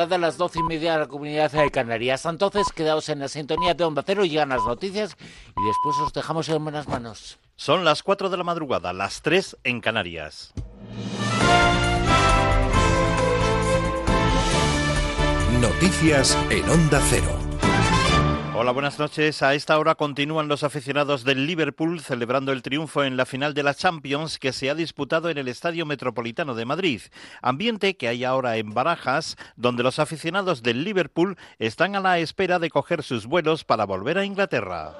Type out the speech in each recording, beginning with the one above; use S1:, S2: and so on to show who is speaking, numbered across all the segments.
S1: a las doce y media de la comunidad de Canarias. Entonces, quedaos en la sintonía de Onda Cero, llegan las noticias y después os dejamos en buenas manos.
S2: Son las 4 de la madrugada, las 3 en Canarias.
S3: Noticias en Onda Cero.
S2: Hola, buenas noches. A esta hora continúan los aficionados del Liverpool celebrando el triunfo en la final de la Champions que se ha disputado en el Estadio Metropolitano de Madrid. Ambiente que hay ahora en Barajas, donde los aficionados del Liverpool están a la espera de coger sus vuelos para volver a Inglaterra.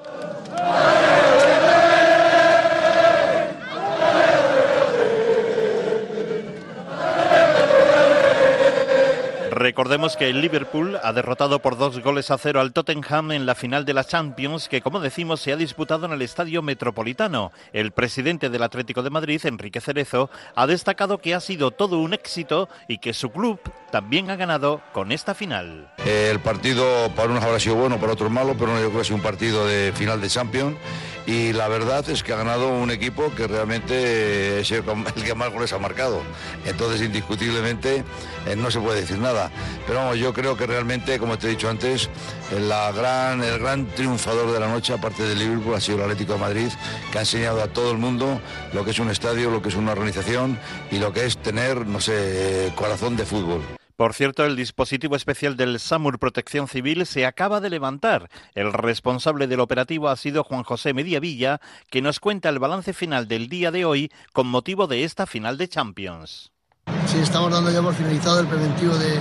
S2: Recordemos que el Liverpool ha derrotado por dos goles a cero al Tottenham en la final de la Champions, que como decimos se ha disputado en el Estadio Metropolitano. El presidente del Atlético de Madrid, Enrique Cerezo, ha destacado que ha sido todo un éxito y que su club también ha ganado con esta final.
S4: El partido para unos habrá sido bueno, para otros malo, pero yo creo que es un partido de final de Champions y la verdad es que ha ganado un equipo que realmente es el que más goles ha marcado. Entonces, indiscutiblemente, eh, no se puede decir nada. Pero vamos, yo creo que realmente, como te he dicho antes, gran, el gran triunfador de la noche, aparte del Liverpool, ha sido el Atlético de Madrid, que ha enseñado a todo el mundo lo que es un estadio, lo que es una organización y lo que es tener, no sé, corazón de fútbol.
S2: Por cierto, el dispositivo especial del SAMUR Protección Civil se acaba de levantar. El responsable del operativo ha sido Juan José Mediavilla, que nos cuenta el balance final del día de hoy con motivo de esta final de Champions.
S5: Sí, estamos dando ya por finalizado el preventivo de,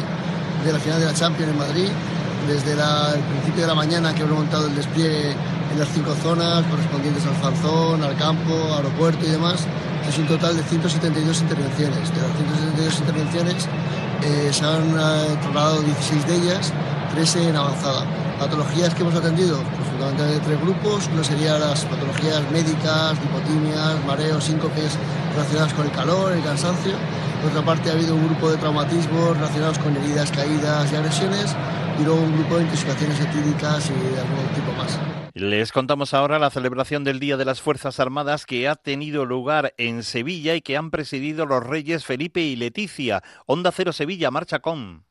S5: la final de la Champions en Madrid. Desde el principio de la mañana que hemos montado el despliegue en las cinco zonas correspondientes al Fanzón, al campo, aeropuerto y demás, es un total de 172 intervenciones. De las 172 intervenciones eh, se han eh, trasladado 16 de ellas, 13 en avanzada. Patologías que hemos atendido, pues fundamentalmente tres grupos. Una sería las patologías médicas, hipotimias, mareos, síncopes relacionadas con el calor, el cansancio. Por otra parte ha habido un grupo de traumatismos relacionados con heridas, caídas y agresiones y luego un grupo de intoxicaciones etíricas y de algún tipo más.
S2: Les contamos ahora la celebración del Día de las Fuerzas Armadas que ha tenido lugar en Sevilla y que han presidido los reyes Felipe y Leticia. Onda Cero Sevilla, marcha con.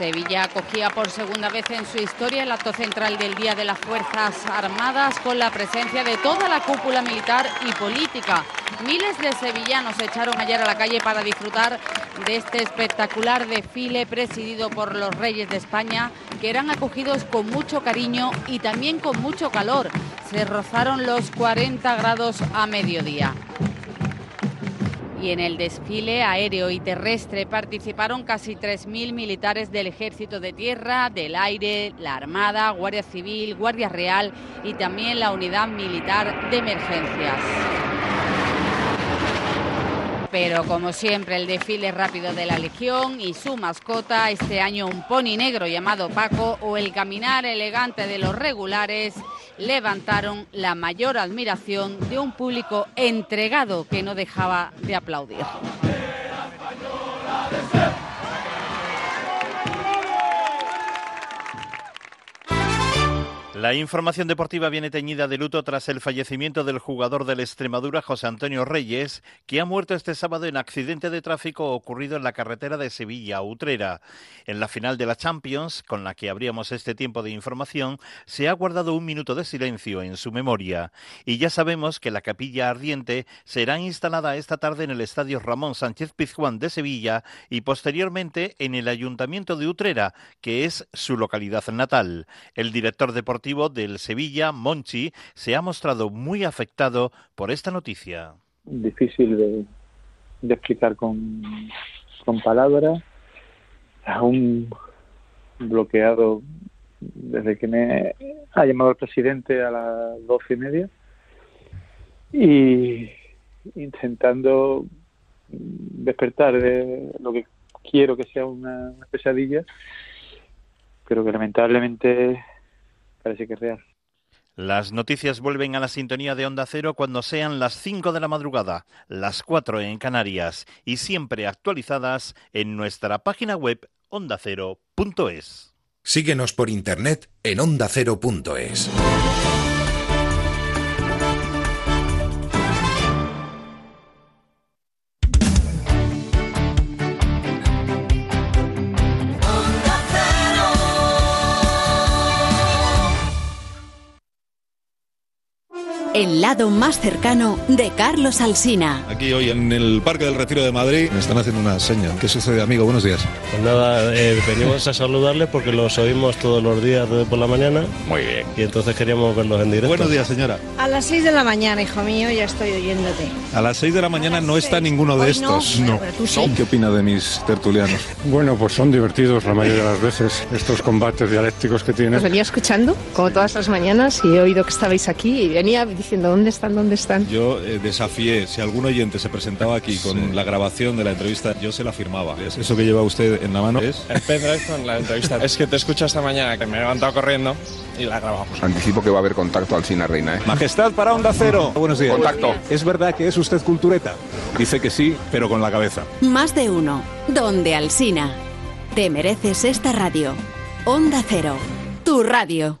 S6: Sevilla acogía por segunda vez en su historia el acto central del Día de las Fuerzas Armadas con la presencia de toda la cúpula militar y política. Miles de sevillanos se echaron ayer a la calle para disfrutar de este espectacular desfile presidido por los reyes de España que eran acogidos con mucho cariño y también con mucho calor. Se rozaron los 40 grados a mediodía y en el desfile aéreo y terrestre participaron casi 3.000 militares del Ejército de Tierra, del Aire, la Armada, Guardia Civil, Guardia Real y también la Unidad Militar de Emergencias. Pero como siempre el desfile rápido de la Legión y su mascota, este año un pony negro llamado Paco o el caminar elegante de los regulares levantaron la mayor admiración de un público entregado que no dejaba de aplaudir.
S2: La información deportiva viene teñida de luto tras el fallecimiento del jugador del Extremadura, José Antonio Reyes, que ha muerto este sábado en accidente de tráfico ocurrido en la carretera de Sevilla a Utrera. En la final de la Champions, con la que abríamos este tiempo de información, se ha guardado un minuto de silencio en su memoria. Y ya sabemos que la capilla ardiente será instalada esta tarde en el Estadio Ramón Sánchez Pizjuán de Sevilla y posteriormente en el Ayuntamiento de Utrera, que es su localidad natal. El director deportivo del Sevilla, Monchi, se ha mostrado muy afectado por esta noticia.
S7: Difícil de, explicar con, con palabras, aún bloqueado desde que me ha llamado el presidente a las doce y media. Y intentando despertar de lo que quiero que sea una pesadilla, pero que lamentablemente parece que es real.
S2: Las noticias vuelven a la sintonía de Onda Cero cuando sean las 5 de la madrugada, las 4 en Canarias y siempre actualizadas en nuestra página web ondacero.es.
S3: Síguenos por internet en ondacero.es.
S8: el lado más cercano de Carlos Alsina.
S9: Aquí hoy en el Parque del Retiro de Madrid me están haciendo una seña. ¿Qué sucede, amigo? Buenos días.
S10: Pues nada, eh, venimos a saludarles porque los oímos todos los días desde por la mañana.
S9: Muy bien.
S10: Y entonces queríamos verlos en directo.
S9: Buenos días, señora.
S11: A las 6 de la mañana, hijo mío, ya estoy oyéndote.
S9: A las 6 de la mañana no está ninguno de
S11: Hoy
S9: estos.
S11: no, pero tú sí.
S9: ¿Qué opina de mis tertulianos?
S12: Bueno, pues son divertidos la mayoría de las veces estos combates dialécticos que tienen.
S13: Os venía escuchando, como todas las mañanas, y he oído que estabais aquí y venía diciendo, ¿dónde están? ¿Dónde están?
S9: Yo eh, desafié, si algún oyente se presentaba aquí con la grabación de la entrevista, yo se la firmaba. ¿Eso que lleva usted en la mano es?
S14: El pendrive con la entrevista. Es que te escucho esta mañana, que me he levantado corriendo y la grabamos.
S15: Anticipo que va a haber contacto al Cine Reina, ¿eh?
S9: Majestad para Onda Cero. Buenos días.
S15: Contacto.
S9: ¿Es verdad que es usted cultureta? Dice que sí, pero con la cabeza.
S8: Más de uno. Donde Alsina. Te mereces esta radio. Onda Cero. Tu radio.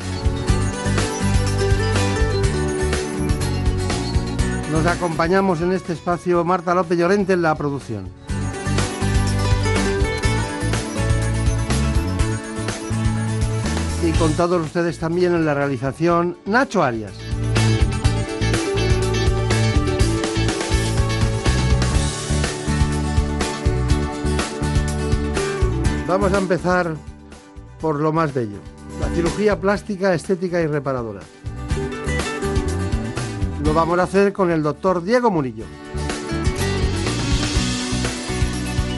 S16: Nos acompañamos en este espacio Marta López Llorente en la producción. Y con todos ustedes también en la realización Nacho Arias. Vamos a empezar por lo más bello, la cirugía plástica, estética y reparadora. Lo vamos a hacer con el doctor Diego Murillo.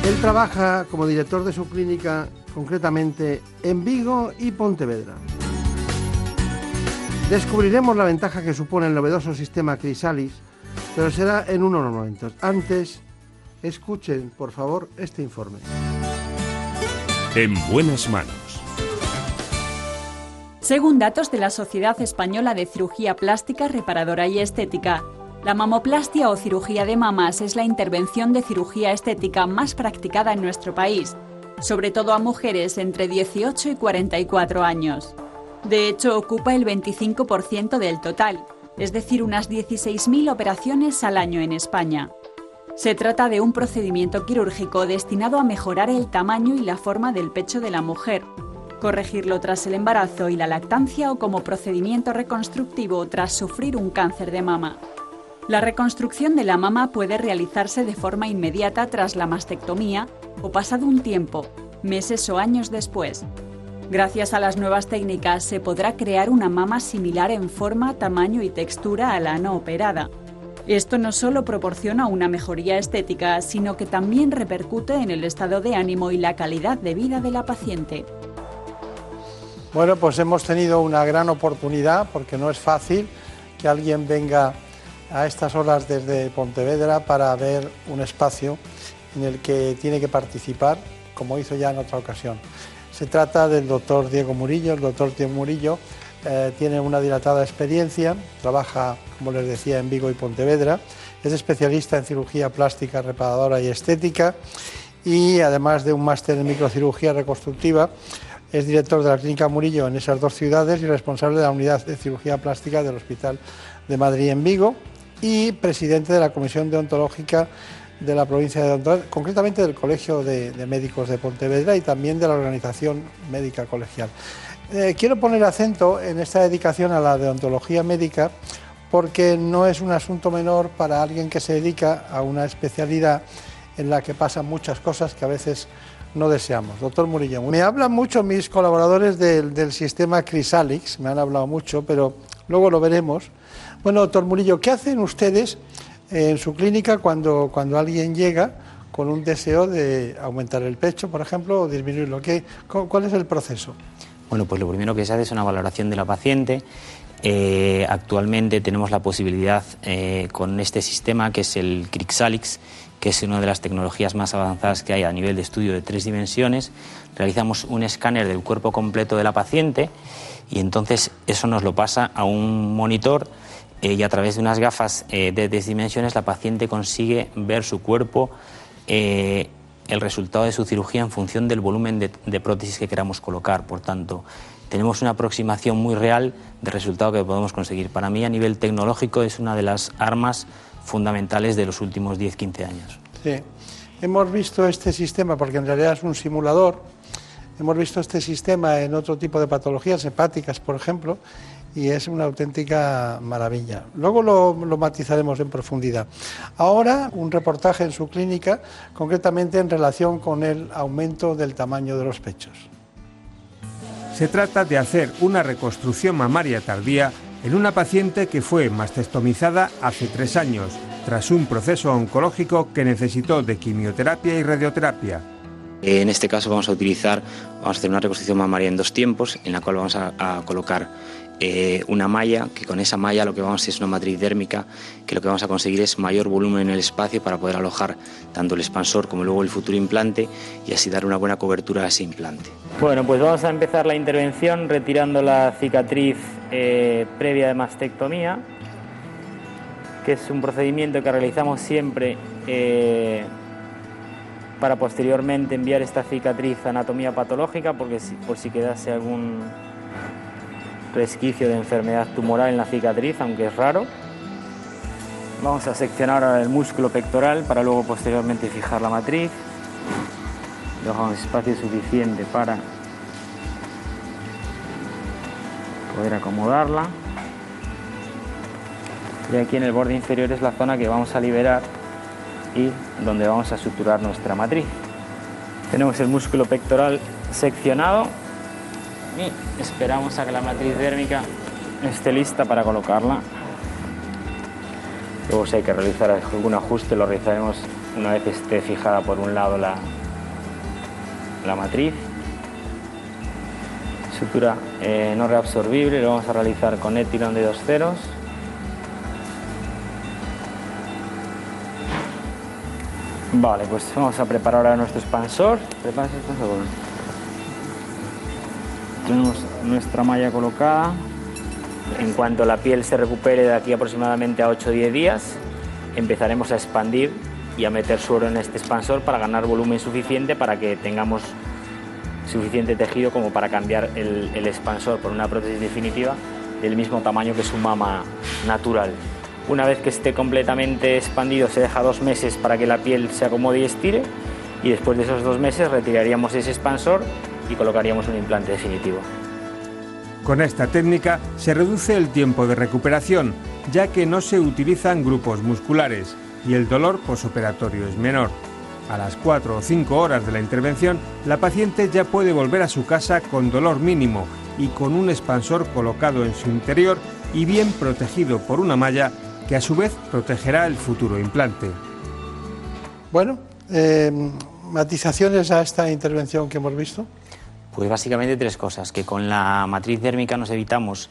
S16: Él trabaja como director de su clínica, concretamente en Vigo y Pontevedra. Descubriremos la ventaja que supone el novedoso sistema Crisalis, pero será en unos momentos. Antes, escuchen, por favor, este informe.
S17: En buenas manos.
S18: Según datos de la Sociedad Española de Cirugía Plástica, Reparadora y Estética, la mamoplastia o cirugía de mamas es la intervención de cirugía estética más practicada en nuestro país, sobre todo a mujeres entre 18 y 44 años. De hecho, ocupa el 25% del total, es decir, unas 16.000 operaciones al año en España. Se trata de un procedimiento quirúrgico destinado a mejorar el tamaño y la forma del pecho de la mujer, corregirlo tras el embarazo y la lactancia o como procedimiento reconstructivo tras sufrir un cáncer de mama. La reconstrucción de la mama puede realizarse de forma inmediata tras la mastectomía o pasado un tiempo, meses o años después. Gracias a las nuevas técnicas se podrá crear una mama similar en forma, tamaño y textura a la no operada. Esto no solo proporciona una mejoría estética, sino que también repercute en el estado de ánimo y la calidad de vida de la paciente.
S16: Bueno, pues hemos tenido una gran oportunidad porque no es fácil que alguien venga a estas horas desde Pontevedra para ver un espacio en el que tiene que participar, como hizo ya en otra ocasión. Se trata del doctor Diego Murillo. El doctor Diego Murillo eh, tiene una dilatada experiencia, trabaja, como les decía, en Vigo y Pontevedra, es especialista en cirugía plástica, reparadora y estética y además de un máster en microcirugía reconstructiva, es director de la Clínica Murillo en esas dos ciudades y responsable de la unidad de cirugía plástica del Hospital de Madrid en Vigo y presidente de la Comisión Deontológica de la provincia de Pontevedra, concretamente del Colegio de, de, Médicos de Pontevedra y también de la Organización Médica Colegial. Eh, quiero poner acento en esta dedicación a la deontología médica porque no es un asunto menor para alguien que se dedica a una especialidad en la que pasan muchas cosas que a veces no deseamos. Doctor Murillo, me hablan mucho mis colaboradores del, del sistema Crisalix, me han hablado mucho, pero luego lo veremos. Bueno, doctor Murillo, ¿qué hacen ustedes en su clínica cuando, cuando alguien llega con un deseo de aumentar el pecho, por ejemplo, o disminuirlo? ¿Qué, ¿Cuál es el proceso?
S19: Bueno, pues lo primero que se hace es una valoración de la paciente. Eh, actualmente tenemos la posibilidad eh, con este sistema que es el Crixalix, que es una de las tecnologías más avanzadas que hay a nivel de estudio de tres dimensiones. Realizamos un escáner del cuerpo completo de la paciente y entonces eso nos lo pasa a un monitor eh, y a través de unas gafas de tres dimensiones la paciente consigue ver su cuerpo el resultado de su cirugía en función del volumen de, prótesis que queramos colocar. Por tanto, tenemos una aproximación muy real del resultado que podemos conseguir. Para mí, a nivel tecnológico, es una de las armas fundamentales de los últimos 10-15 años.
S16: Sí, hemos visto este sistema, porque en realidad es un simulador, hemos visto este sistema en otro tipo de patologías hepáticas, por ejemplo, y es una auténtica maravilla. Luego lo, matizaremos en profundidad. Ahora un reportaje en su clínica, concretamente en relación con el aumento del tamaño de los pechos.
S20: Se trata de hacer una reconstrucción mamaria tardía en una paciente que fue mastectomizada hace tres años, tras un proceso oncológico que necesitó de quimioterapia y radioterapia.
S19: En este caso vamos a utilizar, vamos a hacer una reconstrucción mamaria en dos tiempos, en la cual vamos a colocar eh, una malla, que con esa malla lo que vamos a es una matriz dérmica, que lo que vamos a conseguir es mayor volumen en el espacio para poder alojar tanto el expansor como luego el futuro implante y así dar una buena cobertura a ese implante. Bueno, pues vamos a empezar la intervención retirando la cicatriz eh, previa de mastectomía, que es un procedimiento que realizamos siempre eh, para posteriormente enviar esta cicatriz a anatomía patológica, porque por si quedase algún resquicio de enfermedad tumoral en la cicatriz, aunque es raro. Vamos a seccionar ahora el músculo pectoral para luego posteriormente fijar la matriz. Dejamos espacio suficiente para poder acomodarla. Y aquí en el borde inferior es la zona que vamos a liberar y donde vamos a suturar nuestra matriz. Tenemos el músculo pectoral seccionado y esperamos a que la matriz dérmica esté lista para colocarla. Luego si hay que realizar algún ajuste lo realizaremos una vez esté fijada por un lado la, la matriz. Sutura eh, no reabsorbible, lo vamos a realizar con etilón de dos ceros. Vale, pues vamos a preparar ahora nuestro expansor. Prepara expansor. Tenemos nuestra malla colocada. En cuanto la piel se recupere de aquí aproximadamente a 8 o 10 días, empezaremos a expandir y a meter suero en este expansor para ganar volumen suficiente para que tengamos suficiente tejido como para cambiar el, el expansor por una prótesis definitiva del mismo tamaño que su mama natural. Una vez que esté completamente expandido se deja dos meses para que la piel se acomode y estire y después de esos dos meses retiraríamos ese expansor y colocaríamos un implante definitivo.
S20: Con esta técnica se reduce el tiempo de recuperación, ya que no se utilizan grupos musculares y el dolor posoperatorio es menor. A las 4 o 5 horas de la intervención, la paciente ya puede volver a su casa con dolor mínimo y con un expansor colocado en su interior y bien protegido por una malla que a su vez protegerá el futuro implante.
S16: Bueno, eh, matizaciones a esta intervención que hemos visto.
S19: Pues básicamente tres cosas, que con la matriz dérmica nos evitamos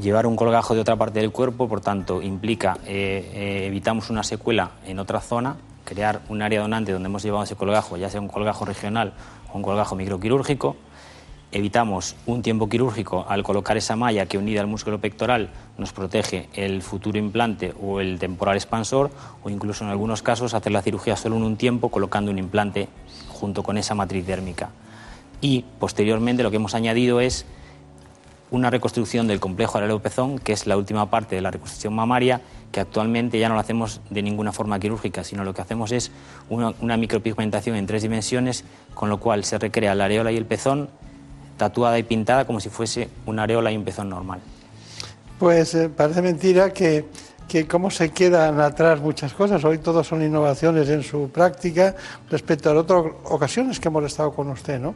S19: llevar un colgajo de otra parte del cuerpo, por tanto implica eh, eh, evitamos una secuela en otra zona, crear un área donante donde hemos llevado ese colgajo, ya sea un colgajo regional o un colgajo microquirúrgico, evitamos un tiempo quirúrgico al colocar esa malla que unida al músculo pectoral nos protege el futuro implante o el temporal expansor o incluso en algunos casos hacer la cirugía solo en un tiempo colocando un implante junto con esa matriz dérmica y posteriormente lo que hemos añadido es una reconstrucción del complejo pezón, que es la última parte de la reconstrucción mamaria, que actualmente ya no lo hacemos de ninguna forma quirúrgica, sino lo que hacemos es una, micropigmentación en tres dimensiones, con lo cual se recrea la areola y el pezón tatuada y pintada como si fuese una areola y un pezón normal.
S16: Pues eh, parece mentira que que cómo se quedan atrás muchas cosas. Hoy todo son innovaciones en su práctica respecto a otras ocasiones que hemos estado con usted. ¿no?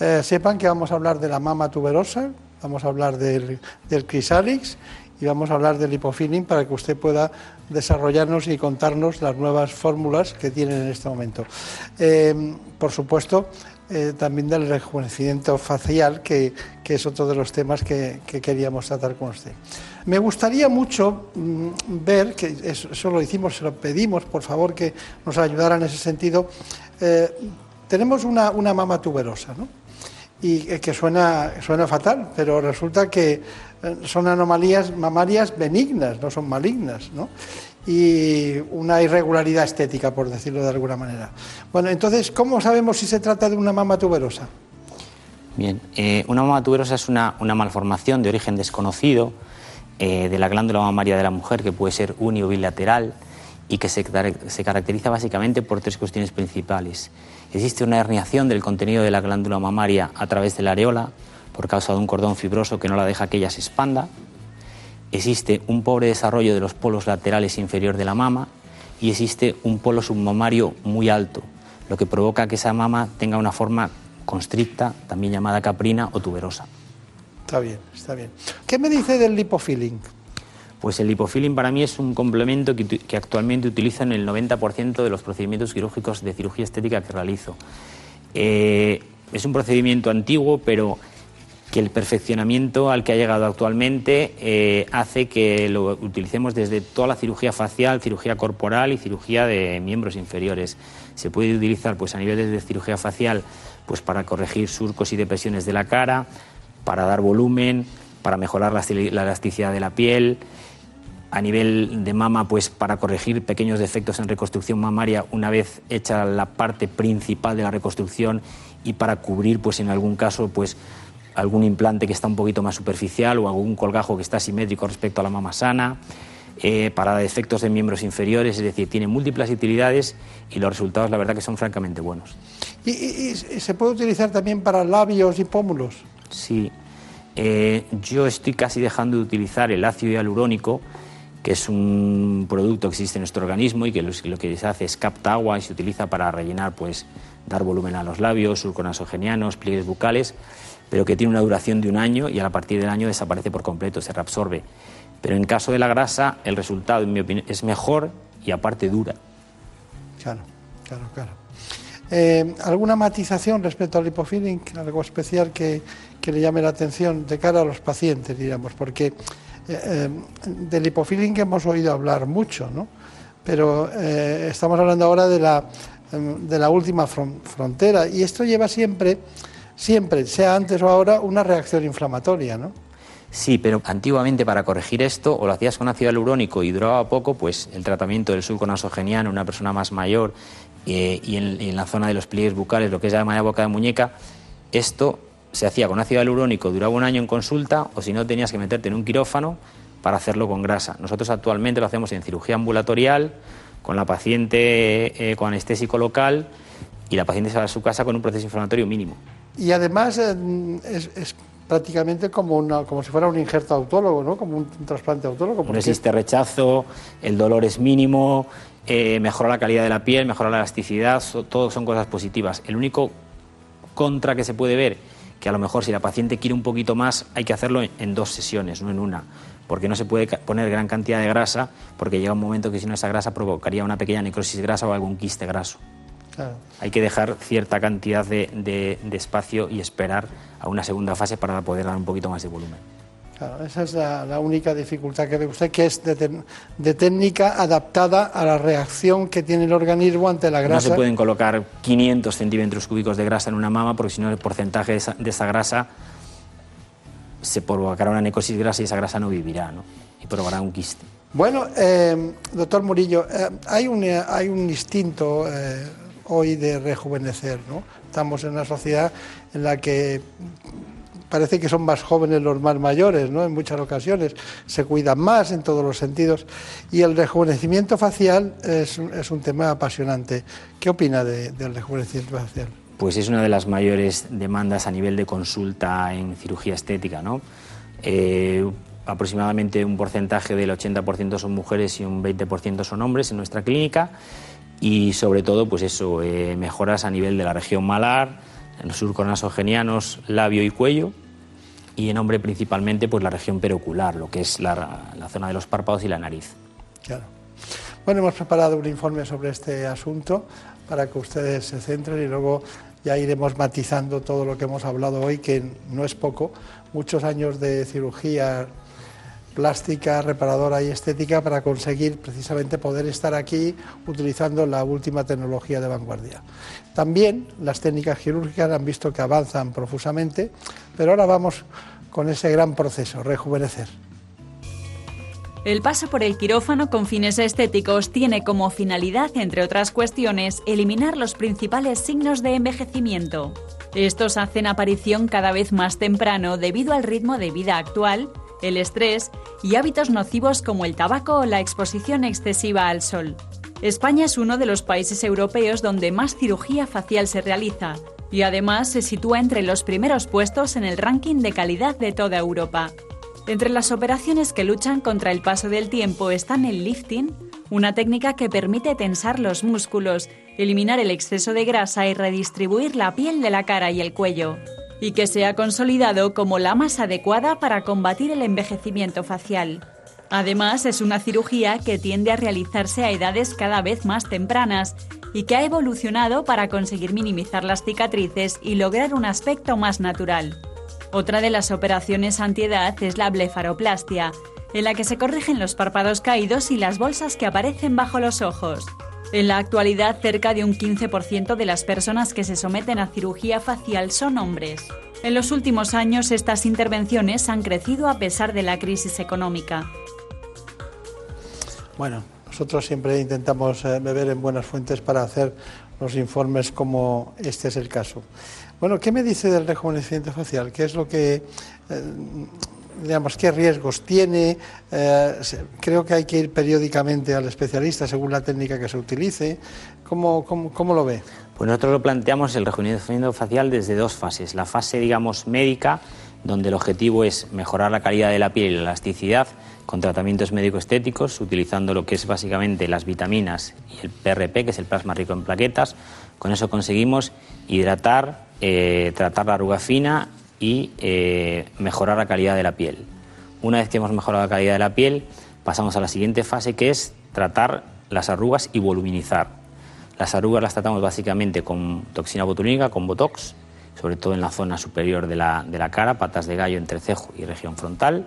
S16: Eh, sepan que vamos a hablar de la mama tuberosa, vamos a hablar del, del crisalix y vamos a hablar del lipofilling para que usted pueda desarrollarnos y contarnos las nuevas fórmulas que tienen en este momento. Eh, por supuesto, eh, también del rejuvenecimiento facial, que, es otro de los temas que, queríamos tratar con usted. Me gustaría mucho mm, ver, que eso, lo hicimos, se lo pedimos, por favor, que nos ayudara en ese sentido. Eh, tenemos una, una, mama tuberosa, ¿no? Y que suena, suena fatal, pero resulta que son anomalías mamarias benignas, no son malignas, ¿no? Y una irregularidad estética, por decirlo de alguna manera. Bueno, entonces, ¿cómo sabemos si se trata de una mama tuberosa?
S19: Bien, eh, una mama tuberosa es una, malformación de origen desconocido eh, de la glándula mamaria de la mujer que puede ser uni o bilateral y que se, se caracteriza básicamente por tres cuestiones principales. Existe una herniación del contenido de la glándula mamaria a través de la areola por causa de un cordón fibroso que no la deja que ella se expanda existe un pobre desarrollo de los polos laterales inferior de la mama y existe un polo submamario muy alto, lo que provoca que esa mama tenga una forma constricta, también llamada caprina o tuberosa.
S16: Está bien, está bien. ¿Qué me dice del lipofilling?
S19: Pues el lipofilling para mí es un complemento que, actualmente utilizo en el 90% de los procedimientos quirúrgicos de cirugía estética que realizo. Eh, es un procedimiento antiguo, pero que el perfeccionamiento al que ha llegado actualmente eh, hace que lo utilicemos desde toda la cirugía facial, cirugía corporal y cirugía de miembros inferiores. Se puede utilizar pues, a nivel de cirugía facial pues, para corregir surcos y depresiones de la cara, para dar volumen, para mejorar la, elasticidad de la piel, a nivel de mama, pues para corregir pequeños defectos en reconstrucción mamaria una vez hecha la parte principal de la reconstrucción y para cubrir, pues en algún caso, pues algún implante que está un poquito más superficial o algún colgajo que está simétrico respecto a la mama sana, eh, para defectos de miembros inferiores, es decir, tiene múltiples utilidades y los resultados la verdad que son francamente buenos.
S16: ¿Y, se puede utilizar también para labios y pómulos?
S19: Sí, eh, yo estoy casi dejando de utilizar el ácido hialurónico, que es un producto que existe en nuestro organismo y que lo, que se hace es capta agua y se utiliza para rellenar, pues, dar volumen a los labios, surconasogenianos, pliegues bucales pero que tiene una duración de un año y a partir del año desaparece por completo, se reabsorbe. Pero en caso de la grasa, el resultado, en mi opinión, es mejor y aparte dura.
S16: Claro, claro, claro. Eh, ¿Alguna matización respecto al lipofilling? ¿Algo especial que, le llame la atención de cara a los pacientes, digamos? Porque eh, eh, del lipofilling hemos oído hablar mucho, ¿no? Pero estamos hablando ahora de la, de la última frontera y esto lleva siempre siempre, sea antes o ahora, una reacción inflamatoria, ¿no?
S19: Sí, pero antiguamente para corregir esto o lo hacías con ácido hialurónico y duraba poco, pues el tratamiento del sulco nasogeniano en una persona más mayor eh, y, en, la zona de los pliegues bucales, lo que es llamada boca de muñeca, esto se hacía con ácido hialurónico, duraba un año en consulta o si no tenías que meterte en un quirófano para hacerlo con grasa. Nosotros actualmente lo hacemos en cirugía ambulatorial, con la paciente eh, con anestésico local y la paciente se va a su casa con un proceso inflamatorio mínimo.
S16: Y además eh, es, prácticamente como, una, como si fuera un injerto autólogo, ¿no? como un, trasplante autólogo.
S19: No existe rechazo, el dolor es mínimo, eh, mejora la calidad de la piel, mejora la elasticidad, todo son cosas positivas. El único contra que se puede ver, que a lo mejor si la paciente quiere un poquito más, hay que hacerlo en dos sesiones, no en una porque no se puede poner gran cantidad de grasa, porque llega un momento que si no esa grasa provocaría una pequeña necrosis grasa o algún quiste graso. Hay que dejar cierta cantidad de, espacio y esperar a una segunda fase para poder dar un poquito más de volumen.
S16: Claro, esa es la, única dificultad que ve usted, que es de, técnica adaptada a la reacción que tiene el organismo ante la grasa.
S19: No se pueden colocar 500 centímetros cúbicos de grasa en una mama, porque si no el porcentaje de esa, grasa se provocará una necrosis grasa y esa grasa no vivirá, ¿no? Y provocará un quiste.
S16: Bueno, eh, doctor Murillo, eh, hay, un, hay un instinto eh, hoy de rejuvenecer. ¿no? Estamos en una sociedad en la que parece que son más jóvenes los más mayores, ¿no? En muchas ocasiones se cuidan más en todos los sentidos y el rejuvenecimiento facial es, un tema apasionante. ¿Qué opina del rejuvenecimiento facial?
S19: Pues es una de las mayores demandas a nivel de consulta en cirugía estética, ¿no? Eh, aproximadamente un porcentaje del 80% son mujeres y un 20% son hombres en nuestra clínica y sobre todo pues eso, eh, mejoras a nivel de la región malar, en los surcos nasogenianos, labio y cuello y en hombre principalmente pues la región perocular, lo que es la, la zona de los párpados y la nariz.
S16: Claro. Bueno, hemos preparado un informe sobre este asunto para que ustedes se centren y luego ya iremos matizando todo lo que hemos hablado hoy, que no es poco, muchos años de cirugía plástica, reparadora y estética para conseguir precisamente poder estar aquí utilizando la última tecnología de vanguardia. También las técnicas quirúrgicas han visto que avanzan profusamente, pero ahora vamos con ese gran proceso, rejuvenecer.
S18: El paso por el quirófano con fines estéticos tiene como finalidad, entre otras cuestiones, eliminar los principales signos de envejecimiento. Estos hacen aparición cada vez más temprano debido al ritmo de vida actual, el estrés y hábitos nocivos como el tabaco o la exposición excesiva al sol. España es uno de los países europeos donde más cirugía facial se realiza y además se sitúa entre los primeros puestos en el ranking de calidad de toda Europa. Entre las operaciones que luchan contra el paso del tiempo están el lifting, una técnica que permite tensar los músculos, eliminar el exceso de grasa y redistribuir la piel de la cara y el cuello, y que se ha consolidado como la más adecuada para combatir el envejecimiento facial. Además, es una cirugía que tiende a realizarse a edades cada vez más tempranas y que ha evolucionado para conseguir minimizar las cicatrices y lograr un aspecto más natural. Otra de las operaciones antiedad es la blefaroplastia, en la que se corrigen los párpados caídos y las bolsas que aparecen bajo los ojos. En la actualidad, cerca de un 15% de las personas que se someten a cirugía facial son hombres. En los últimos años, estas intervenciones han crecido a pesar de la crisis económica.
S16: Bueno, nosotros siempre intentamos eh, beber en buenas fuentes para hacer los informes como este es el caso. Bueno, ¿qué me dice del rejuvenecimiento facial? ¿Qué es lo que, eh, digamos, qué riesgos tiene? Eh, creo que hay que ir periódicamente al especialista según la técnica que se utilice. ¿Cómo, cómo, lo ve?
S19: Pues nosotros lo planteamos el rejuvenecimiento facial desde dos fases. La fase, digamos, médica, donde el objetivo es mejorar la calidad de la piel y la elasticidad con tratamientos médico-estéticos, utilizando lo que es básicamente las vitaminas y el PRP, que es el plasma rico en plaquetas. Con eso conseguimos hidratar, eh, tratar la arruga fina y eh, mejorar la calidad de la piel. Una vez que hemos mejorado la calidad de la piel, pasamos a la siguiente fase que es tratar las arrugas y voluminizar. Las arrugas las tratamos básicamente con toxina botulínica, con Botox, sobre todo en la zona superior de la, cara, patas de gallo, entrecejo y región frontal.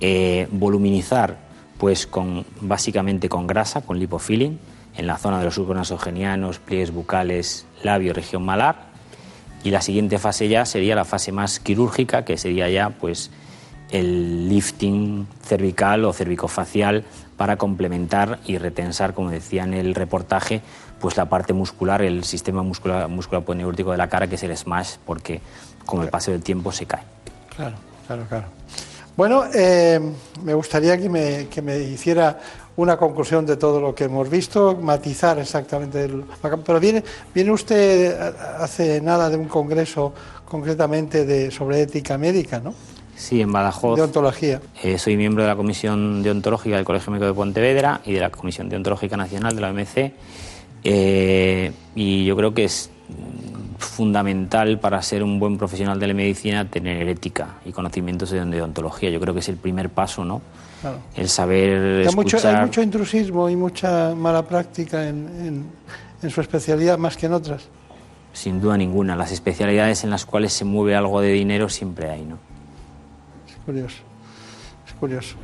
S19: Eh, voluminizar, pues con, básicamente con grasa, con lipofilling, en la zona de los surcos nasogenianos, pliegues bucales, labio, región malar y la siguiente fase ya sería la fase más quirúrgica, que sería ya pues el lifting cervical o cervicofacial para complementar y retensar, como decía en el reportaje, pues la parte muscular, el sistema muscular, muscular de la cara, que es el smash, porque con el paso del tiempo se cae.
S16: Claro, claro, claro. Bueno, eh, me gustaría que me, que me hiciera una conclusión de todo lo que hemos visto, matizar exactamente. El, pero viene, viene usted hace nada de un congreso concretamente de, sobre ética médica, ¿no?
S19: Sí, en Badajoz.
S16: De ontología.
S19: Eh, soy miembro de la Comisión Deontológica del Colegio Médico de Pontevedra y de la Comisión Deontológica Nacional de la OMC. Eh, y yo creo que es fundamental para ser un buen profesional de la medicina tener ética y conocimientos de deontología. Yo creo que es el primer paso, ¿no? El saber
S16: hay Mucho, hay mucho intrusismo y mucha mala práctica en, en, su especialidad más que en otras.
S19: Sin duda ninguna. Las especialidades en las cuales se mueve algo de dinero siempre hay, ¿no?
S16: Es curioso. Es curioso.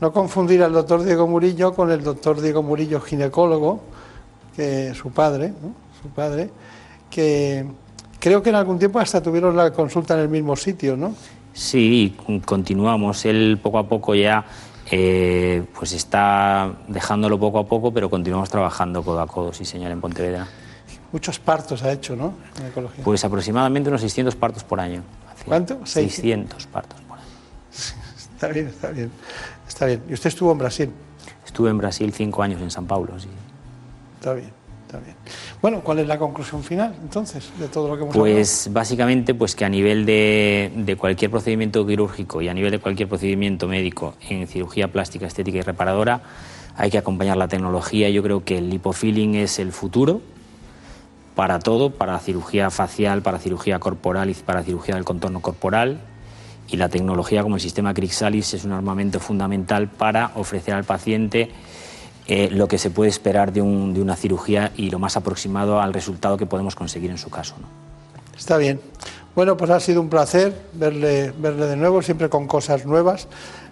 S16: No confundir al doctor Diego Murillo con el doctor Diego Murillo, ginecólogo, que su padre, ¿no? su padre, que creo que en algún tiempo hasta tuvieron la consulta en el mismo sitio, ¿no?
S19: Sí, continuamos. Él poco a poco ya eh, pues está dejándolo poco a poco, pero continuamos trabajando codo a codo, sí señor, en Pontevedra.
S16: Muchos partos ha hecho, ¿no? En ecología.
S19: Pues aproximadamente unos 600 partos por año.
S16: ¿Cuánto?
S19: 600 partos por año.
S16: está bien, está bien. Está bien. ¿Y usted estuvo en Brasil?
S19: Estuve en Brasil cinco años, en San Paulo, sí.
S16: Está bien. Bueno, ¿cuál es la conclusión final entonces de todo lo que hemos
S19: Pues básicamente pues que a nivel de, de, cualquier procedimiento quirúrgico y a nivel de cualquier procedimiento médico en cirugía plástica, estética y reparadora hay que acompañar la tecnología. Yo creo que el lipofilling es el futuro para todo, para cirugía facial, para cirugía corporal y para cirugía del contorno corporal. Y la tecnología como el sistema Crixalis es un armamento fundamental para ofrecer al paciente eh, lo que se puede esperar de, un- de una cirugía y lo más aproximado al resultado que podemos conseguir en su caso. ¿no?
S16: Está bien. Bueno, pues ha sido un placer verle, verle de nuevo, siempre con cosas nuevas.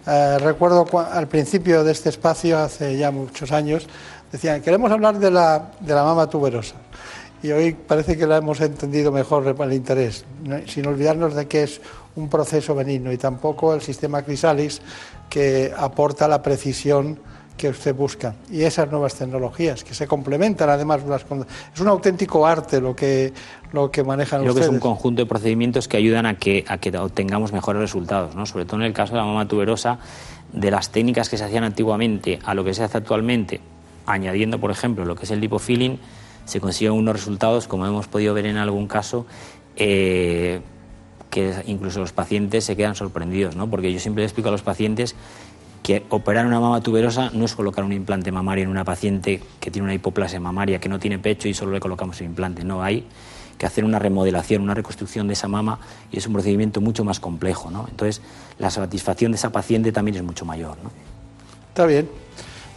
S16: Eh, recuerdo al principio de este espacio, hace ya muchos años, decían, queremos hablar de la, de la mama tuberosa. Y hoy parece que la hemos entendido mejor el interés, sin olvidarnos de que es un proceso benigno y tampoco el sistema Crisalis que aporta la precisión que usted busca y esas nuevas tecnologías que se complementan además unas con- es un auténtico arte lo que lo que manejan
S19: Creo que es un conjunto de procedimientos que ayudan a que, a que obtengamos mejores resultados, ¿no? sobre todo en el caso de la mama tuberosa, de las técnicas que se hacían antiguamente a lo que se hace actualmente, añadiendo, por ejemplo, lo que es el lipofilling, se consiguen unos resultados, como hemos podido ver en algún caso, eh, que incluso los pacientes se quedan sorprendidos, ¿no? porque yo siempre les explico a los pacientes que operar una mama tuberosa no es colocar un implante mamario en una paciente que tiene una hipoplasia mamaria, que no tiene pecho y solo le colocamos el implante. No, hay que hacer una remodelación, una reconstrucción de esa mama y es un procedimiento mucho más complejo. ¿no? Entonces, la satisfacción de esa paciente también es mucho mayor.
S16: Está bien.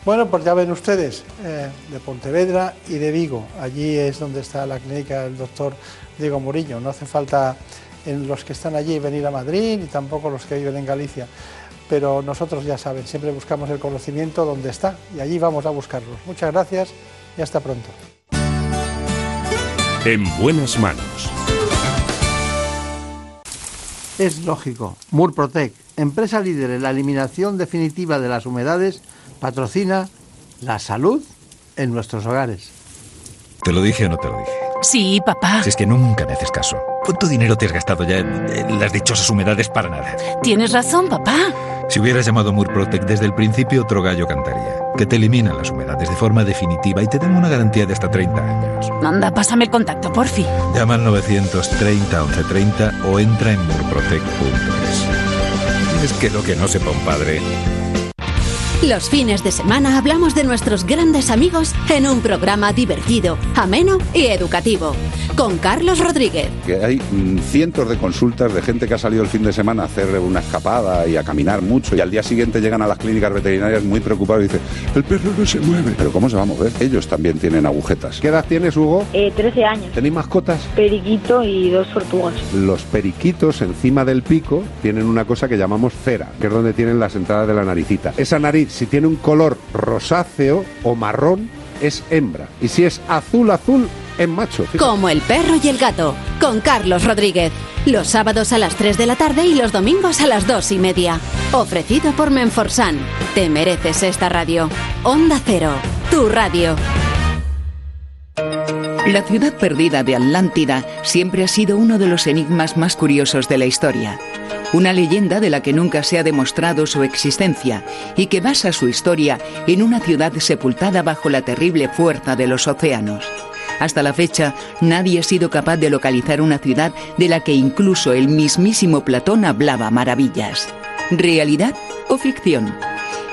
S16: Bueno, pues ya ven ustedes, eh, de Pontevedra y de Vigo. Allí es donde está la clínica del doctor Diego Murillo. No hace falta en los que están allí venir a Madrid, ni tampoco los que viven en Galicia. Pero nosotros ya saben, siempre buscamos el conocimiento donde está y allí vamos a buscarlos. Muchas gracias y hasta pronto.
S17: En buenas manos.
S16: Es lógico. Murprotec, empresa líder en la eliminación definitiva de las humedades, patrocina la salud en nuestros hogares.
S21: ¿Te lo dije o no te lo dije?
S22: Sí, papá.
S21: Si es que nunca me haces caso. ¿Cuánto dinero te has gastado ya en, las dichosas humedades para nada?
S22: Tienes razón, papá.
S21: Si hubieras llamado Murprotec desde el principio, otro gallo cantaría. Que te eliminan las humedades de forma definitiva y te dan una garantía de hasta 30 años.
S22: Anda, pásame el contacto, porfi.
S21: Llama al 930 1130 o entra en murprotec.es. Es que lo que no sepa un padre.
S8: Los fines de semana hablamos de nuestros grandes amigos en un programa divertido, ameno y educativo. Con Carlos Rodríguez,
S23: que hay mm, cientos de consultas de gente que ha salido el fin de semana a hacer una escapada y a caminar mucho y al día siguiente llegan a las clínicas veterinarias muy preocupados y dicen, el perro no se mueve. Pero ¿cómo se va a mover? Ellos también tienen agujetas. ¿Qué edad tienes, Hugo?
S24: Eh, 13 años.
S23: ¿Tenéis mascotas?
S24: Periquito y dos tortugas.
S23: Los periquitos encima del pico tienen una cosa que llamamos cera, que es donde tienen las entradas de la naricita. Esa nariz, si tiene un color rosáceo o marrón, es hembra. Y si es azul azul, es macho. Fíjate.
S8: como el perro y el gato, con Carlos Rodríguez. Los sábados a las 3 de la tarde y los domingos a las 2 y media. Ofrecido por Menforsan. Te mereces esta radio. Onda Cero, tu radio.
S25: La ciudad perdida de Atlántida siempre ha sido uno de los enigmas más curiosos de la historia. Una leyenda de la que nunca se ha demostrado su existencia y que basa su historia en una ciudad sepultada bajo la terrible fuerza de los océanos. Hasta la fecha, nadie ha sido capaz de localizar una ciudad de la que incluso el mismísimo Platón hablaba maravillas. ¿Realidad o ficción?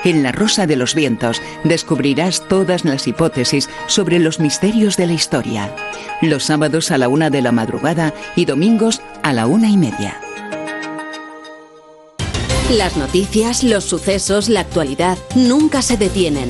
S25: En La Rosa de los Vientos descubrirás todas las hipótesis sobre los misterios de la historia. Los sábados a la una de la madrugada y domingos a la una y media.
S8: Las noticias, los sucesos, la actualidad nunca se detienen.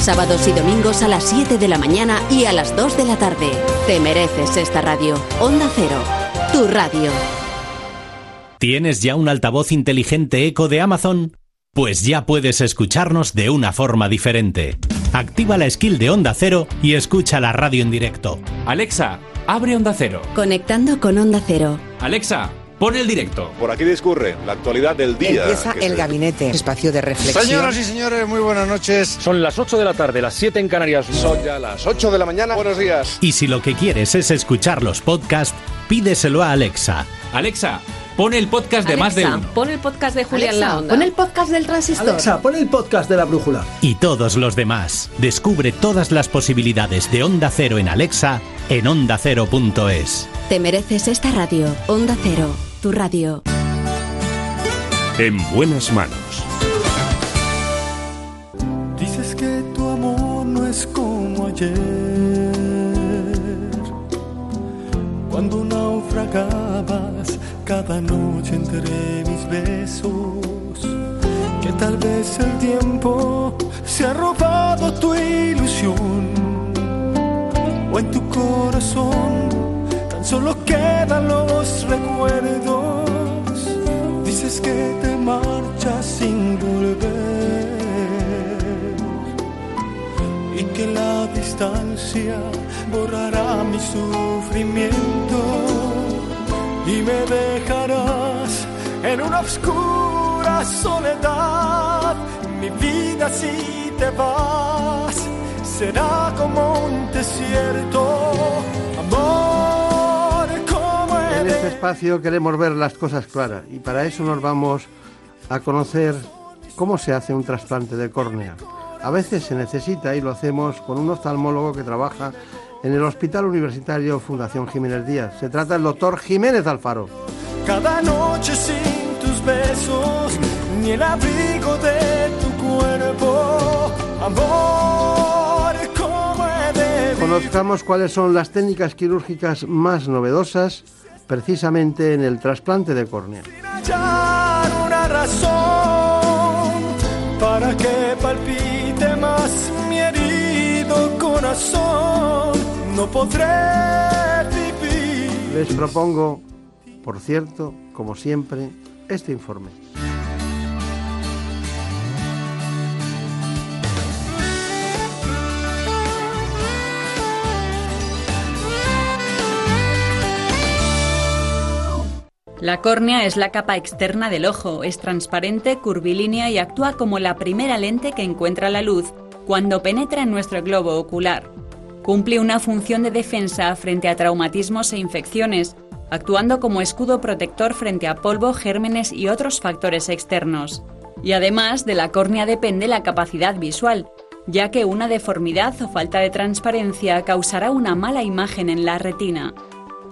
S8: sábados y domingos a las 7 de la mañana y a las 2 de la tarde. Te mereces esta radio. Onda Cero, tu radio.
S26: ¿Tienes ya un altavoz inteligente eco de Amazon? Pues ya puedes escucharnos de una forma diferente. Activa la skill de Onda Cero y escucha la radio en directo.
S27: Alexa, abre Onda Cero.
S8: Conectando con Onda Cero.
S27: Alexa, pon el directo.
S28: Por aquí discurre la actualidad del día.
S29: Empieza el
S28: se-
S29: gabinete, espacio de reflexión.
S28: Señoras y
S29: señores, muy buenas noches.
S28: Son las 8 de la tarde, las 7 en Canarias. Son ya las 8 de la mañana. Buenos días.
S26: Y si lo que quieres es escuchar los podcasts, pídeselo a Alexa.
S27: Alexa, pon el podcast de más de
S30: Alexa,
S27: uno.
S30: Pon el podcast de Julián
S31: Alexa,
S30: La Onda.
S31: pon el podcast del transistor.
S32: Alexa, pon el podcast de la brújula.
S26: Y todos los demás. Descubre todas las posibilidades de Onda Cero en Alexa en ondacero.es.
S8: Te mereces esta radio. Onda Cero, tu radio.
S17: En buenas manos.
S33: Dices que tu amor no es como ayer, cuando naufragabas cada noche entre mis besos, que tal vez el tiempo se ha robado tu ilusión, o en tu corazón solo quedan los recuerdos. Dices que te marchas sin volver y que la distancia borrará mi sufrimiento y me dejarás en una oscura soledad. Mi vida si te vas será como un desierto, amor
S16: En este espacio queremos ver las cosas claras y para eso nos vamos a conocer cómo se hace un trasplante de córnea. A veces se necesita y lo hacemos con un oftalmólogo que trabaja en el Hospital Universitario Fundación Jiménez Díaz. Se trata del doctor Jiménez Alfaro.
S33: cada noche sin tus besos, ni el abrigo de tu cuerpo, amor, como he de
S16: Conozcamos cuáles son las técnicas quirúrgicas más novedosas precisamente en el trasplante de córnea.
S33: hallar una razón para que palpite más mi herido corazón. No podré vivir.
S16: Les propongo, por cierto, como siempre, este informe.
S18: La córnea es la capa externa del ojo, es transparente, curvilínea y actúa como la primera lente que encuentra la luz cuando penetra en nuestro globo ocular. Cumple una función de defensa frente a traumatismos e infecciones, actuando como escudo protector frente a polvo, gérmenes y otros factores externos. Y además de la córnea depende la capacidad visual, ya que una deformidad o falta de transparencia causará una mala imagen en la retina.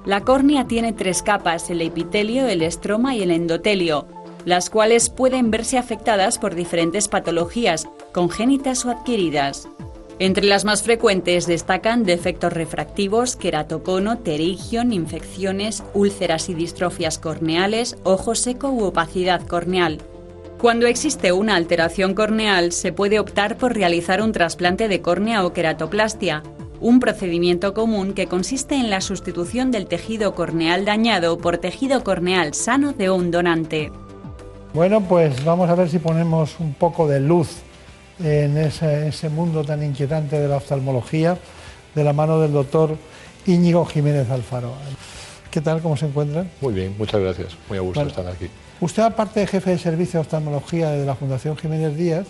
S18: La córnea tiene tres capas, el epitelio, el estroma y el endotelio, las cuales pueden verse afectadas por diferentes patologías, congénitas o adquiridas. Entre las más frecuentes destacan defectos refractivos, queratocono, terigion, infecciones, úlceras y distrofias corneales, ojo seco u opacidad corneal. Cuando existe una alteración corneal, se puede optar por realizar un trasplante de córnea o queratoplastia, un procedimiento común que consiste en la sustitución del tejido corneal dañado por tejido corneal sano de un donante.
S16: Bueno, pues vamos a ver si ponemos un poco de luz en ese, ese mundo tan inquietante de la oftalmología de la mano del doctor Íñigo Jiménez Alfaro. ¿Qué tal? ¿Cómo se encuentran?
S34: Muy bien, muchas gracias. Muy a gusto
S16: Bueno.
S34: estar aquí.
S16: Usted, aparte de jefe de servicio de oftalmología de la Fundación Jiménez Díaz,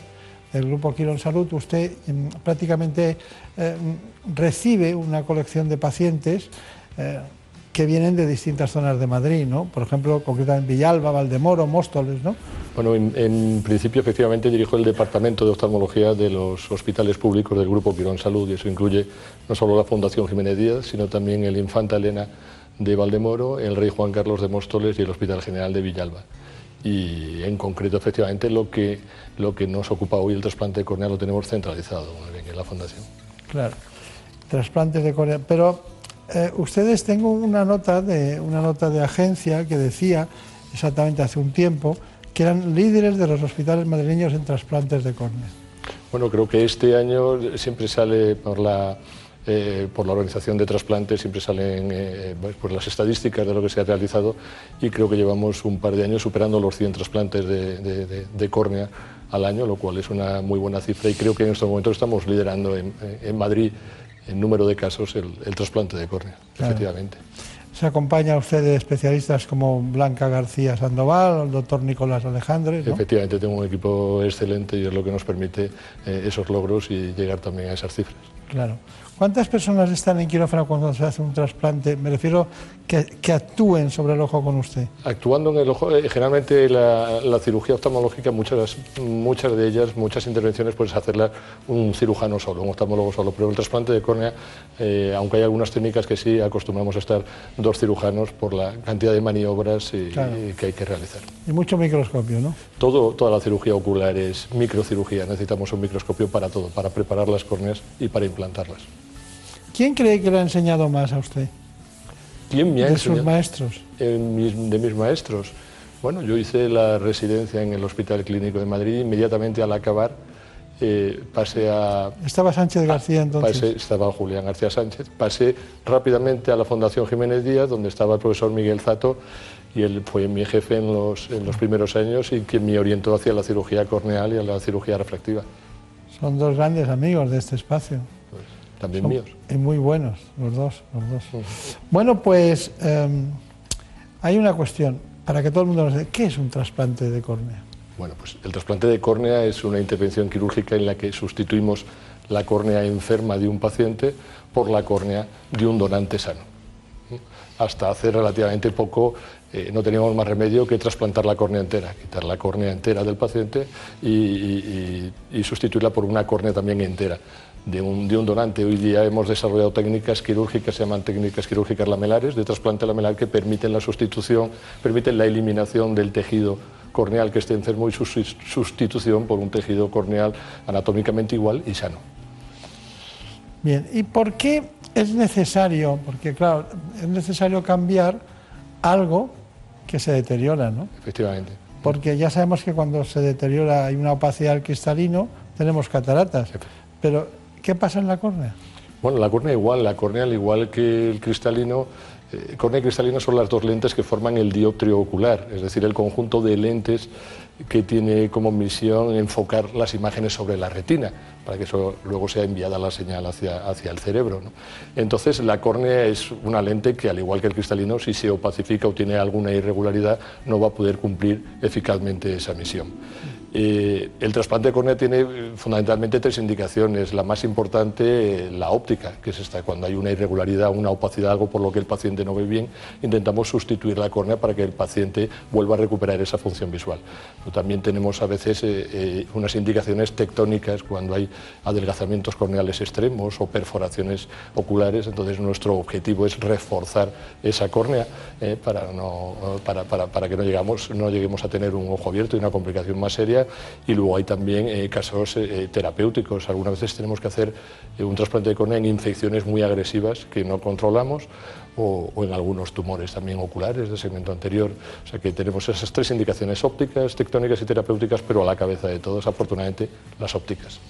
S16: del Grupo Quirón Salud, usted mm, prácticamente eh, recibe una colección de pacientes eh, que vienen de distintas zonas de Madrid, ¿no? Por ejemplo, concretamente Villalba, Valdemoro, Móstoles, ¿no?
S34: Bueno, en, en principio, efectivamente, dirijo el departamento de oftalmología de los hospitales públicos del Grupo Quirón Salud y eso incluye no solo la Fundación Jiménez Díaz, sino también el Infanta Elena de Valdemoro, el Rey Juan Carlos de Móstoles y el Hospital General de Villalba. Y en concreto, efectivamente, lo que, lo que nos ocupa hoy el trasplante corneal lo tenemos centralizado en la Fundación.
S16: Claro, trasplantes de córnea. Pero eh, ustedes tengo una nota de una nota de agencia que decía exactamente hace un tiempo que eran líderes de los hospitales madrileños en trasplantes de córnea.
S34: Bueno, creo que este año siempre sale por la, eh, por la organización de trasplantes, siempre salen eh, pues las estadísticas de lo que se ha realizado y creo que llevamos un par de años superando los 100 trasplantes de, córnea al año, lo cual es una muy buena cifra y creo que en estos momentos estamos liderando en Madrid en número de casos el, el trasplante de córnea,
S16: Claro.
S34: efectivamente.
S16: Se acompaña usted de especialistas como Blanca García Sandoval, el doctor Nicolás Alejandre. ¿no?
S34: Efectivamente, tengo un equipo excelente y es lo que nos permite eh, esos logros y llegar también a esas cifras.
S16: Claro. ¿Cuántas personas están en quirófano cuando se hace un trasplante? Me refiero que, que actúen sobre el ojo con usted.
S34: Actuando en el ojo, eh, generalmente la, la cirugía oftalmológica, muchas, muchas de ellas, muchas intervenciones puedes hacerla un cirujano solo, un oftalmólogo solo, pero el trasplante de córnea, eh, aunque hay algunas técnicas que sí acostumbramos a estar dos cirujanos por la cantidad de maniobras y-
S16: Claro.
S34: y que hay que realizar.
S16: Y mucho microscopio, ¿no?
S34: Todo, toda la cirugía ocular es microcirugía, necesitamos un microscopio para todo, para preparar las córneas y para implantarlas.
S16: ¿Quién cree que le ha enseñado más a usted?
S34: ¿Quién me ha
S16: De sus
S34: enseñado?
S16: maestros.
S34: Eh, mis- de mis maestros. Bueno, yo hice la residencia en el Hospital Clínico de Madrid. Inmediatamente al acabar eh, pasé a...
S16: Estaba Sánchez García entonces.
S34: Pasé, estaba Julián García Sánchez. Pasé rápidamente a la Fundación Jiménez Díaz, donde estaba el profesor Miguel Zato, y él fue mi jefe en los, en los primeros años y quien me orientó hacia la cirugía corneal y a la cirugía refractiva.
S16: Son dos grandes amigos de este espacio.
S34: También
S16: Son-
S34: míos.
S16: Y muy buenos, los dos, los dos. Bueno, pues em, hay una cuestión, para que todo el mundo nos diga, ¿qué es un trasplante de córnea?
S34: Bueno, pues el trasplante de córnea es una intervención quirúrgica en la que sustituimos la córnea enferma de un paciente por la córnea de un donante sano. Hasta hace relativamente poco eh, no teníamos más remedio que trasplantar la córnea entera, quitar la córnea entera del paciente y- y sustituirla por una córnea también entera de un, de un donante. Hoy día hemos desarrollado técnicas quirúrgicas, se llaman técnicas quirúrgicas lamelares, de trasplante lamelar, que permiten la sustitución, permiten la eliminación del tejido corneal que esté enfermo y su sus- sustitución por un tejido corneal anatómicamente igual y sano.
S16: Bien, ¿y por qué es necesario? Porque claro, es necesario cambiar algo que se deteriora, ¿no?
S34: Efectivamente.
S16: Porque ya sabemos que cuando se deteriora hay una opacidad del cristalino, tenemos cataratas. Pero, ¿qué pasa en la córnea?
S34: Bueno, la córnea igual, la córnea al igual que el cristalino, eh, córnea y cristalino son las dos lentes que forman el dioptrio ocular, es decir, el conjunto de lentes que tiene como misión enfocar las imágenes sobre la retina, para que eso luego sea enviada la señal hacia, hacia el cerebro. Entonces, la córnea es una lente que, al igual que el cristalino, si se opacifica o tiene alguna irregularidad, no va a poder cumplir eficazmente esa misión. El trasplante de córnea tiene eh, fundamentalmente tres indicaciones. La más importante, eh, la óptica, que es esta, cuando hay una irregularidad, una opacidad, algo por lo que el paciente no ve bien, intentamos sustituir la córnea para que el paciente vuelva a recuperar esa función visual. También tenemos a veces eh, unas indicaciones tectónicas cuando hay adelgazamientos corneales extremos o perforaciones oculares, entonces nuestro objetivo es reforzar esa córnea para, no, para, para- para que no, llegamos, no lleguemos a tener un ojo abierto y una complicación más seria. Y luego hay también eh, casos eh, terapéuticos. Algunas veces tenemos que hacer eh, un trasplante de córnea en infecciones muy agresivas que no controlamos o, en algunos tumores también oculares de segmento anterior. O sea que tenemos esas tres indicaciones ópticas, tectónicas y terapéuticas, pero a la cabeza de todos, afortunadamente, las ópticas.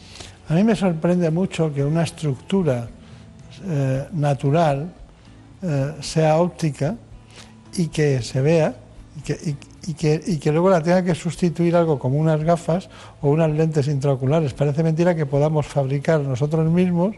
S16: A mí me sorprende mucho que una estructura eh, natural eh, sea óptica y que se vea y que- y que luego la tenga que sustituir algo como unas gafas o unas lentes intraoculares. Parece mentira que podamos fabricar nosotros mismos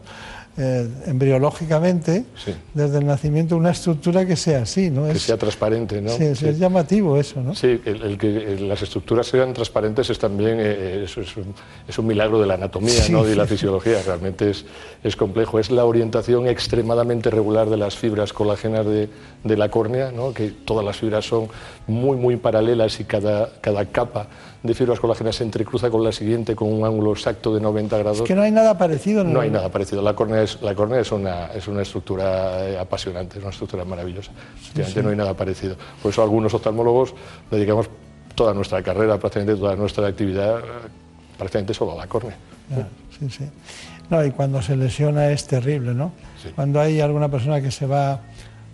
S16: eh, embriológicamente
S34: Sí.
S16: desde el nacimiento una estructura que sea así, ¿no?
S34: Que
S16: Es-
S34: sea transparente, ¿no?
S16: sí, es,
S34: Sí.
S16: es llamativo eso, ¿no?
S34: Sí, el, el que eh, las estructuras sean transparentes es también eh, es, es un, es un milagro de la anatomía. ¿no? y la fisiología. Realmente es, es complejo. Es la orientación extremadamente regular de las fibras colágenas de, de la córnea, ¿no? que todas las fibras son muy, muy paralelas y cada, cada capa de fibras colágenas se entrecruza con la siguiente con un ángulo exacto de 90 grados.
S16: Es que no hay nada parecido.
S34: No
S16: el-
S34: hay nada parecido. La córnea es, la córnea es, una, es una estructura eh, apasionante, es una estructura maravillosa. Efectivamente,
S16: sí.
S34: no hay nada parecido. Por eso algunos oftalmólogos dedicamos toda nuestra carrera, prácticamente toda nuestra actividad, eh, prácticamente solo a la córnea.
S16: Sí, sí. No, y cuando se lesiona es terrible, ¿no?
S34: Sí.
S16: Cuando hay alguna persona que se va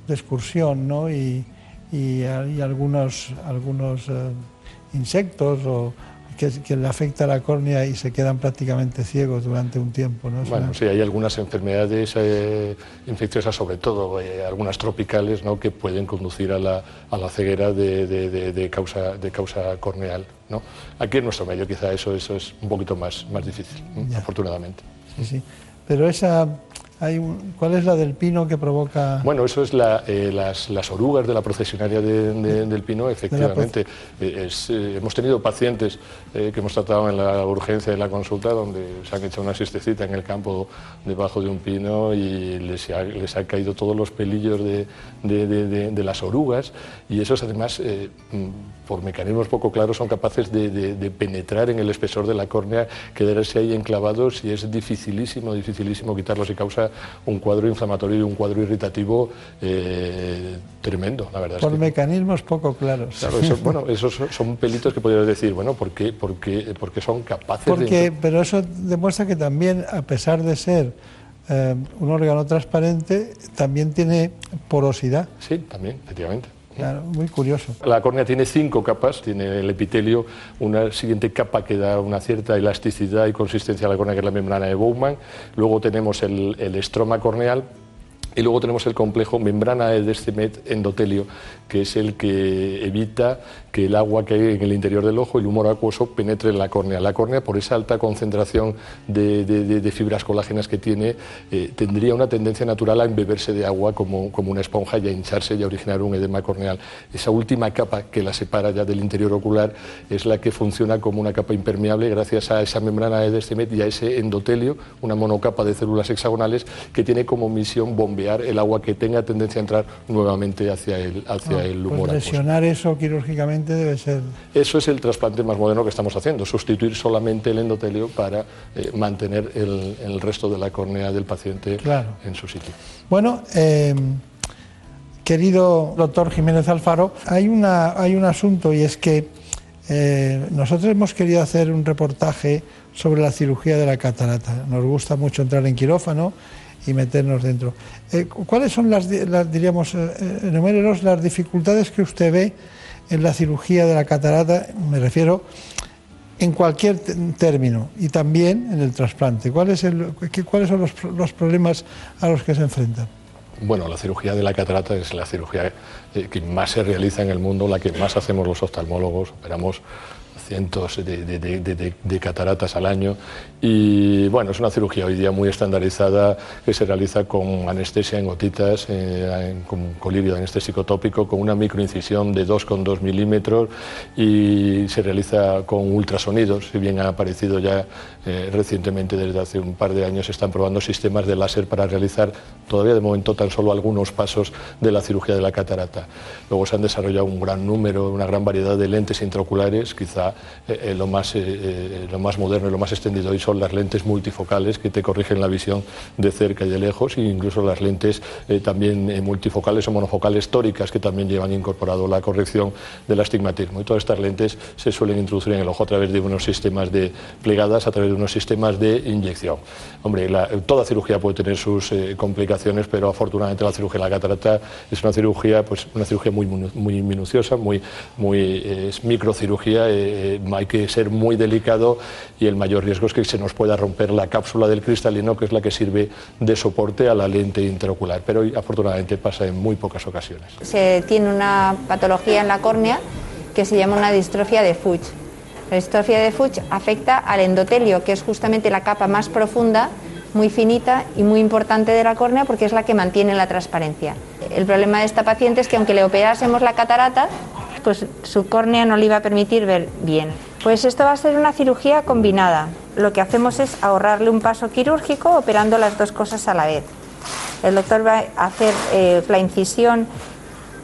S16: de excursión, ¿no? Y, y hay algunos, algunos eh, insectos o que, que le afecta la córnea y se quedan prácticamente ciegos durante un tiempo, ¿no?
S34: Bueno, sí, hay algunas enfermedades eh, infecciosas, sobre todo eh, algunas tropicales, ¿no? que pueden conducir a la, a la ceguera de, de- de- de causa, de causa corneal. ¿no? Aquí en nuestro medio quizá eso, eso es un poquito más, más difícil, afortunadamente.
S16: Sí, sí. Pero esa, hay un- ¿Cuál es la del pino que provoca?
S34: Bueno, eso es la, eh, las, las orugas de la procesionaria de- de- del pino, efectivamente. Eh, es, eh, hemos tenido pacientes eh, que hemos tratado en la urgencia de la consulta donde se han hecho una siestecita en el campo debajo de un pino y les ha, les ha caído todos los pelillos de, de- de- de- de las orugas y esos además, eh, por mecanismos poco claros, son capaces de, de- de penetrar en el espesor de la córnea, quedarse ahí enclavados y es dificilísimo, dificilísimo quitarlos y causa un cuadro inflamatorio y un cuadro irritativo eh, tremendo, la verdad. es
S16: Por
S34: que-
S16: mecanismos poco claros.
S34: Claro, eso- bueno, esos son- pelitos que podrías decir, bueno, ¿por qué, por qué- por qué son capaces de...
S16: Porque, pero eso demuestra que también, a pesar de ser eh, un órgano transparente, también tiene porosidad.
S34: Sí, también, efectivamente.
S16: Claro, muy curioso.
S34: La córnea tiene cinco capas, tiene el epitelio, una siguiente capa que da una cierta elasticidad y consistencia a la córnea, que es la membrana de Bowman. Luego tenemos el, el estroma corneal. Y luego tenemos el complejo membrana de Descemet endotelio, que es el que evita que el agua que hay en el interior del ojo, el humor acuoso, penetre en la córnea. La córnea, por esa alta concentración de, fibras colágenas que tiene, eh, tendría una tendencia natural a embeberse de agua como, como una esponja y a hincharse y a originar un edema corneal. Esa última capa que la separa ya del interior ocular es la que funciona como una capa impermeable gracias a esa membrana de Descemet y a ese endotelio, una monocapa de células hexagonales que tiene como misión bombear el agua que tenga tendencia a entrar nuevamente hacia el, hacia El
S16: pues
S34: humor acuoso.
S16: lesionar eso quirúrgicamente debe ser.
S34: Eso es el trasplante más moderno que estamos haciendo, sustituir solamente el endotelio para eh, mantener el, el resto de la córnea del paciente
S16: Claro.
S34: en su sitio.
S16: Bueno, eh, querido doctor Jiménez Alfaro, hay, una, hay un asunto y es que eh, nosotros hemos querido hacer un reportaje sobre la cirugía de la catarata. Nos gusta mucho entrar en quirófano y meternos dentro. Eh, ¿Cuáles son las, di- las, diríamos, eh, eh, enumérenos las dificultades que usted ve en la cirugía de la catarata? Me refiero en cualquier término y también en el trasplante. ¿Cuál es el- qué- ¿Cuáles son los, los problemas a los que se enfrentan?
S34: Bueno, la cirugía de la catarata es la cirugía que más se realiza en el mundo, la que más hacemos los oftalmólogos, operamos cientos de, cataratas al año y bueno, es una cirugía hoy día muy estandarizada que se realiza con anestesia en gotitas, eh, con colirio anestésico tópico, con una microincisión de 2,2 milímetros y se realiza con ultrasonidos, si bien ha aparecido ya eh, recientemente desde hace un par de años se están probando sistemas de láser para realizar todavía de momento tan solo algunos pasos de la cirugía de la catarata. Luego se han desarrollado un gran número, una gran variedad de lentes intraoculares, quizá eh, eh, lo, más, eh, lo más moderno y lo más extendido hoy son las lentes multifocales que te corrigen la visión de cerca y de lejos, e incluso las lentes también multifocales o monofocales tóricas que también llevan incorporado la corrección del astigmatismo. Y todas estas lentes se suelen introducir en el ojo a través de unos sistemas de plegadas, a través de unos sistemas de inyección. Hombre, toda cirugía puede tener sus complicaciones, pero afortunadamente la cirugía de la catarata es una cirugía, pues, una cirugía muy, muy minuciosa, muy, muy, es microcirugía, eh, hay que ser muy delicado y el mayor riesgo es que se nos pueda romper la cápsula del cristalino, que es la que sirve de soporte a la lente intraocular, pero afortunadamente pasa en muy pocas ocasiones.
S30: Se tiene una patología en la córnea que se llama una distrofia de Fuchs. La distrofia de Fuchs afecta al endotelio, que es justamente la capa más profunda, muy finita y muy importante de la córnea porque es la que mantiene la transparencia. El problema de esta paciente es que aunque le operásemos la catarata, pues su córnea no le iba a permitir ver bien. Pues esto va a ser una cirugía combinada. Lo que hacemos es ahorrarle un paso quirúrgico operando las dos cosas a la vez. El doctor va a hacer eh, la incisión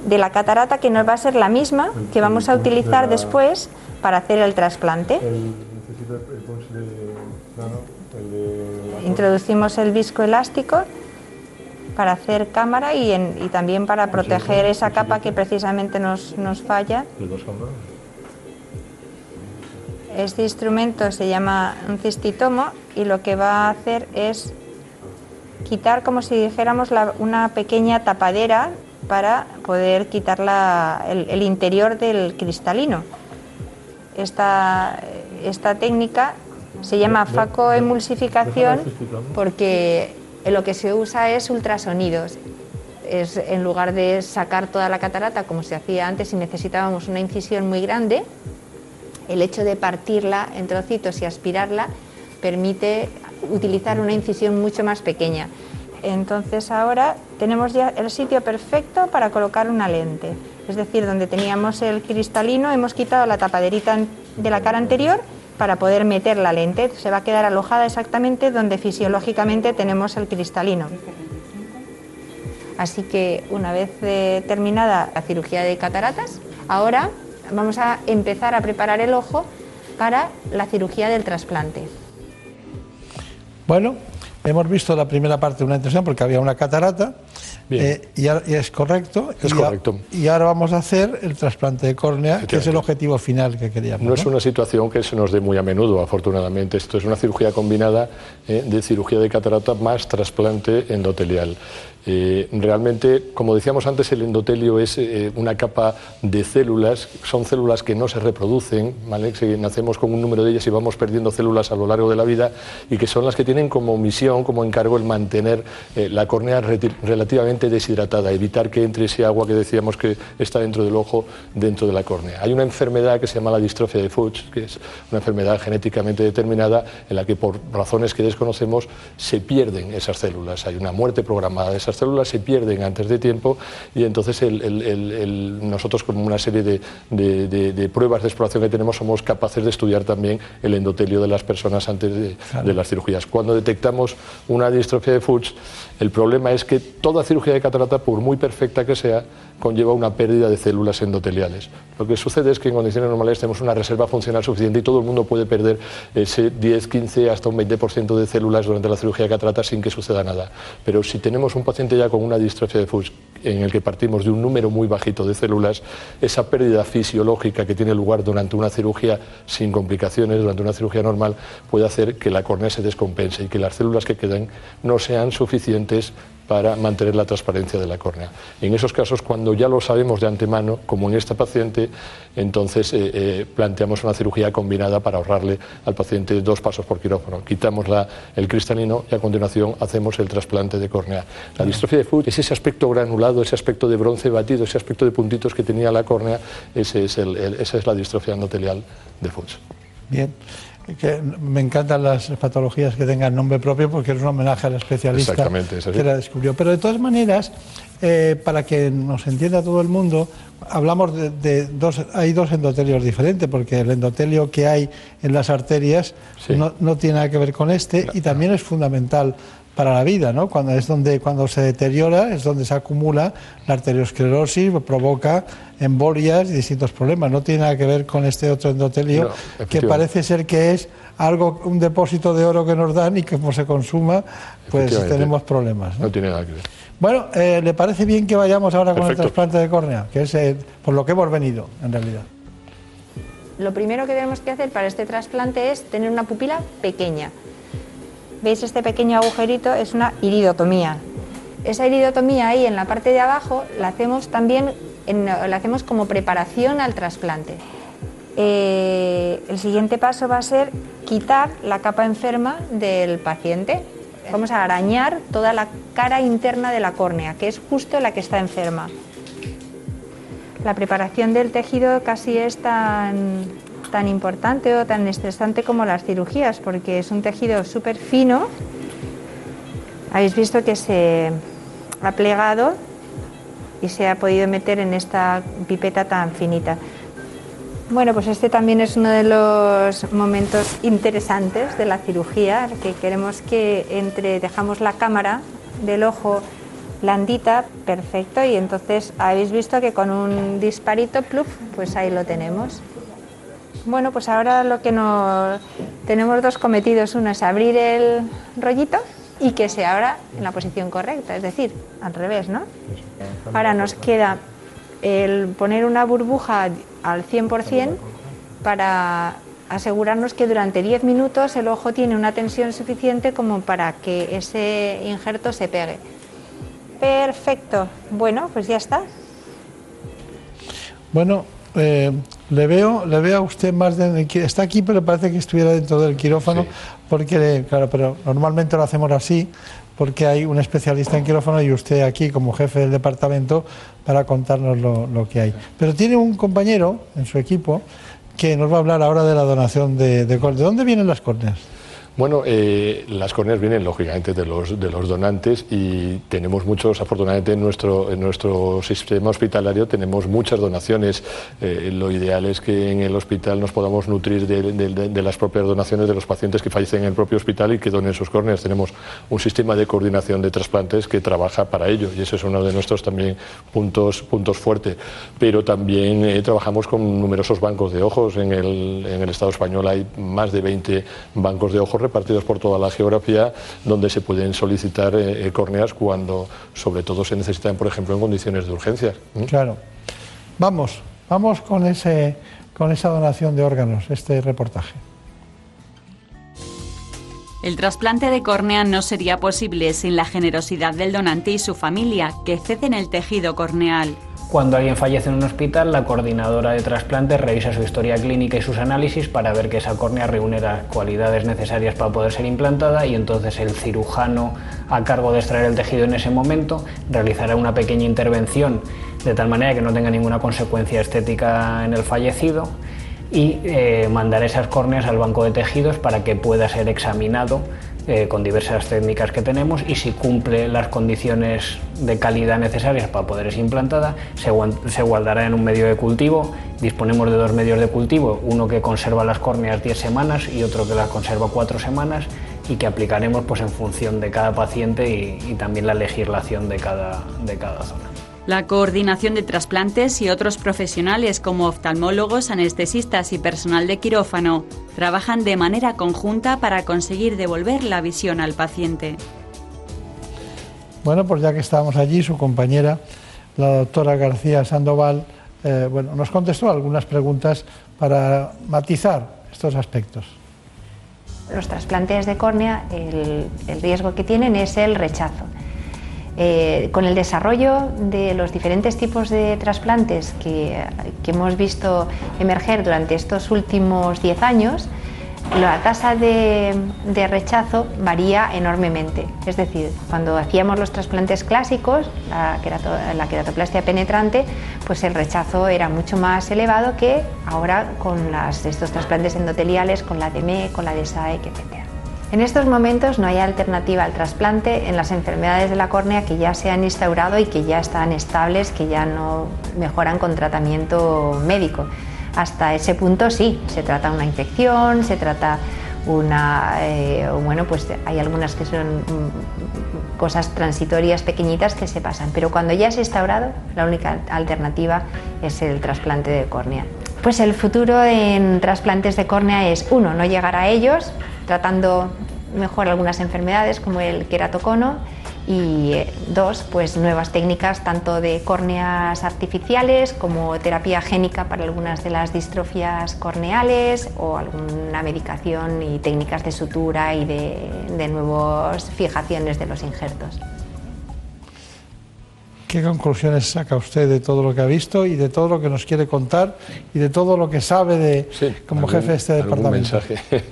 S30: de la catarata que nos va a ser la misma que vamos a utilizar después para hacer el trasplante. Introducimos el viscoelástico para hacer cámara y, en- y también para proteger esa capa que precisamente nos, nos falla. Este instrumento se llama un cistitomo y lo que va a hacer es quitar como si dijéramos la- una pequeña tapadera para poder quitar la- el, el interior del cristalino. Esta, esta técnica se llama facoemulsificación porque lo que se usa es ultrasonidos. Es, en lugar de sacar toda la catarata como se hacía antes y necesitábamos una incisión muy grande, el hecho de partirla en trocitos y aspirarla permite utilizar una incisión mucho más pequeña. Entonces ahora tenemos ya el sitio perfecto para colocar una lente. Es decir, donde teníamos el cristalino hemos quitado la tapaderita de la cara anterior para poder meter la lente. Se va a quedar alojada exactamente donde fisiológicamente tenemos el cristalino. Así que una vez eh, terminada la cirugía de cataratas, ahora vamos a empezar a preparar el ojo para la cirugía del trasplante.
S16: Bueno, hemos visto la primera parte de una intención porque había una catarata eh, y, ahora- y es correcto.
S34: Es
S16: y, a-
S34: correcto.
S16: y ahora vamos a hacer el trasplante de córnea, que es el objetivo final que queríamos.
S34: No es una situación que se nos dé muy a menudo, afortunadamente. Esto es una cirugía combinada eh, de cirugía de catarata más trasplante endotelial. Eh, realmente, como decíamos antes, el endotelio es eh, una capa de células, son células que no se reproducen, ¿vale? Nacemos con un número de ellas y vamos perdiendo células a lo largo de la vida y que son las que tienen como misión, como encargo, el mantener eh, la córnea relativamente deshidratada, evitar que entre ese agua que decíamos que está dentro del ojo, dentro de la córnea. Hay una enfermedad que se llama la distrofia de Fuchs, que es una enfermedad genéticamente determinada en la que por razones que desconocemos se pierden esas células. Hay una muerte programada de esas células, se pierden antes de tiempo y entonces el- el- el- el- nosotros con una serie de, de- de- de pruebas de exploración que tenemos somos capaces de estudiar también el endotelio de las personas antes de, de las cirugías. Cuando detectamos una distrofia de Fuchs, el problema es que toda cirugía de catarata, por muy perfecta que sea, conlleva una pérdida de células endoteliales. Lo que sucede es que en condiciones normales tenemos una reserva funcional suficiente y todo el mundo puede perder ese 10, 15, hasta un 20% de células durante la cirugía de catarata sin que suceda nada. Pero si tenemos un paciente ya con una distrofia de Fuchs en el que partimos de un número muy bajito de células, esa pérdida fisiológica que tiene lugar durante una cirugía sin complicaciones, durante una cirugía normal, puede hacer que la córnea se descompense y que las células que quedan no sean suficientes para mantener la transparencia de la córnea. En esos casos, cuando ya lo sabemos de antemano, como en esta paciente, entonces eh, eh, planteamos una cirugía combinada para ahorrarle al paciente dos pasos por quirófano. Quitamos el cristalino y a continuación hacemos el trasplante de córnea. La distrofia de Fuchs es ese aspecto granulado, ese aspecto de bronce batido, ese aspecto de puntitos que tenía la córnea, ese es esa es la distrofia endotelial de Fuchs.
S16: Bien. Que me encantan las patologías que tengan nombre propio porque es un homenaje al especialista que la descubrió. Pero de todas maneras, eh, para que nos entienda todo el mundo, hablamos de, de dos, hay dos endotelios diferentes, porque el endotelio que hay en las arterias no, no tiene nada que ver con este y también es fundamental para la vida, ¿no? Cuando es donde cuando se deteriora es donde se acumula la arteriosclerosis, provoca embolias y distintos problemas. No tiene nada que ver con este otro endotelio
S34: No,
S16: que parece ser que es algo un depósito de oro que nos dan y que como se consuma, pues tenemos problemas. ¿no?
S34: No tiene nada que ver.
S16: Bueno, eh, ¿le parece bien que vayamos ahora con el trasplante de córnea? Que es eh, por lo que hemos venido, en realidad.
S30: Lo primero que tenemos que hacer para este trasplante es tener una pupila pequeña. ¿Veis este pequeño agujerito? Es una iridotomía. Esa iridotomía ahí en la parte de abajo la hacemos también la hacemos como preparación al trasplante. Eh, el siguiente paso va a ser quitar la capa enferma del paciente. Vamos a arañar toda la cara interna de la córnea, que es justo la que está enferma. La preparación del tejido casi es tan, tan importante o tan estresante como las cirugías, porque es un tejido súper fino. Habéis visto que se ha plegado y se ha podido meter en esta pipeta tan finita. Bueno, pues este también es uno de los momentos interesantes de la cirugía, que queremos que entre, dejamos la cámara del ojo blandita, perfecto, y entonces habéis visto que con un disparito, pluf, pues ahí lo tenemos. Bueno, pues ahora lo que nos tenemos dos cometidos, uno es abrir el rollito y que se abra en la posición correcta, es decir, al revés, ¿no? Ahora nos queda el poner una burbuja al 100% para asegurarnos que durante 10 minutos el ojo tiene una tensión suficiente como para que ese injerto se pegue. Perfecto. Bueno, pues ya está.
S16: Bueno, eh, le veo, le veo a usted más de, está aquí, pero parece que estuviera dentro del quirófano, porque claro, pero normalmente lo hacemos así, porque hay un especialista en quirófano y usted aquí como jefe del departamento para contarnos lo, lo que hay. Pero tiene un compañero en su equipo que nos va a hablar ahora de la donación de, de córneas. ¿De dónde vienen las córneas?
S34: Bueno, eh, las córneas vienen lógicamente de los, de los donantes y tenemos muchos, afortunadamente en nuestro, en nuestro sistema hospitalario tenemos muchas donaciones. Eh, lo ideal es que en el hospital nos podamos nutrir de, las propias donaciones de los pacientes que fallecen en el propio hospital y que donen sus córneas. Tenemos un sistema de coordinación de trasplantes que trabaja para ello y ese es uno de nuestros también puntos, puntos fuertes. Pero también eh, trabajamos con numerosos bancos de ojos. En el, en el Estado español hay más de 20 bancos de ojos repartidos por toda la geografía donde se pueden solicitar eh, eh, córneas cuando sobre todo se necesitan, por ejemplo, en condiciones de urgencias. ¿Mm?
S16: Claro. Vamos, vamos con, ese, con esa donación de órganos, este reportaje.
S18: El trasplante de córnea no sería posible sin la generosidad del donante y su familia, que ceden el tejido corneal.
S35: Cuando alguien fallece en un hospital, la coordinadora de trasplantes revisa su historia clínica y sus análisis para ver que esa córnea reúne las cualidades necesarias para poder ser implantada y entonces el cirujano a cargo de extraer el tejido en ese momento realizará una pequeña intervención de tal manera que no tenga ninguna consecuencia estética en el fallecido y eh, mandará esas córneas al banco de tejidos para que pueda ser examinado eh, con diversas técnicas que tenemos y si cumple las condiciones de calidad necesarias para poder ser implantada, se, se guardará en un medio de cultivo. Disponemos de dos medios de cultivo, uno que conserva las córneas 10 semanas y otro que las conserva 4 semanas y que aplicaremos pues, en función de cada paciente y, y también la legislación de cada, de cada zona.
S18: La coordinación de trasplantes y otros profesionales como oftalmólogos, anestesistas y personal de quirófano trabajan de manera conjunta para conseguir devolver la visión al paciente.
S16: Bueno, pues ya que estábamos allí, su compañera, la doctora García Sandoval, eh, bueno, nos contestó algunas preguntas para matizar estos aspectos.
S30: Los trasplantes de córnea, el, el riesgo que tienen es el rechazo. Eh, con el desarrollo de los diferentes tipos de trasplantes que, hemos visto emerger durante estos últimos 10 años, la tasa de, rechazo varía enormemente. Es decir, cuando hacíamos los trasplantes clásicos, la, querato- la queratoplastia penetrante, pues el rechazo era mucho más elevado que ahora con estos trasplantes endoteliales, con la DME, con la DSAEC, etc. En estos momentos no hay alternativa al trasplante en las enfermedades de la córnea que ya se han instaurado y que ya están estables, que ya no mejoran con tratamiento médico. Hasta ese punto sí, se trata una infección, se trata una, eh, bueno, pues hay algunas que son mm, cosas transitorias pequeñitas que se pasan, pero cuando ya se ha instaurado, la única alternativa es el trasplante de córnea. Pues el futuro en trasplantes de córnea es, uno, no llegar a ellos, tratando mejor algunas enfermedades como el queratocono, y eh, dos, pues nuevas técnicas tanto de córneas artificiales como terapia génica para algunas de las distrofias corneales o alguna medicación y técnicas de sutura y de, de nuevas fijaciones de los injertos.
S16: ¿Qué conclusiones saca usted de todo lo que ha visto y de todo lo que nos quiere contar y de todo lo que sabe de, como
S34: algún-
S16: jefe de este departamento?
S34: mensaje.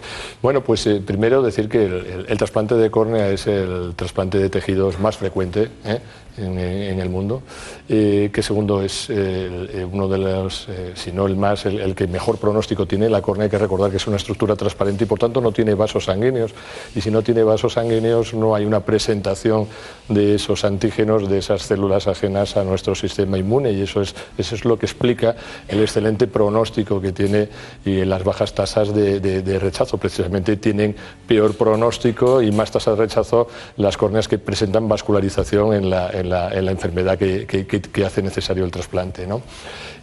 S34: Bueno, pues eh, primero decir que el, el- el trasplante de córnea es el trasplante de tejidos más frecuente ¿eh? En, eh, en el mundo. Eh, que segundo es eh, uno de los, si no el más, el, que mejor pronóstico tiene. La córnea hay que recordar que es una estructura transparente y por tanto no tiene vasos sanguíneos. Y si no tiene vasos sanguíneos no hay una presentación de esos antígenos, de esas células ajenas a nuestro sistema inmune y eso es, eso es lo que explica el excelente pronóstico que tiene y las bajas tasas de, rechazo. Precisamente tienen peor pronóstico y más tasas de rechazo las córneas que presentan vascularización en la, en la enfermedad que, que- que- que hace necesario el trasplante. ¿no?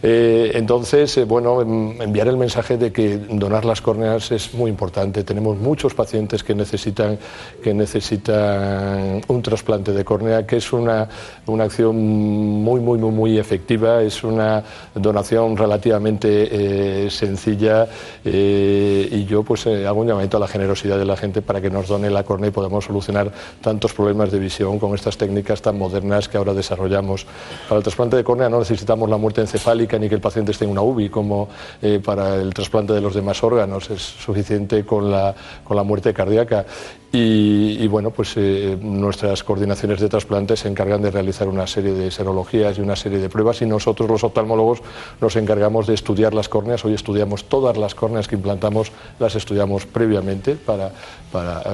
S34: Eh, entonces, eh, bueno, em, enviar el mensaje de que donar las córneas es muy importante. Tenemos muchos pacientes que necesitan, que necesitan un trasplante de córnea, que es una, una acción muy, muy, muy, muy efectiva. Es una donación relativamente eh, sencilla y yo pues hago un llamamiento a la generosidad de la gente para que nos done la córnea y podamos solucionar tantos problemas de visión con estas técnicas tan modernas que ahora desarrollamos. Para el trasplante de córnea no necesitamos la muerte encefálica ni que el paciente esté en una UBI como eh, para el trasplante de los demás órganos, es suficiente con la, con la muerte cardíaca. Y, bueno, pues eh, nuestras coordinaciones de trasplante se encargan de realizar una serie de serologías y una serie de pruebas y nosotros los oftalmólogos nos encargamos de estudiar las córneas. Hoy estudiamos todas las córneas que implantamos, las estudiamos previamente para,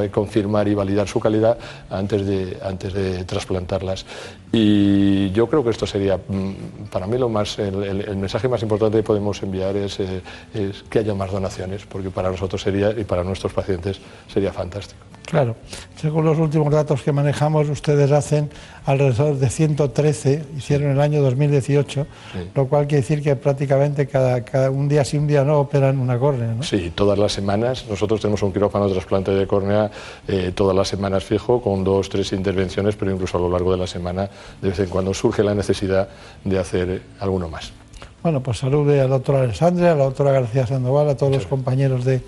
S34: eh, confirmar y validar su calidad antes de, antes de trasplantarlas. Y yo creo que esto sería, mm, para mí, lo más, el mensaje más importante que podemos enviar es, eh, es que haya más donaciones, porque para nosotros sería y para nuestros pacientes sería fantástico.
S16: Claro, según los últimos datos que manejamos, ustedes hacen alrededor de 113, hicieron el año 2018, lo cual quiere decir que prácticamente cada, cada un día sí, un día no operan una córnea. ¿no?
S34: Sí, todas las semanas. Nosotros tenemos un quirófano de trasplante de córnea eh, todas las semanas fijo, con dos, tres intervenciones, pero incluso a lo largo de la semana, de vez en cuando surge la necesidad de hacer alguno más.
S16: Bueno, pues salude al doctor Alessandre, a la doctora García Sandoval, a todos los compañeros de,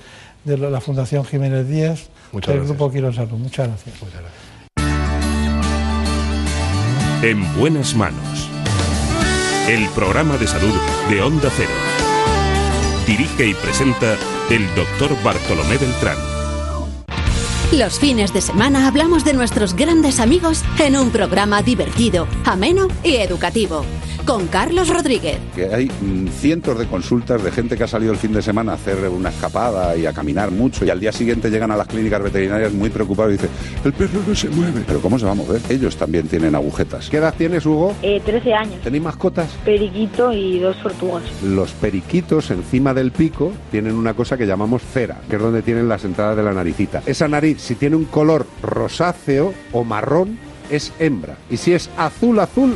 S16: de la Fundación Jiménez Díaz,
S34: Muchas
S16: del
S34: gracias.
S16: Grupo Quirón Salud. Muchas gracias.
S17: En buenas manos. El programa de salud de Onda Cero. Dirige y presenta el doctor Bartolomé Beltrán.
S8: Los fines de semana hablamos de nuestros grandes amigos en un programa divertido, ameno y educativo. Con Carlos Rodríguez.
S23: Que hay mm, cientos de consultas de gente que ha salido el fin de semana a hacer una escapada y a caminar mucho y al día siguiente llegan a las clínicas veterinarias muy preocupados y dicen, el perro no se mueve. Pero ¿cómo se va a mover? Ellos también tienen agujetas. ¿Qué edad tienes, Hugo?
S24: Eh, 13 años.
S23: ¿Tenéis mascotas?
S24: Periquito y dos tortugas.
S23: Los periquitos encima del pico tienen una cosa que llamamos cera, que es donde tienen las entradas de la naricita. Esa nariz, si tiene un color rosáceo o marrón, es hembra. Y si es azul azul,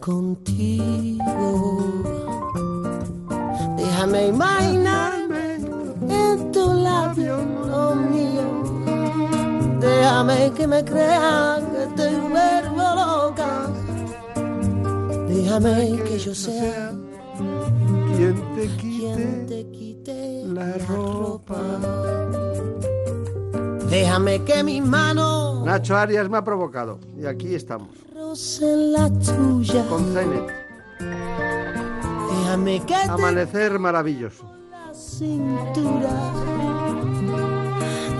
S36: contigo. Déjame imaginarme en tu labio, lo mío. Déjame que me crea que te vuelvo loca. Déjame que yo sea
S16: quien te
S36: quite la ropa. Déjame que mis manos
S16: Nacho Arias me ha provocado y aquí estamos.
S36: Rocen la tuya.
S16: Con Zenet.
S36: Déjame que te
S16: Amanecer maravilloso.
S36: la cintura.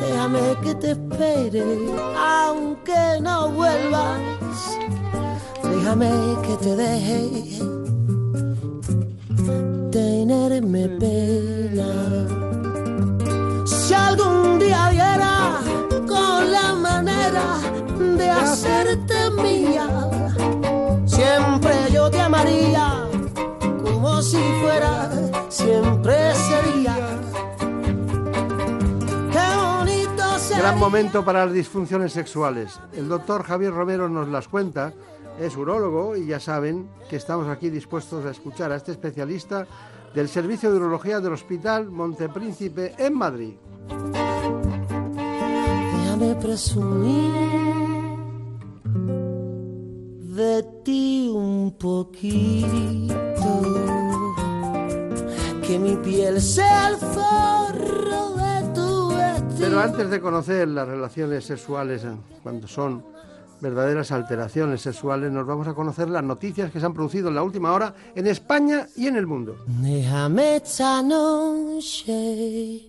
S36: Déjame que te espere, aunque no vuelvas. Déjame que te deje tenerme pena. Si algún día de hacerte mía, siempre yo te amaría como si fuera, siempre sería.
S16: Gran momento para las disfunciones sexuales. El doctor Javier Romero nos las cuenta, es urólogo y ya saben que estamos aquí dispuestos a escuchar a este especialista del Servicio de Urología del Hospital Montepríncipe en Madrid.
S36: Déjame presumir de ti un poquito. Que mi piel sea el forro de tu vestido.
S16: Pero antes de conocer las relaciones sexuales, eh, cuando son verdaderas alteraciones sexuales, nos vamos a conocer las noticias que se han producido en la última hora en España y en el mundo.
S36: Déjame esta noche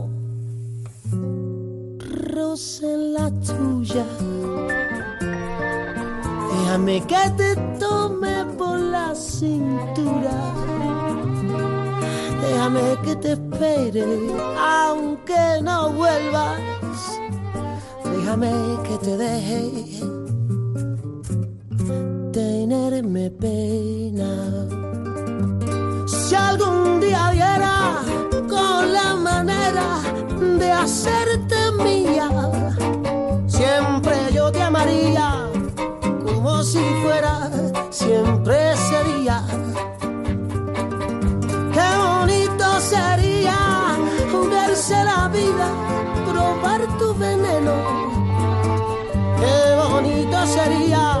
S36: rocen la tuya. Déjame que te tome por la cintura. Déjame que te espere, aunque no vuelvas. Déjame que te deje tenerme pena. Si algún día viera con la de hacerte mía, siempre yo te amaría como si fuera siempre sería. Qué bonito sería verse la vida, probar tu veneno. Qué bonito sería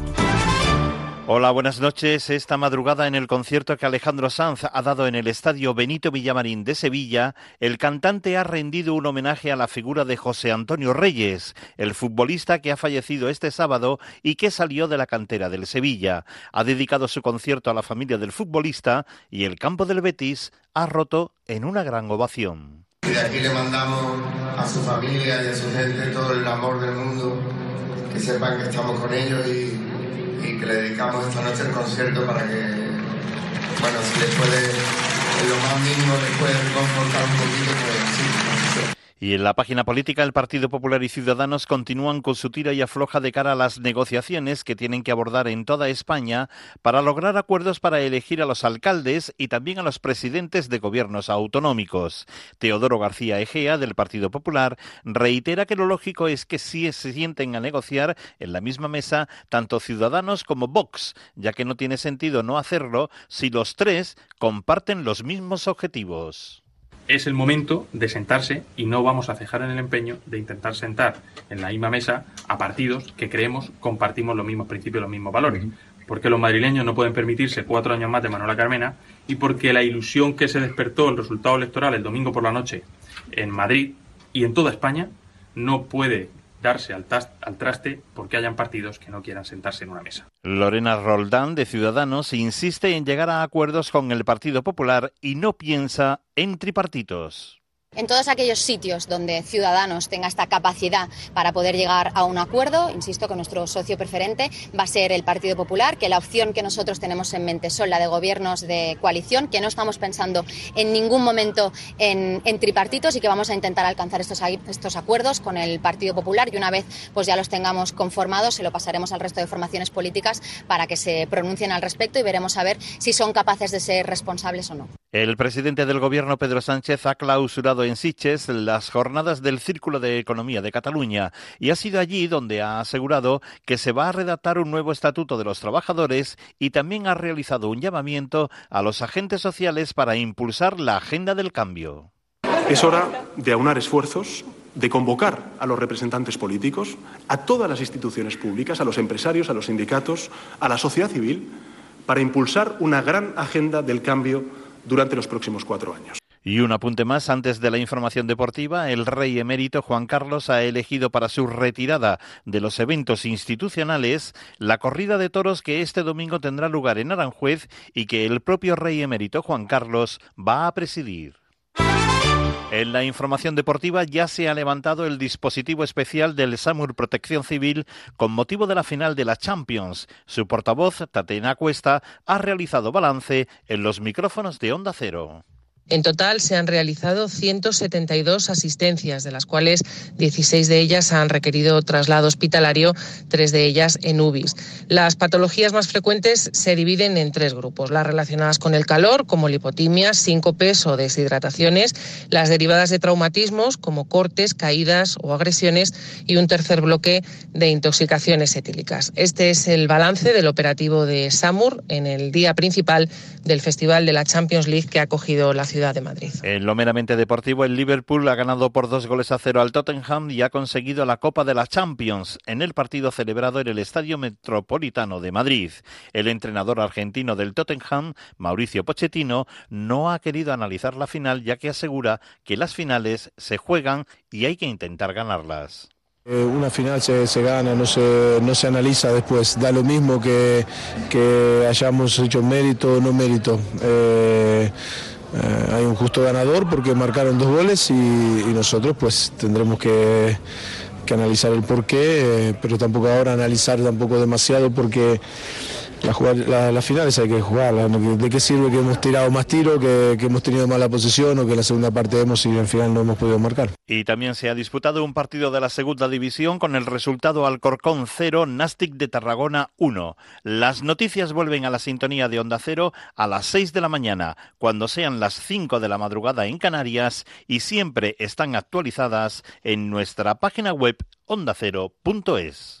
S2: Hola, buenas noches. Esta madrugada en el concierto que Alejandro Sanz ha dado en el Estadio Benito Villamarín de Sevilla, el cantante ha rendido un homenaje a la figura de José Antonio Reyes, el futbolista que ha fallecido este sábado y que salió de la cantera del Sevilla. Ha dedicado su concierto a la familia del futbolista y el campo del Betis ha roto en una gran ovación.
S37: Y aquí le mandamos a su familia y a su gente todo el amor del mundo, que sepan que estamos con ellos y, y que le dedicamos esta noche el concierto para que, bueno, si les puede, en lo más mínimo les puede confortar un poquito, pues sí.
S2: Y en la página política, el Partido Popular y Ciudadanos continúan con su tira y afloja de cara a las negociaciones que tienen que abordar en toda España para lograr acuerdos para elegir a los alcaldes y también a los presidentes de gobiernos autonómicos. Teodoro García Egea, del Partido Popular, reitera que lo lógico es que sí se sienten a negociar en la misma mesa tanto Ciudadanos como Vox, ya que no tiene sentido no hacerlo si los tres comparten los mismos objetivos
S38: es el momento de sentarse y no vamos a cejar en el empeño de intentar sentar en la misma mesa a partidos que creemos compartimos los mismos principios, los mismos valores. Porque los madrileños no pueden permitirse cuatro años más de Manuela Carmena y porque la ilusión que se despertó el resultado electoral el domingo por la noche en Madrid y en toda España no puede darse al, traste porque hayan partidos que no quieran sentarse en una mesa.
S2: Lorena Roldán, de Ciudadanos, insiste en llegar a acuerdos con el Partido Popular y no piensa en tripartitos.
S39: En todos aquellos sitios donde Ciudadanos tenga esta capacidad para poder llegar a un acuerdo, insisto que nuestro socio preferente va a ser el Partido Popular, que la opción que nosotros tenemos en mente son la de gobiernos de coalición, que no estamos pensando en ningún momento en, tripartitos y que vamos a intentar alcanzar estos, estos, acuerdos con el Partido Popular y una vez pues ya los tengamos conformados se lo pasaremos al resto de formaciones políticas para que se pronuncien al respecto y veremos a ver si son capaces de ser responsables o no.
S2: El presidente del Gobierno, Pedro Sánchez, ha clausurado en Siches las jornadas del Círculo de Economía de Cataluña y ha sido allí donde ha asegurado que se va a redactar un nuevo estatuto de los trabajadores y también ha realizado un llamamiento a los agentes sociales para impulsar la agenda del cambio.
S40: Es hora de aunar esfuerzos, de convocar a los representantes políticos, a todas las instituciones públicas, a los empresarios, a los sindicatos, a la sociedad civil, para impulsar una gran agenda del cambio durante los próximos cuatro años.
S2: Y un apunte más antes de la información deportiva, el rey emérito Juan Carlos ha elegido para su retirada de los eventos institucionales la corrida de toros que este domingo tendrá lugar en Aranjuez y que el propio rey emérito Juan Carlos va a presidir. En la información deportiva ya se ha levantado el dispositivo especial del SAMUR Protección Civil con motivo de la final de la Champions. Su portavoz, Tatena Cuesta, ha realizado balance en los micrófonos de Onda Cero.
S41: En total se han realizado 172 asistencias, de las cuales 16 de ellas han requerido traslado hospitalario, tres de ellas en UBIs. Las patologías más frecuentes se dividen en tres grupos, las relacionadas con el calor, como lipotimias, síncopes o deshidrataciones, las derivadas de traumatismos, como cortes, caídas o agresiones, y un tercer bloque de intoxicaciones etílicas. Este es el balance del operativo de SAMUR en el día principal del Festival de la Champions League que ha acogido la ciudad de Madrid.
S2: En lo meramente deportivo, el Liverpool ha ganado por dos goles a cero al Tottenham y ha conseguido la Copa de la Champions en el partido celebrado en el Estadio Metropolitano de Madrid. El entrenador argentino del Tottenham, Mauricio Pochettino, no ha querido analizar la final ya que asegura que las finales se juegan y hay que intentar ganarlas.
S42: Eh, una final se, se, gana, no se, no se analiza después, da lo mismo que, que hayamos hecho mérito o no mérito. Eh, eh, hay un justo ganador porque marcaron dos goles y, nosotros pues tendremos que, que analizar el porqué, eh, pero tampoco ahora analizar tampoco demasiado porque las finales hay que jugarlas. ¿De qué sirve que hemos tirado más tiro, que, hemos tenido mala posesión o que la segunda parte hemos y al final no hemos podido marcar?
S2: Y también se ha disputado un partido de la segunda división con el resultado Alcorcón 0, Nastic de Tarragona 1. Las noticias vuelven a la sintonía de Onda Cero a las 6 de la mañana, cuando sean las 5 de la madrugada en Canarias y siempre están actualizadas en nuestra página web ondacero.es.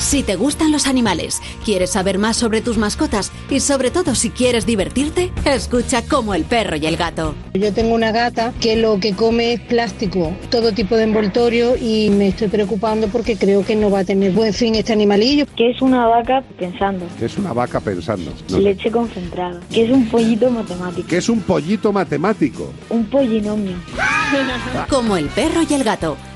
S8: Si te gustan los animales, quieres saber más sobre tus mascotas y sobre todo si quieres divertirte, escucha como el perro y el gato.
S43: Yo tengo una gata que lo que come es plástico, todo tipo de envoltorio y me estoy preocupando porque creo que no va a tener buen fin este animalillo.
S24: Que es una vaca pensando.
S23: Que es una vaca pensando.
S24: No. Leche concentrada. Que es un pollito matemático.
S23: Que es un pollito matemático.
S24: Un pollinomio.
S8: como el perro y el gato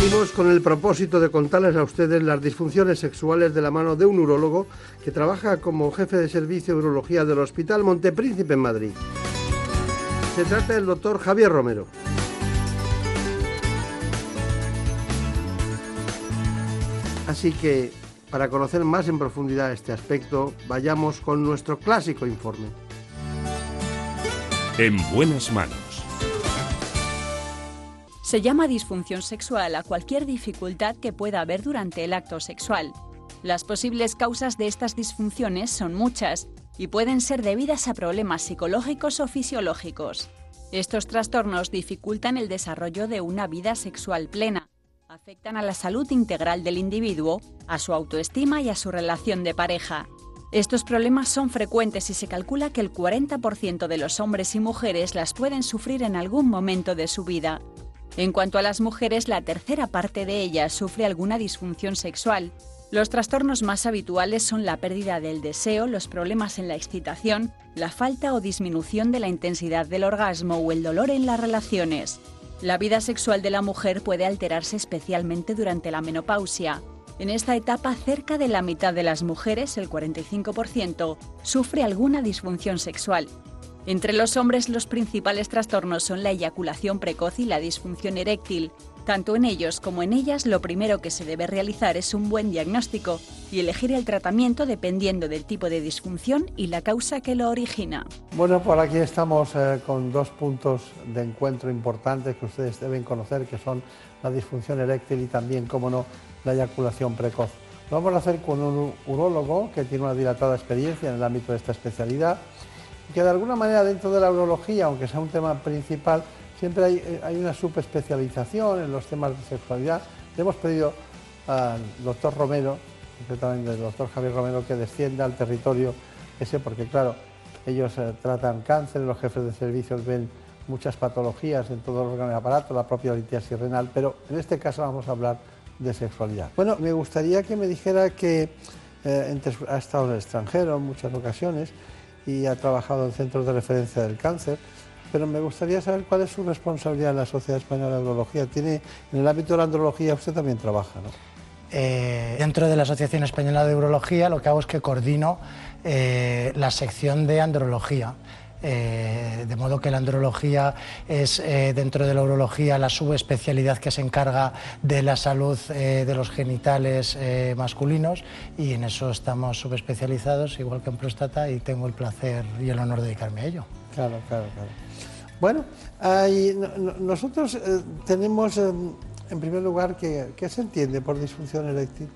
S16: Seguimos con el propósito de contarles a ustedes las disfunciones sexuales de la mano de un urólogo que trabaja como jefe de servicio de urología del Hospital Montepríncipe en Madrid. Se trata del doctor Javier Romero. Así que, para conocer más en profundidad este aspecto, vayamos con nuestro clásico informe.
S17: En buenas manos.
S18: Se llama disfunción sexual a cualquier dificultad que pueda haber durante el acto sexual. Las posibles causas de estas disfunciones son muchas y pueden ser debidas a problemas psicológicos o fisiológicos. Estos trastornos dificultan el desarrollo de una vida sexual plena, afectan a la salud integral del individuo, a su autoestima y a su relación de pareja. Estos problemas son frecuentes y se calcula que el 40% de los hombres y mujeres las pueden sufrir en algún momento de su vida. En cuanto a las mujeres, la tercera parte de ellas sufre alguna disfunción sexual. Los trastornos más habituales son la pérdida del deseo, los problemas en la excitación, la falta o disminución de la intensidad del orgasmo o el dolor en las relaciones. La vida sexual de la mujer puede alterarse especialmente durante la menopausia. En esta etapa, cerca de la mitad de las mujeres, el 45%, sufre alguna disfunción sexual. Entre los hombres los principales trastornos son la eyaculación precoz y la disfunción eréctil. Tanto en ellos como en ellas lo primero que se debe realizar es un buen diagnóstico y elegir el tratamiento dependiendo del tipo de disfunción y la causa que lo origina.
S16: Bueno, por aquí estamos eh, con dos puntos de encuentro importantes que ustedes deben conocer, que son la disfunción eréctil y también, como no, la eyaculación precoz. Lo vamos a hacer con un urólogo que tiene una dilatada experiencia en el ámbito de esta especialidad que de alguna manera dentro de la urología, aunque sea un tema principal, siempre hay, hay una subespecialización en los temas de sexualidad. Le hemos pedido al doctor Romero, concretamente el doctor Javier Romero, que descienda al territorio ese, porque claro, ellos eh, tratan cáncer, los jefes de servicios ven muchas patologías en todo el órgano y aparato, la propia litiasis renal, pero en este caso vamos a hablar de sexualidad. Bueno, me gustaría que me dijera que eh, ha estado en el extranjero en muchas ocasiones y ha trabajado en centros de referencia del cáncer, pero me gustaría saber cuál es su responsabilidad en la Sociedad Española de Andrología. Tiene, en el ámbito de la andrología usted también trabaja, ¿no?
S44: Eh, dentro de la Asociación Española de Urología lo que hago es que coordino eh, la sección de andrología. Eh, de modo que la andrología es dentro de la urología la subespecialidad que se encarga de la salud de los genitales masculinos y en eso estamos subespecializados, igual que en próstata, y tengo el placer y el honor de dedicarme a ello.
S16: Claro, claro, claro. Bueno, nosotros tenemos en primer lugar, ¿qué, se entiende por disfunción eréctil?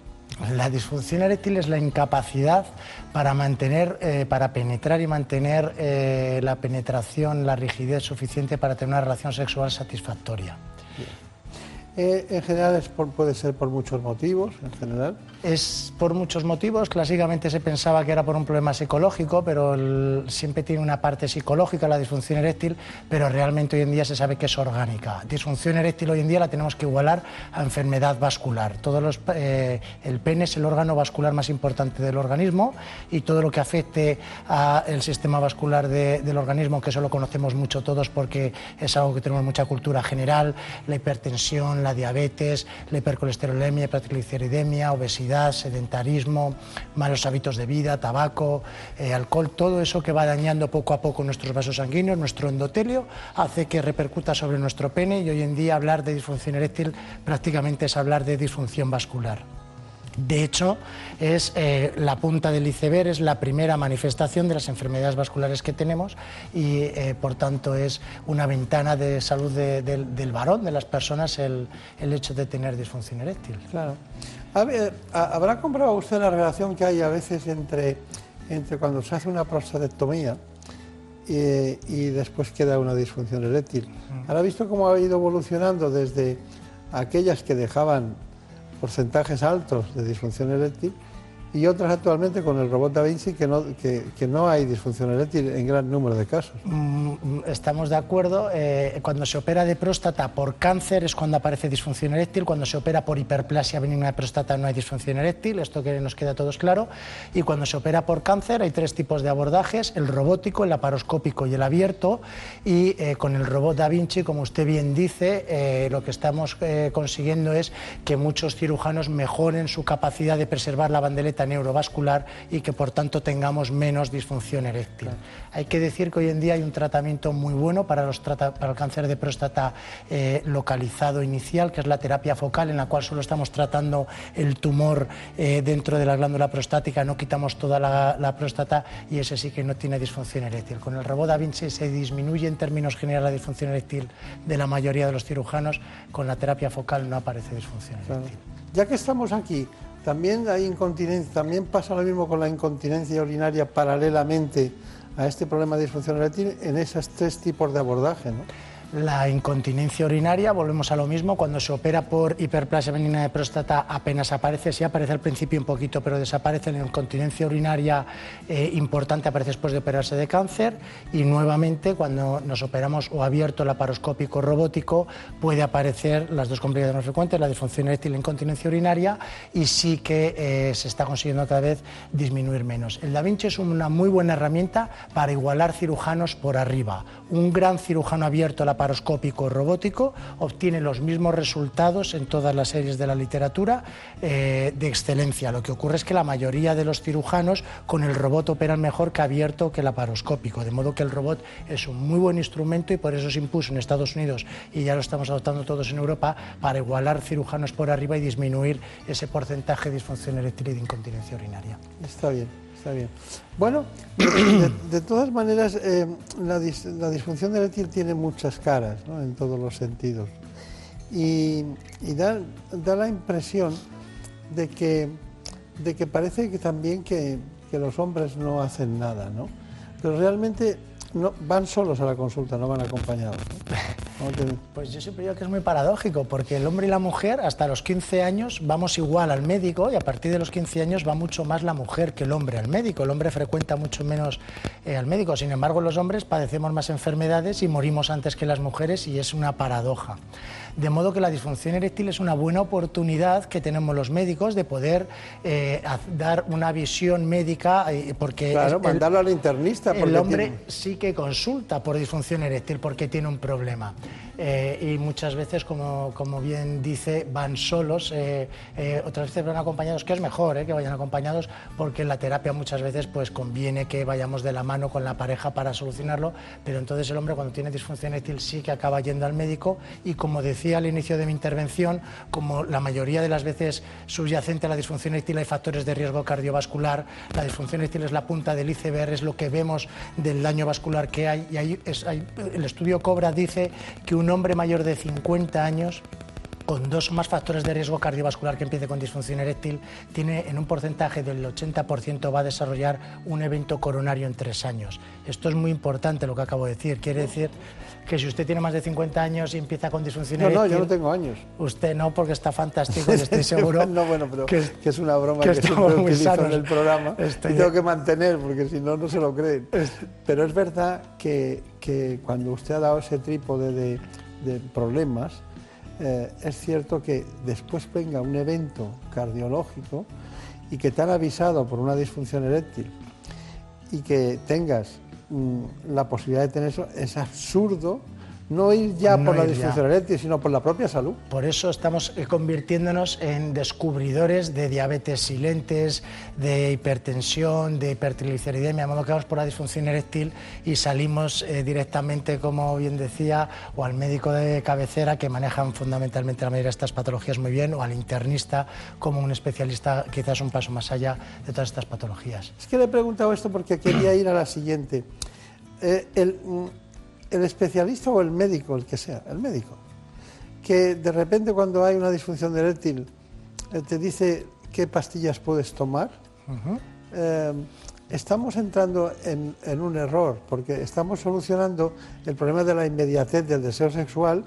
S44: La disfunción eréctil es la incapacidad para mantener, eh, para penetrar y mantener eh, la penetración, la rigidez suficiente para tener una relación sexual satisfactoria.
S16: Eh, en general puede ser por muchos motivos, en general.
S44: Es por muchos motivos. Clásicamente se pensaba que era por un problema psicológico, pero siempre tiene una parte psicológica la disfunción eréctil, pero realmente hoy en día se sabe que es orgánica. Disfunción eréctil hoy en día la tenemos que igualar a enfermedad vascular. Todos eh, el pene es el órgano vascular más importante del organismo y todo lo que afecte al sistema vascular del organismo, que eso lo conocemos mucho todos porque es algo que tenemos mucha cultura general, la hipertensión, la diabetes, la hipercolesterolemia, hipertrigliceridemia, obesidad, sedentarismo, malos hábitos de vida, tabaco, eh, alcohol, todo eso que va dañando poco a poco nuestros vasos sanguíneos, nuestro endotelio, hace que repercuta sobre nuestro pene y hoy en día hablar de disfunción eréctil prácticamente es hablar de disfunción vascular. De hecho, es eh, la punta del iceberg, es la primera manifestación de las enfermedades vasculares que tenemos y, eh, por tanto, es una ventana de salud del varón, de las personas, el, hecho de tener disfunción eréctil.
S16: Claro. ¿Habrá comprobado usted la relación que hay a veces entre, entre cuando se hace una prostatectomía y, después queda una disfunción eréctil? ¿Habrá visto cómo ha ido evolucionando desde aquellas que dejaban porcentajes altos de disfunción eréctil y otras actualmente con el robot Da Vinci que no, que, no hay disfunción eréctil en gran número de casos.
S44: Mm, estamos de acuerdo. Eh, cuando se opera de próstata por cáncer es cuando aparece disfunción eréctil. Cuando se opera por hiperplasia benigna de próstata no hay disfunción eréctil. Esto que nos queda a todos claro. Y cuando se opera por cáncer hay tres tipos de abordajes: el robótico, el laparoscópico y el abierto. Y eh, con el robot Da Vinci, como usted bien dice, eh, lo que estamos consiguiendo es que muchos cirujanos mejoren su capacidad de preservar la bandeleta neurovascular y que por tanto tengamos menos disfunción eréctil. Hay que decir que hoy en día hay un tratamiento muy bueno para, los para el cáncer de próstata eh, localizado inicial, que es la terapia focal, en la cual solo estamos tratando el tumor eh, dentro de la glándula prostática, no quitamos toda la, próstata y ese sí que no tiene disfunción eréctil. Con el robot Da Vinci se disminuye en términos generales la disfunción eréctil de la mayoría de los cirujanos, con la terapia focal no aparece disfunción eréctil.
S16: Ya que estamos aquí, también también pasa lo mismo con la incontinencia urinaria paralelamente a este problema de disfunción eréctil en esos tres tipos de abordaje, ¿no?
S44: La incontinencia urinaria, volvemos a lo mismo, cuando se opera por hiperplasia benigna de próstata apenas aparece, sí aparece al principio un poquito, pero desaparece. La incontinencia urinaria eh, importante aparece después de operarse de cáncer y nuevamente cuando nos operamos o abierto laparoscópico robótico puede aparecer las dos complicaciones más frecuentes, la disfunción eréctil y la incontinencia urinaria y sí que eh, se está consiguiendo cada vez disminuir menos. El Da Vinci es una muy buena herramienta para igualar cirujanos por arriba. Un gran cirujano abierto laparoscópico laparoscópico robótico obtiene los mismos resultados en todas las series de la literatura eh, de excelencia. Lo que ocurre es que la mayoría de los cirujanos con el robot operan mejor que abierto que laparoscópico, de modo que el robot es un muy buen instrumento y por eso se impuso en Estados Unidos y ya lo estamos adoptando todos en Europa para igualar cirujanos por arriba y disminuir ese porcentaje de disfunción eréctil y de incontinencia urinaria.
S16: Está bien está bien. Bueno, de, todas maneras, eh, la, disfunción eréctil tiene muchas caras, en todos los sentidos. Y, da, la impresión de que, de que parece que también que, los hombres no hacen nada, ¿no? Pero realmente no, van solos a la consulta, no van acompañados.
S44: Pues yo siempre digo que es muy paradójico, porque el hombre y la mujer hasta los 15 años vamos igual al médico y a partir de los 15 años va mucho más la mujer que el hombre al médico. El hombre frecuenta mucho menos eh, al médico. Sin embargo, los hombres padecemos más enfermedades y morimos antes que las mujeres y es una paradoja. De modo que la disfunción eréctil es una buena oportunidad que tenemos los médicos de poder eh, dar una visión médica, eh, porque...
S16: Claro, mandarlo al internista.
S44: El hombre sí que consulta por disfunción eréctil porque tiene un problema. Eh, y muchas veces, como, como, bien dice, van solos, otras veces van acompañados, que es mejor que vayan acompañados, porque en la terapia muchas veces pues conviene que vayamos de la mano con la pareja para solucionarlo, pero entonces el hombre cuando tiene disfunción eréctil sí que acaba yendo al médico y como decía, al inicio de mi intervención, como la mayoría de las veces subyacente a la disfunción eréctil hay factores de riesgo cardiovascular, la disfunción eréctil es la punta del iceberg, es lo que vemos del daño vascular que hay. Y ahí el estudio Cobra dice que un hombre mayor de 50 años con dos o más factores de riesgo cardiovascular que empiece con disfunción eréctil, tiene en un porcentaje del 80% va a desarrollar un evento coronario en tres años. Esto es muy importante lo que acabo de decir. Quiere decir que si usted tiene más de 50 años y empieza con disfunción
S16: no,
S44: eréctil...
S16: No, yo no tengo años.
S44: Usted no, porque está fantástico y estoy seguro...
S16: no, bueno, pero que, es una broma que, siempre utilizo en el programa y tengo que mantener, porque si no, no se lo creen. Pero es verdad que, que, cuando usted ha dado ese trípode de, de problemas, eh, es cierto que después venga un evento cardiológico y que te han avisado por una disfunción eréctil y que tengas Mm, la posibilidad de tener eso es absurdo no ir ya por la disfunción eréctil, sino por la propia salud.
S44: Por eso estamos eh, convirtiéndonos en descubridores de diabetes silentes, de hipertensión, de hipertrigliceridemia, modo que vamos por la disfunción eréctil y salimos eh, directamente, como bien decía, o al médico de cabecera, que manejan fundamentalmente la mayoría de estas patologías muy bien, o al internista, como un especialista quizás un paso más allá de todas estas patologías.
S16: Es que le he preguntado esto porque quería ir a la siguiente. Eh, el, mm, el especialista o el médico, el que sea, el médico, que de repente cuando hay una disfunción eréctil eh, te dice qué pastillas puedes tomar, eh, estamos entrando en, en, un error, porque estamos solucionando el problema de la inmediatez del deseo sexual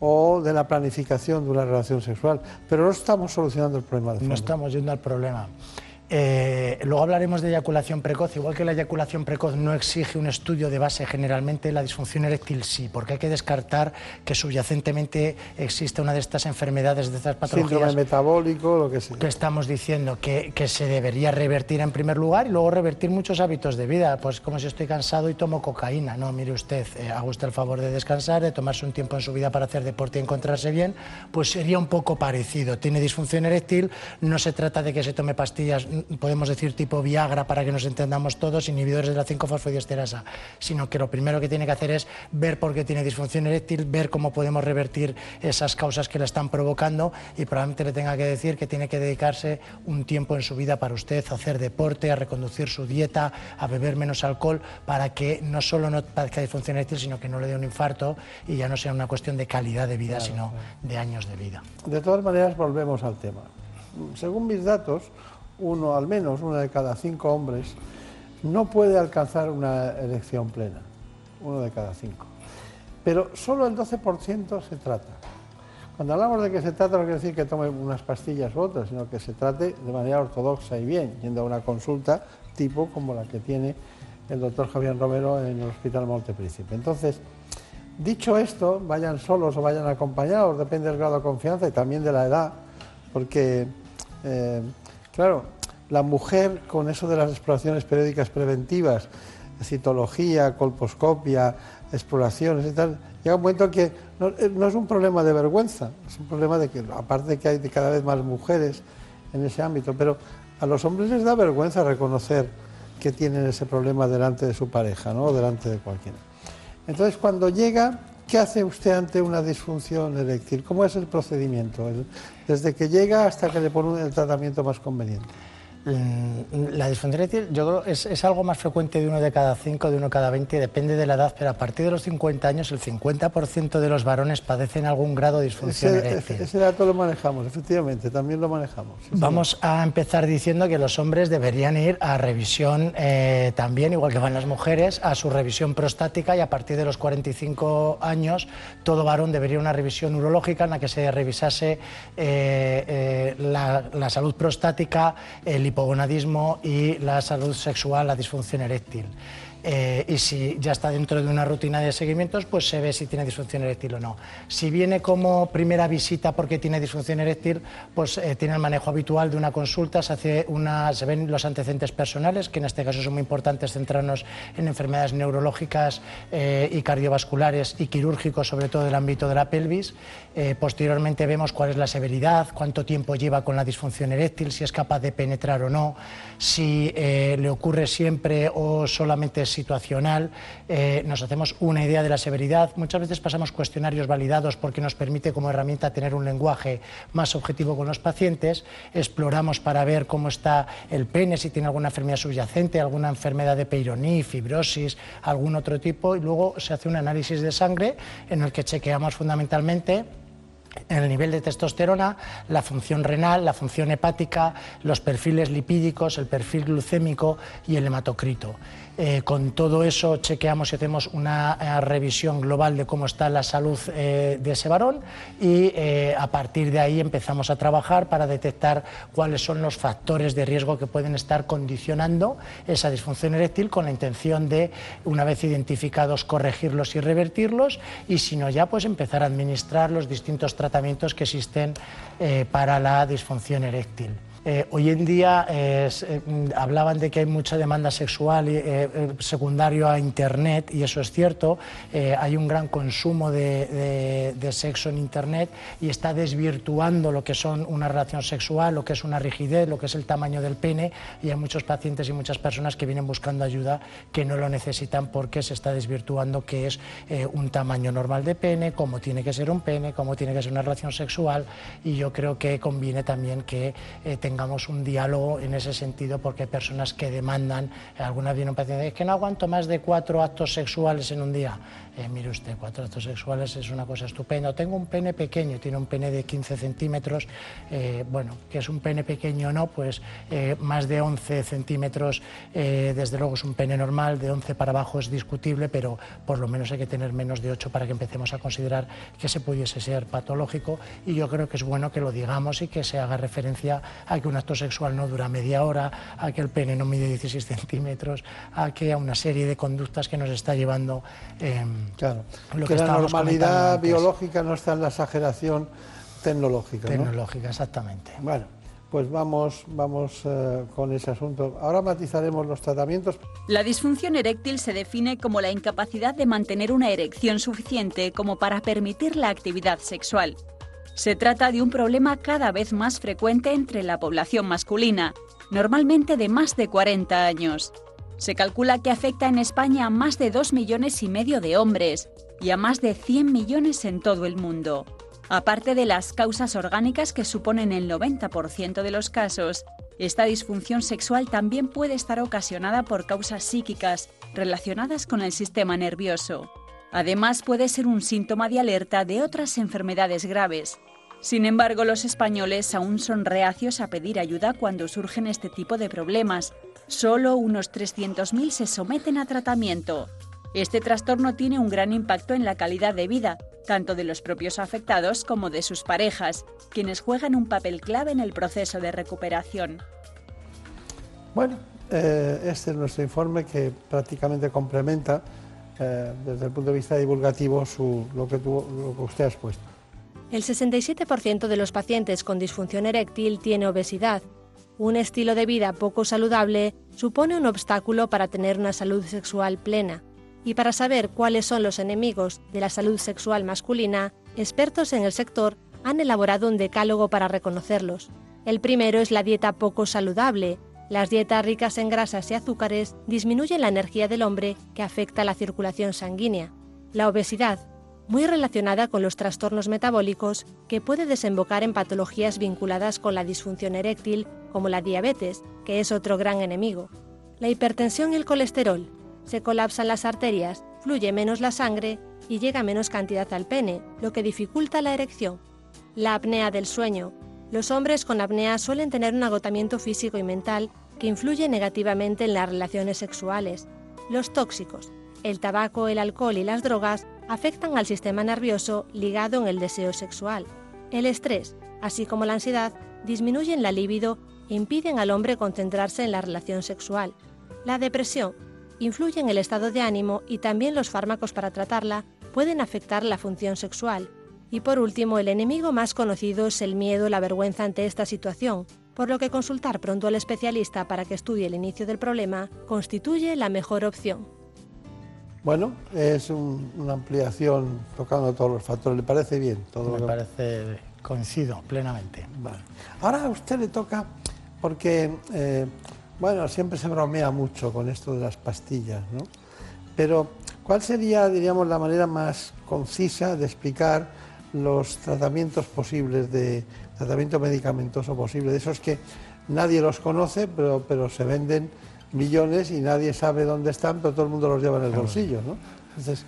S16: o de la planificación de una relación sexual, pero no estamos solucionando el problema de fondo.
S44: No estamos yendo al problema. Eh, luego hablaremos de eyaculación precoz. Igual que la eyaculación precoz no exige un estudio de base generalmente, la disfunción eréctil sí, porque hay que descartar que subyacentemente existe una de estas enfermedades, de estas patologías.
S16: Síndrome metabólico, lo que sea.
S44: Que estamos diciendo que, se debería revertir en primer lugar y luego revertir muchos hábitos de vida. Pues como si estoy cansado y tomo cocaína. No, mire usted, eh, haga usted el favor de descansar, de tomarse un tiempo en su vida para hacer deporte y encontrarse bien, pues sería un poco parecido. Tiene disfunción eréctil, no se trata de que se tome pastillas podemos decir tipo Viagra para que nos entendamos todos, inhibidores de la 5-fosfodiesterasa, sino que lo primero que tiene que hacer es ver por qué tiene disfunción eréctil, ver cómo podemos revertir esas causas que la están provocando y probablemente le tenga que decir que tiene que dedicarse un tiempo en su vida para usted, a hacer deporte, a reconducir su dieta, a beber menos alcohol, para que no solo no padezca disfunción eréctil, sino que no le dé un infarto y ya no sea una cuestión de calidad de vida, sino de años de vida.
S16: De todas maneras, volvemos al tema. Según mis datos, uno al menos, uno de cada cinco hombres, no puede alcanzar una elección plena, uno de cada cinco. Pero solo el 12% se trata. Cuando hablamos de que se trata no quiere decir que tome unas pastillas u otras, sino que se trate de manera ortodoxa y bien, yendo a una consulta tipo como la que tiene el doctor Javier Romero en el Hospital Montepríncipe. Entonces, dicho esto, vayan solos o vayan acompañados, depende del grado de confianza y también de la edad, porque eh, Claro, la mujer con eso de las exploraciones periódicas preventivas, citología, colposcopia, exploraciones y tal, llega un momento que no, eh, es un problema de vergüenza, es un problema de que, aparte de que hay cada vez más mujeres en ese ámbito, pero a los hombres les da vergüenza reconocer que tienen ese problema delante de su pareja, ¿no? Delante de cualquiera. Entonces, cuando llega, ¿qué hace usted ante una disfunción eréctil? ¿Cómo es el procedimiento? Desde que llega hasta que le pone el tratamiento más conveniente.
S44: Mm, La disfunción eréctil yo creo es, es algo más frecuente de uno de cada cinco, de uno cada 20, depende de la edad, pero a partir de los 50 años el 50% de los varones padecen algún grado de disfunción
S16: Ese,
S44: eréctil.
S16: ese dato lo manejamos, efectivamente, también lo manejamos. sí,
S44: Vamos a empezar diciendo que los hombres deberían ir a revisión eh, también, igual que van las mujeres, a su revisión prostática y a partir de los 45 años todo varón debería una revisión urológica en la que se revisase eh, eh, la, la salud prostática, el hipogonadismo y la salud sexual, la disfunción eréctil. Eh, y si ya está dentro de una rutina de seguimientos, pues se ve si tiene disfunción eréctil o no. Si viene como primera visita porque tiene disfunción eréctil, pues eh, tiene el manejo habitual de una consulta, se, hace una, se ven los antecedentes personales, que en este caso son muy importantes centrarnos en enfermedades neurológicas eh, y cardiovasculares y quirúrgicos, sobre todo del ámbito de la pelvis. Eh, posteriormente vemos cuál es la severidad, cuánto tiempo lleva con la disfunción eréctil, si es capaz de penetrar o no, si eh, le ocurre siempre o solamente es situacional. Eh, nos hacemos una idea de la severidad. Muchas veces pasamos cuestionarios validados porque nos permite como herramienta tener un lenguaje más objetivo con los pacientes. Exploramos para ver cómo está el pene, si tiene alguna enfermedad subyacente, alguna enfermedad de Peyronie, fibrosis, algún otro tipo. Y luego se hace un análisis de sangre en el que chequeamos fundamentalmente en el nivel de testosterona, la función renal, la función hepática, los perfiles lipídicos, el perfil glucémico y el hematocrito. Eh, con todo eso chequeamos y hacemos una eh, revisión global de cómo está la salud eh, de ese varón y a partir de ahí empezamos a trabajar para detectar cuáles son los factores de riesgo que pueden estar condicionando esa disfunción eréctil con la intención de, una vez identificados, corregirlos y revertirlos y si no ya pues empezar a administrar los distintos tratamientos que existen para la disfunción eréctil. Eh, hoy en día eh, eh, hablaban de que hay mucha demanda sexual eh, eh, secundario a Internet y eso es cierto. Hay un gran consumo de, de- de sexo en Internet y está desvirtuando lo que son una relación sexual, lo que es una rigidez, lo que es el tamaño del pene y hay muchos pacientes y muchas personas que vienen buscando ayuda que no lo necesitan porque se está desvirtuando qué es un tamaño normal de pene, cómo tiene que ser un pene, cómo tiene que ser una relación sexual y yo creo que conviene también que eh, tengamos un diálogo en ese sentido porque hay personas que demandan, eh, alguna vez viene un paciente, es que no aguanto más de cuatro actos sexuales en un día. Eh, mire usted, cuatro actos sexuales es una cosa estupenda. Tengo un pene pequeño, tiene un pene de 15 centímetros, eh, bueno, que es un pene pequeño o no, pues eh, más de 11 centímetros, desde luego es un pene normal, de 11 para abajo es discutible, pero por lo menos hay que tener menos de 8 para que empecemos a considerar que se pudiese ser patológico y yo creo que es bueno que lo digamos y que se haga referencia a que un acto sexual no dura media hora, a que el pene no mide 16 centímetros, a que a una serie de conductas que nos está llevando eh,
S16: Claro,
S44: lo
S16: que,
S44: que,
S16: la normalidad biológica no está en la exageración tecnológica. ¿no?
S44: Tecnológica, exactamente.
S16: Bueno, pues vamos, vamos eh, con ese asunto. Ahora matizaremos los tratamientos.
S18: La disfunción eréctil se define como la incapacidad de mantener una erección suficiente como para permitir la actividad sexual. Se trata de un problema cada vez más frecuente entre la población masculina, normalmente de más de 40 años. Se calcula que afecta en España a más de 2 millones y medio de hombres y a más de 100 millones en todo el mundo. Aparte de las causas orgánicas que suponen el 90% de los casos, esta disfunción sexual también puede estar ocasionada por causas psíquicas relacionadas con el sistema nervioso. Además, puede ser un síntoma de alerta de otras enfermedades graves. Sin embargo, los españoles aún son reacios a pedir ayuda cuando surgen este tipo de problemas. Solo unos 300.000 se someten a tratamiento. Este trastorno tiene un gran impacto en la calidad de vida, tanto de los propios afectados como de sus parejas, quienes juegan un papel clave en el proceso de recuperación.
S16: Bueno, eh, este es nuestro informe que prácticamente complementa eh, desde el punto de vista divulgativo su, lo, que tú- lo que usted ha expuesto.
S45: El 67% de los pacientes con disfunción eréctil tiene obesidad. Un estilo de vida poco saludable supone un obstáculo para tener una salud sexual plena. Y para saber cuáles son los enemigos de la salud sexual masculina, expertos en el sector han elaborado un decálogo para reconocerlos. El primero es la dieta poco saludable. Las dietas ricas en grasas y azúcares disminuyen la energía del hombre que afecta la circulación sanguínea. La obesidad. Muy relacionada con los trastornos metabólicos que puede desembocar en patologías vinculadas con la disfunción eréctil, como la diabetes, que es otro gran enemigo. La hipertensión y el colesterol. Se colapsan las arterias, fluye menos la sangre y llega menos cantidad al pene, lo que dificulta la erección. La apnea del sueño. Los hombres con apnea suelen tener un agotamiento físico y mental que influye negativamente en las relaciones sexuales. Los tóxicos. El tabaco, el alcohol y las drogas afectan al sistema nervioso ligado en el deseo sexual. El estrés, así como la ansiedad, disminuyen la libido e impiden al hombre concentrarse en la relación sexual. La depresión influye en el estado de ánimo y también los fármacos para tratarla pueden afectar la función sexual. Y por último, el enemigo más conocido es el miedo la vergüenza ante esta situación, por lo que consultar pronto al especialista para que estudie el inicio del problema constituye la mejor opción.
S16: Bueno, es una ampliación tocando todos los factores. ¿Le parece bien?
S44: Todo Me parece, coincido plenamente.
S16: Vale. Ahora a usted le toca, porque, eh, bueno, siempre se bromea mucho con esto de las pastillas, ¿no? Pero, ¿cuál sería, diríamos, la manera más concisa de explicar los tratamientos posibles, de tratamiento medicamentoso posible, de esos que nadie los conoce, pero, pero se venden millones y nadie sabe dónde están, pero todo el mundo los lleva en el bolsillo, ¿no? Entonces,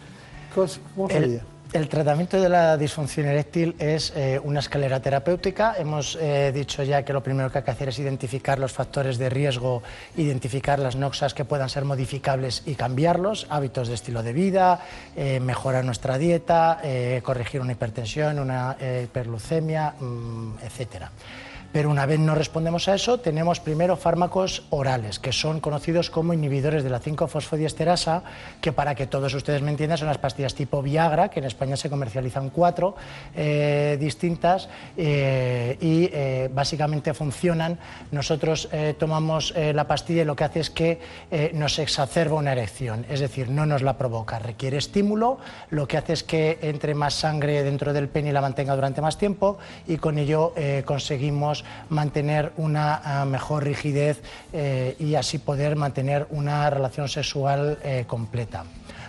S16: ¿cómo sería?
S44: El, tratamiento de la disfunción eréctil es eh, una escalera terapéutica. Hemos eh, dicho ya que lo primero que hay que hacer es identificar los factores de riesgo, identificar las noxas que puedan ser modificables y cambiarlos, hábitos de estilo de vida, eh, mejorar nuestra dieta, corregir una hipertensión, una hiperlucemia, mm, etcétera. Pero una vez no respondemos a eso, tenemos primero fármacos orales, que son conocidos como inhibidores de la 5-fosfodiesterasa, que para que todos ustedes me entiendan son las pastillas tipo Viagra, que en España se comercializan cuatro eh, distintas eh, y eh, básicamente funcionan. Nosotros tomamos la pastilla y lo que hace es que nos exacerba una erección, es decir, no nos la provoca, requiere estímulo, lo que hace es que entre más sangre dentro del pene y la mantenga durante más tiempo y con ello conseguimos mantener una ah, mejor rigidez eh, y así poder mantener una relación sexual eh, completa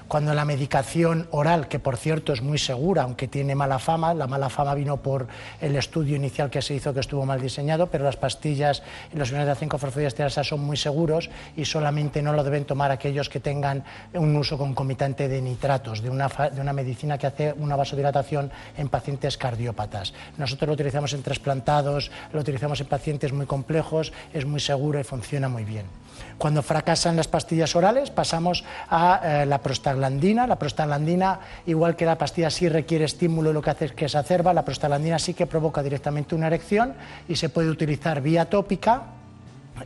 S44: cuando la medicación oral, que por cierto es muy segura, aunque tiene mala fama, la mala fama vino por el estudio inicial que se hizo que estuvo mal diseñado, pero las pastillas y los iones de 5-fosfodiesterasa son muy seguros y solamente no lo deben tomar aquellos que tengan un uso concomitante de nitratos, de una, de una medicina que hace una vasodilatación en pacientes cardiópatas. Nosotros lo utilizamos en trasplantados, lo utilizamos en pacientes muy complejos, es muy seguro y funciona muy bien. Cuando fracasan las pastillas orales pasamos a eh, la prostaglandina. La prostaglandina, igual que la pastilla sí requiere estímulo lo que hace es que se acerba, la prostaglandina sí que provoca directamente una erección y se puede utilizar vía tópica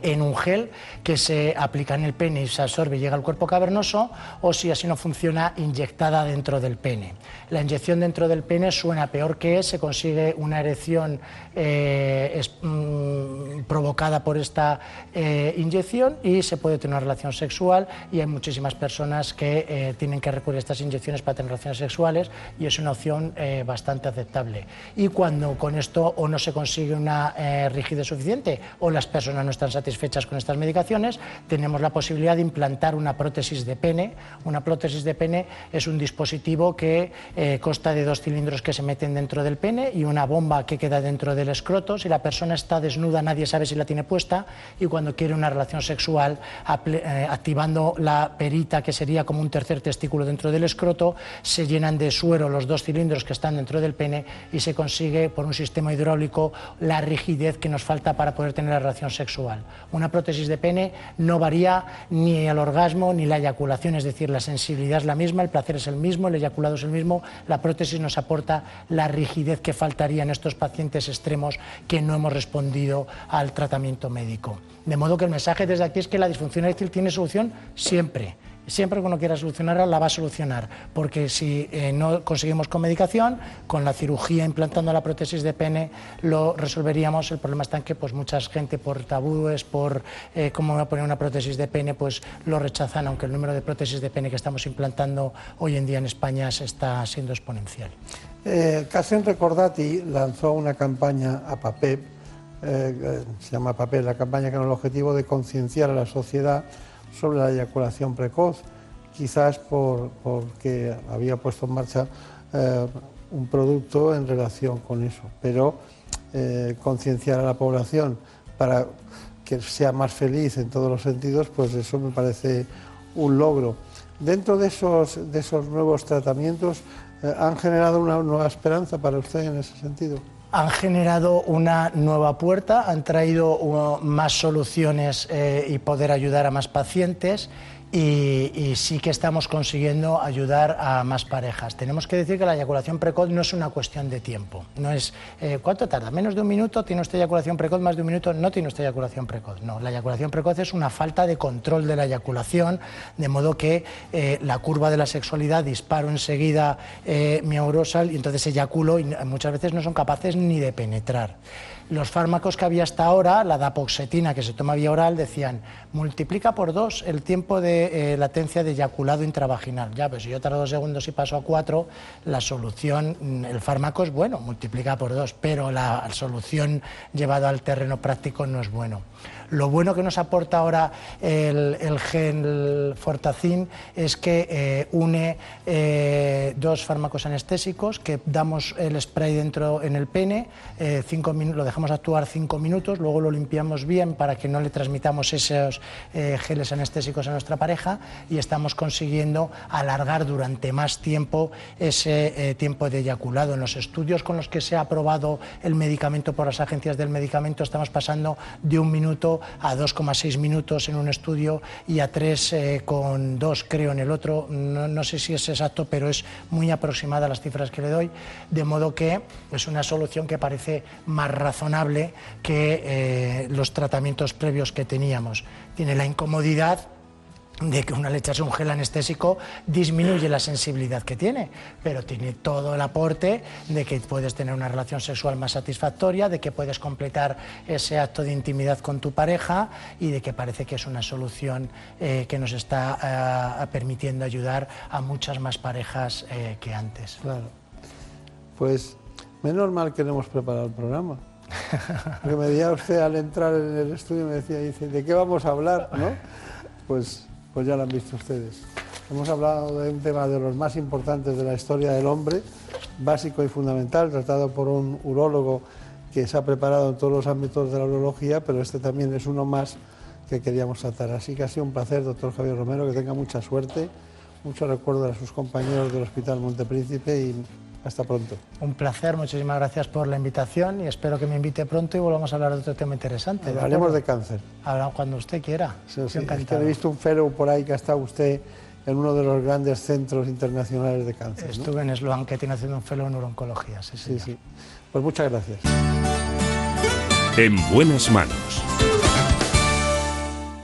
S44: en un gel que se aplica en el pene y se absorbe y llega al cuerpo cavernoso, o si así no funciona, inyectada dentro del pene. La inyección dentro del pene suena peor que es, se consigue una erección eh, mm, provocada por esta eh, inyección y se puede tener una relación sexual y hay muchísimas personas que eh, tienen que recurrir a estas inyecciones para tener relaciones sexuales y es una opción bastante aceptable. Y cuando con esto o no se consigue una rigidez suficiente o las personas no están satisfechas con estas medicaciones, tenemos la posibilidad de implantar una prótesis de pene. Una prótesis de pene es un dispositivo que eh, consta de dos cilindros que se meten dentro del pene y una bomba que queda dentro del escroto. Si la persona está desnuda, nadie sabe si la tiene puesta y cuando quiere una relación sexual, eh, activando la perita, que sería como un tercer testículo dentro del escroto, se llenan de suero los dos cilindros que están dentro del pene y se consigue por un sistema hidráulico la rigidez que nos falta para poder tener la relación sexual. Una prótesis de pene no varía ni el orgasmo ni la eyaculación, es decir, la sensibilidad es la misma, el placer es el mismo, el eyaculado es el mismo, la prótesis nos aporta la rigidez que faltaría en estos pacientes extremos que no hemos respondido al tratamiento médico. De modo que el mensaje desde aquí es que la disfunción eréctil tiene solución siempre siempre que uno quiera solucionarla, la va a solucionar, porque si eh, no conseguimos con medicación, con la cirugía implantando la prótesis de pene, lo resolveríamos. El problema está en que pues, mucha gente por tabúes, por eh, cómo voy a poner una prótesis de pene, pues lo rechazan, aunque el número de prótesis de pene que estamos implantando hoy en día en España se está siendo exponencial.
S16: Eh, Recordati lanzó una campaña a PAPEP, eh, se llama PAPEP, la campaña con el objetivo de concienciar a la sociedad sobre la eyaculación precoz quizás por, porque había puesto en marcha eh, un producto en relación con eso, pero eh, concienciar a la población para que sea más feliz en todos los sentidos, pues eso me parece un logro. Dentro de esos, de esos nuevos tratamientos, eh, ¿han generado una nueva esperanza para usted en ese sentido?
S44: Han generado una nueva puerta, han traído uh, más soluciones eh, y poder ayudar a más pacientes y, sí que estamos consiguiendo ayudar a más parejas. Tenemos que decir que la eyaculación precoz no es una cuestión de tiempo. No es eh, cuánto tarda, menos de un minuto, tiene usted eyaculación precoz, más de un minuto, no tiene usted eyaculación precoz. No, la eyaculación precoz es una falta de control de la eyaculación, de modo que eh, la curva de la sexualidad disparo enseguida eh, mi aurosal y entonces eyaculo y muchas veces no son capaces ni de penetrar. Los fármacos que había hasta ahora, la dapoxetina que se toma vía oral, decían multiplica por dos el tiempo de eh, latencia de eyaculado intravaginal. Ya, pues si yo tardo dos segundos y paso a cuatro, la solución, mm, el fármaco es bueno, multiplica por dos, pero la solución llevada al terreno práctico no es bueno. Lo bueno que nos aporta ahora el, el gen Fortacin es que eh, une eh, dos fármacos anestésicos que damos el spray dentro en el pene, eh, cinco lo dejamos actuar cinco minutos, luego lo limpiamos bien para que no le transmitamos esos geles anestésicos a nuestra pareja y estamos consiguiendo alargar durante más tiempo ese tiempo de eyaculado. En los estudios con los que se ha aprobado el medicamento por las agencias del medicamento estamos pasando de un minuto a 2,6 minutos en un estudio y a 3,2 eh, creo en el otro. No, sé si es exacto, pero es muy aproximada las cifras que le doy, de modo que es una solución que parece más razonable que eh, los tratamientos previos que teníamos. Tiene la incomodidad de que una leche un gel anestésico disminuye la sensibilidad que tiene, pero tiene todo el aporte de que puedes tener una relación sexual más satisfactoria, de que puedes completar ese acto de intimidad con tu pareja y de que parece que es una solución eh, que nos está eh, permitiendo ayudar a muchas más parejas eh, que antes.
S16: Claro. Pues menos mal que no hemos preparado el programa. Porque me decía usted al entrar en el estudio, me decía, dice, ¿de qué vamos a hablar? ¿no? Pues pues ya lo han visto ustedes. Hemos hablado de un tema de los más importantes de la historia del hombre, básico y fundamental, tratado por un urólogo que se ha preparado en todos los ámbitos de la urología, pero este también es uno más que queríamos tratar. Así que ha sido un placer, doctor Javier Romero, que tenga mucha suerte, mucho recuerdo a sus compañeros del Hospital Montepríncipe y hasta pronto.
S44: Un placer, muchísimas gracias por la invitación y espero que me invite pronto y volvamos a hablar de otro tema interesante.
S16: Hablaremos de, cáncer.
S44: Hablamos cuando usted quiera.
S16: Sí, sí. he visto un fellow por ahí que ha estado usted en uno de los grandes centros internacionales de cáncer.
S44: Estuve en Sloan, que tiene haciendo un fellow en oncología. Sí,
S16: sí, sí. Pues muchas gracias.
S17: En buenas manos.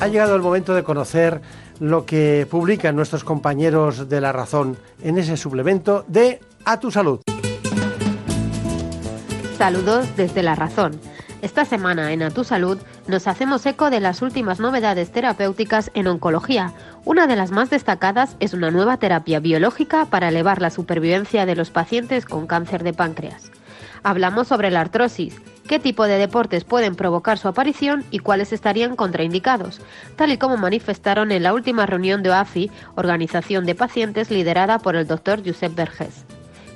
S46: Ha llegado el momento de conocer lo que publican nuestros compañeros de La Razón en ese suplemento de A tu Salud.
S47: Saludos desde La Razón. Esta semana en A Tu Salud nos hacemos eco de las últimas novedades terapéuticas en oncología. Una de las más destacadas es una nueva terapia biológica para elevar la supervivencia de los pacientes con cáncer de páncreas. Hablamos sobre la artrosis, qué tipo de deportes pueden provocar su aparición y cuáles estarían contraindicados, tal y como manifestaron en la última reunión de OAFI, Organización de Pacientes liderada por el doctor Josep Vergés.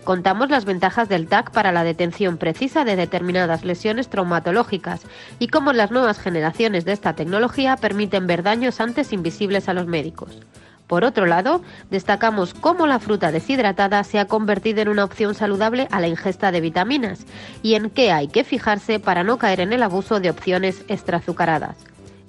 S47: Contamos las ventajas del TAC para la detención precisa de determinadas lesiones traumatológicas y cómo las nuevas generaciones de esta tecnología permiten ver daños antes invisibles a los médicos. Por otro lado, destacamos cómo la fruta deshidratada se ha convertido en una opción saludable a la ingesta de vitaminas y en qué hay que fijarse para no caer en el abuso de opciones extrazucaradas.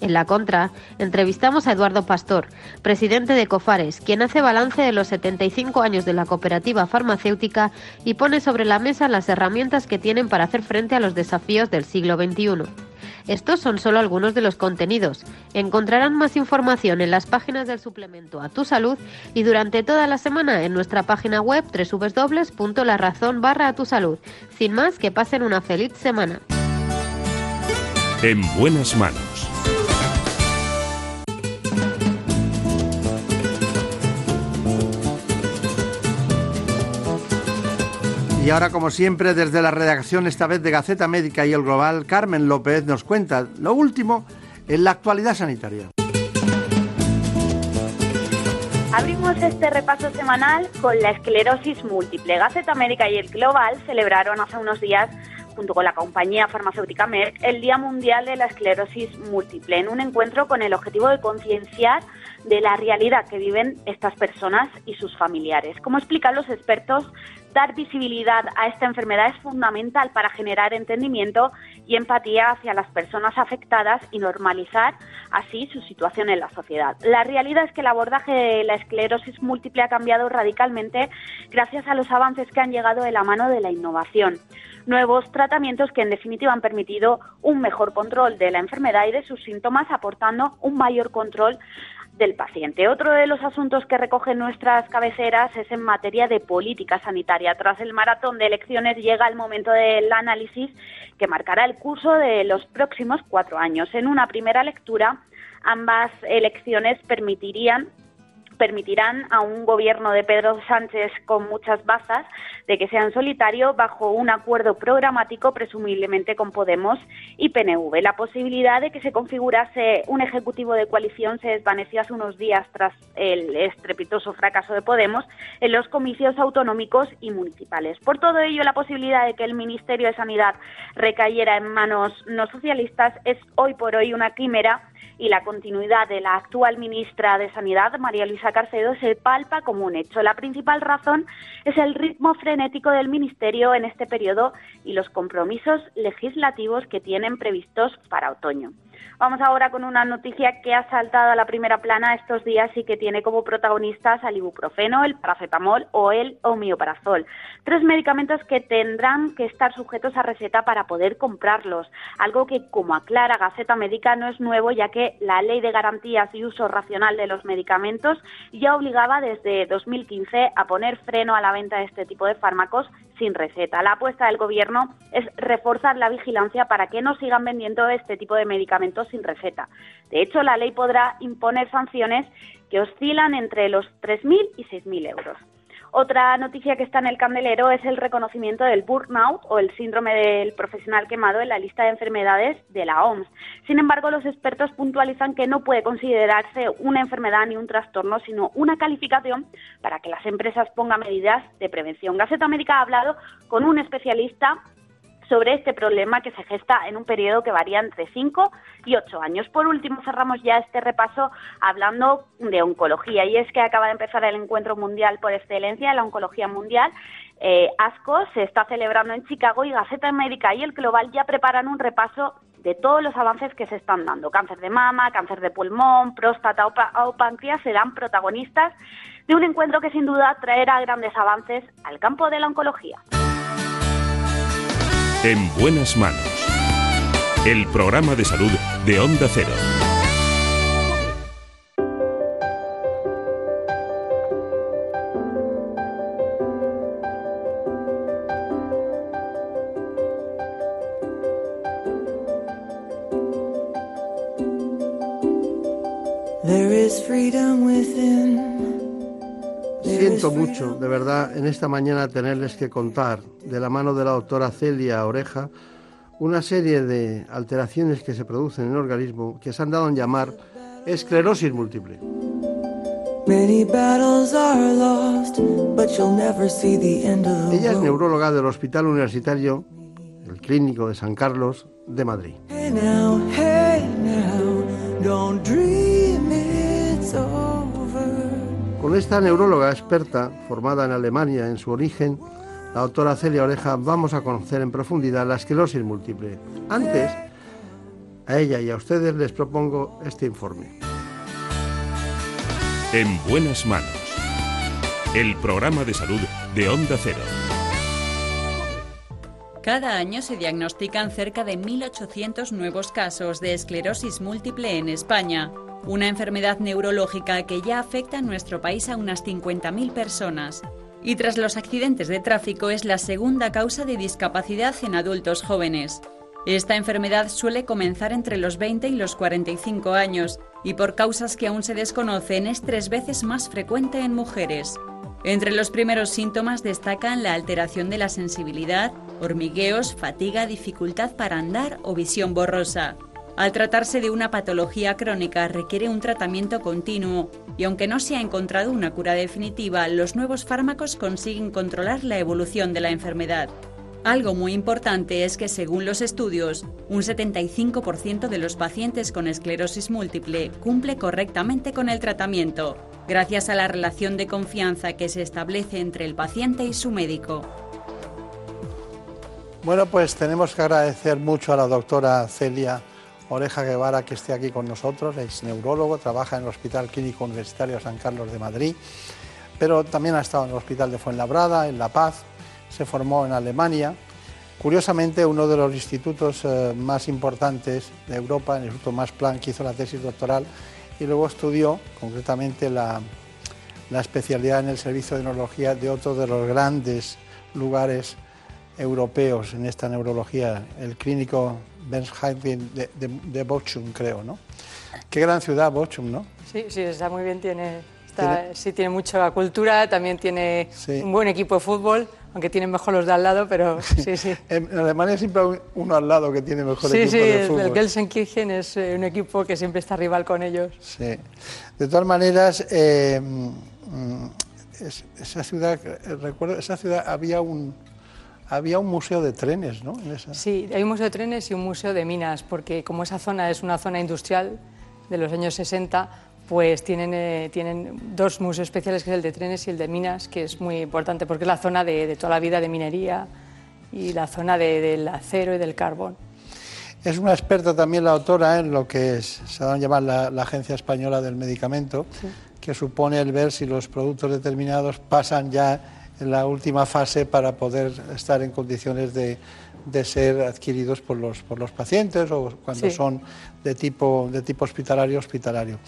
S47: En la contra, entrevistamos a Eduardo Pastor, presidente de Cofares, quien hace balance de los 75 años de la cooperativa farmacéutica y pone sobre la mesa las herramientas que tienen para hacer frente a los desafíos del siglo XXI. Estos son solo algunos de los contenidos. Encontrarán más información en las páginas del suplemento A Tu Salud y durante toda la semana en nuestra página web www.larazón barra a tu salud. Sin más, que pasen una feliz semana.
S17: En buenas manos.
S46: Y ahora, como siempre, desde la redacción, esta vez de Gaceta Médica y el Global, Carmen López nos cuenta lo último en la actualidad sanitaria.
S48: Abrimos este repaso semanal con la esclerosis múltiple. Gaceta América y el Global celebraron hace unos días junto con la compañía farmacéutica Merck, el Día Mundial de la Esclerosis Múltiple, en un encuentro con el objetivo de concienciar de la realidad que viven estas personas y sus familiares. Como explican los expertos, dar visibilidad a esta enfermedad es fundamental para generar entendimiento y empatía hacia las personas afectadas y normalizar así su situación en la sociedad. La realidad es que el abordaje de la esclerosis múltiple ha cambiado radicalmente gracias a los avances que han llegado de la mano de la innovación nuevos tratamientos que en definitiva han permitido un mejor control de la enfermedad y de sus síntomas, aportando un mayor control del paciente. Otro de los asuntos que recogen nuestras cabeceras es en materia de política sanitaria. Tras el maratón de elecciones llega el momento del análisis que marcará el curso de los próximos cuatro años. En una primera lectura, ambas elecciones permitirían permitirán a un gobierno de Pedro Sánchez con muchas bazas de que sea en solitario bajo un acuerdo programático presumiblemente con Podemos y PNV. La posibilidad de que se configurase un ejecutivo de coalición se desvaneció hace unos días tras el estrepitoso fracaso de Podemos en los comicios autonómicos y municipales. Por todo ello, la posibilidad de que el Ministerio de Sanidad recayera en manos no socialistas es hoy por hoy una quimera y la continuidad de la actual ministra de Sanidad, María Luisa Carcedo, se palpa como un hecho. La principal razón es el ritmo frenético del Ministerio en este periodo y los compromisos legislativos que tienen previstos para otoño. Vamos ahora con una noticia que ha saltado a la primera plana estos días y que tiene como protagonistas al ibuprofeno, el paracetamol o el homeoparazol. Tres medicamentos que tendrán que estar sujetos a receta para poder comprarlos, algo que, como aclara Gaceta Médica, no es nuevo ya que la Ley de Garantías y Uso Racional de los Medicamentos ya obligaba desde 2015 a poner freno a la venta de este tipo de fármacos sin receta. La apuesta del Gobierno es reforzar la vigilancia para que no sigan vendiendo este tipo de medicamentos sin receta. De hecho, la ley podrá imponer sanciones que oscilan entre los 3.000 y 6.000 euros. Otra noticia que está en el candelero es el reconocimiento del burnout o el síndrome del profesional quemado en la lista de enfermedades de la OMS. Sin embargo, los expertos puntualizan que no puede considerarse una enfermedad ni un trastorno, sino una calificación para que las empresas pongan medidas de prevención. Gaceta América ha hablado con un especialista sobre este problema que se gesta en un periodo que varía entre 5 y 8 años. Por último, cerramos ya este repaso hablando de oncología y es que acaba de empezar el encuentro mundial por excelencia la oncología mundial. Eh, ASCO se está celebrando en Chicago y Gaceta Médica y el Global ya preparan un repaso de todos los avances que se están dando. Cáncer de mama, cáncer de pulmón, próstata o páncreas serán protagonistas de un encuentro que sin duda traerá grandes avances al campo de la oncología.
S17: En buenas manos. El programa de salud de Onda Cero.
S46: Siento mucho, de verdad, en esta mañana tenerles que contar, de la mano de la doctora Celia Oreja, una serie de alteraciones que se producen en el organismo que se han dado en llamar esclerosis múltiple. Ella es neuróloga del Hospital Universitario, el Clínico de San Carlos de Madrid. Con esta neuróloga experta, formada en Alemania en su origen, la doctora Celia Oreja, vamos a conocer en profundidad la esclerosis múltiple. Antes, A ella y a ustedes les propongo este informe.
S17: En buenas manos. El programa de salud de Onda Cero.
S18: Cada año se diagnostican cerca de 1.800 nuevos casos de esclerosis múltiple en España, una enfermedad neurológica que ya afecta en nuestro país a unas 50.000 personas. Y tras los accidentes de tráfico es la segunda causa de discapacidad en adultos jóvenes. Esta enfermedad suele comenzar entre los 20 y los 45 años y por causas que aún se desconocen es tres veces más frecuente en mujeres. Entre los primeros síntomas destacan la alteración de la sensibilidad, hormigueos, fatiga, dificultad para andar o visión borrosa. Al tratarse de una patología crónica requiere un tratamiento continuo y aunque no se ha encontrado una cura definitiva, los nuevos fármacos consiguen controlar la evolución de la enfermedad. Algo muy importante es que según los estudios, un 75% de los pacientes con esclerosis múltiple cumple correctamente con el tratamiento, gracias a la relación de confianza que se establece entre el paciente y su médico.
S16: Bueno, pues tenemos que agradecer mucho a la doctora Celia Oreja Guevara que esté aquí con nosotros, es neurólogo, trabaja en el Hospital Clínico Universitario San Carlos de Madrid, pero también ha estado en el Hospital de Fuenlabrada, en La Paz, se formó en Alemania. Curiosamente, uno de los institutos eh, más importantes de Europa, el Instituto Max Planck, hizo la tesis doctoral y luego estudió concretamente la, la especialidad en el servicio de neurología de otro de los grandes lugares europeos en esta neurología, el clínico Bensheim de, de, de Bochum, creo, ¿no? Qué gran ciudad Bochum, ¿no?
S49: Sí, sí, está muy bien, tiene, está, sí, tiene mucha cultura, también tiene sí. un buen equipo de fútbol, aunque tienen mejor los de al lado, pero sí, sí.
S16: en Alemania siempre hay uno al lado que tiene mejor
S49: sí,
S16: equipo
S49: sí,
S16: de fútbol.
S49: Sí, el Gelsenkirchen es eh, un equipo que siempre está rival con ellos.
S16: Sí. De todas maneras, eh, mm, es, esa ciudad, recuerdo, esa ciudad había un había un museo de trenes, ¿no? En esa...
S49: Sí, hay un museo de trenes y un museo de minas, porque como esa zona es una zona industrial de los años 60, pues tienen, eh, tienen dos museos especiales, que es el de trenes y el de minas, que es muy importante porque es la zona de, de toda la vida de minería y la zona de, del acero y del carbón.
S16: Es una experta también la autora en lo que es, se va a llamar la, la Agencia Española del Medicamento, sí. que supone el ver si los productos determinados pasan ya en la última fase para poder estar en condiciones de, de ser adquiridos por los, por los pacientes o cuando sí. son de tipo, de tipo hospitalario, hospitalario.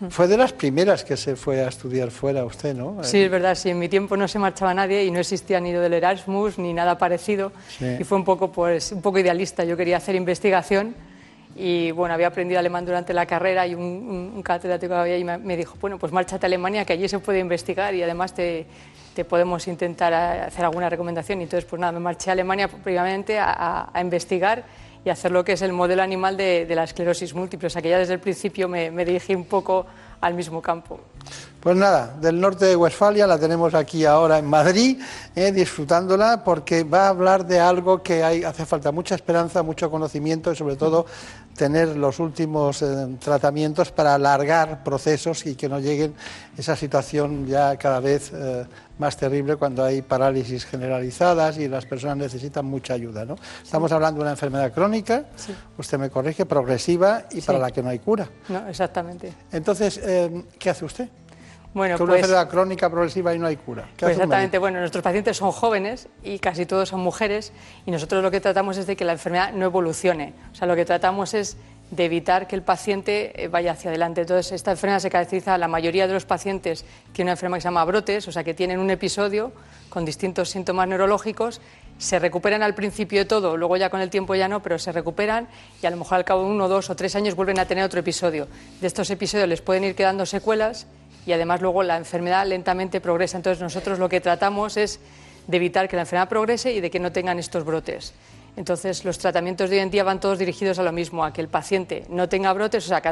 S16: Mm. Fue de las primeras que se fue a estudiar fuera usted, ¿no?
S49: Sí, es verdad, sí, en mi tiempo no se marchaba nadie y no existía ni lo del Erasmus ni nada parecido sí. y fue un poco, pues, un poco idealista. Yo quería hacer investigación y bueno, había aprendido alemán durante la carrera y un, un, un catedrático había y me, me dijo, bueno, pues márchate a Alemania que allí se puede investigar y además te, te podemos intentar hacer alguna recomendación. Y entonces, pues nada, me marché a Alemania previamente a, investigar y hacer lo que es el modelo animal de, de, la esclerosis múltiple. O sea que ya desde el principio me, me dirigí un poco al mismo campo.
S16: Pues nada, del norte de Westfalia la tenemos aquí ahora en Madrid, eh, disfrutándola, porque va a hablar de algo que hay, hace falta mucha esperanza, mucho conocimiento y sobre todo tener los últimos eh, tratamientos para alargar procesos y que no lleguen esa situación ya cada vez eh, más terrible cuando hay parálisis generalizadas y las personas necesitan mucha ayuda. ¿no? Estamos sí. hablando de una enfermedad crónica, sí. usted me corrige, progresiva y sí. para la que no hay cura.
S49: No, exactamente.
S16: Entonces, ¿qué hace usted?
S49: Bueno,
S16: que
S49: pues,
S16: una enfermedad crónica progresiva y no hay cura.
S49: Pues exactamente, bueno, nuestros pacientes son jóvenes y casi todos son mujeres y nosotros lo que tratamos es de que la enfermedad no evolucione. O sea, lo que tratamos es de evitar que el paciente eh, vaya hacia adelante. Entonces, esta enfermedad se caracteriza, la mayoría de los pacientes tienen una enfermedad que se llama brotes, o sea, que tienen un episodio con distintos síntomas neurológicos, se recuperan al principio de todo, luego ya con el tiempo ya no, pero se recuperan y a lo mejor al cabo de uno, dos o tres años vuelven a tener otro episodio. De estos episodios les pueden ir quedando secuelas y además luego la enfermedad lentamente progresa. Entonces nosotros lo que tratamos es de evitar que la enfermedad progrese y de que no tengan estos brotes. Entonces los tratamientos de hoy en día van todos dirigidos a lo mismo, a que el paciente no tenga brotes, o sea,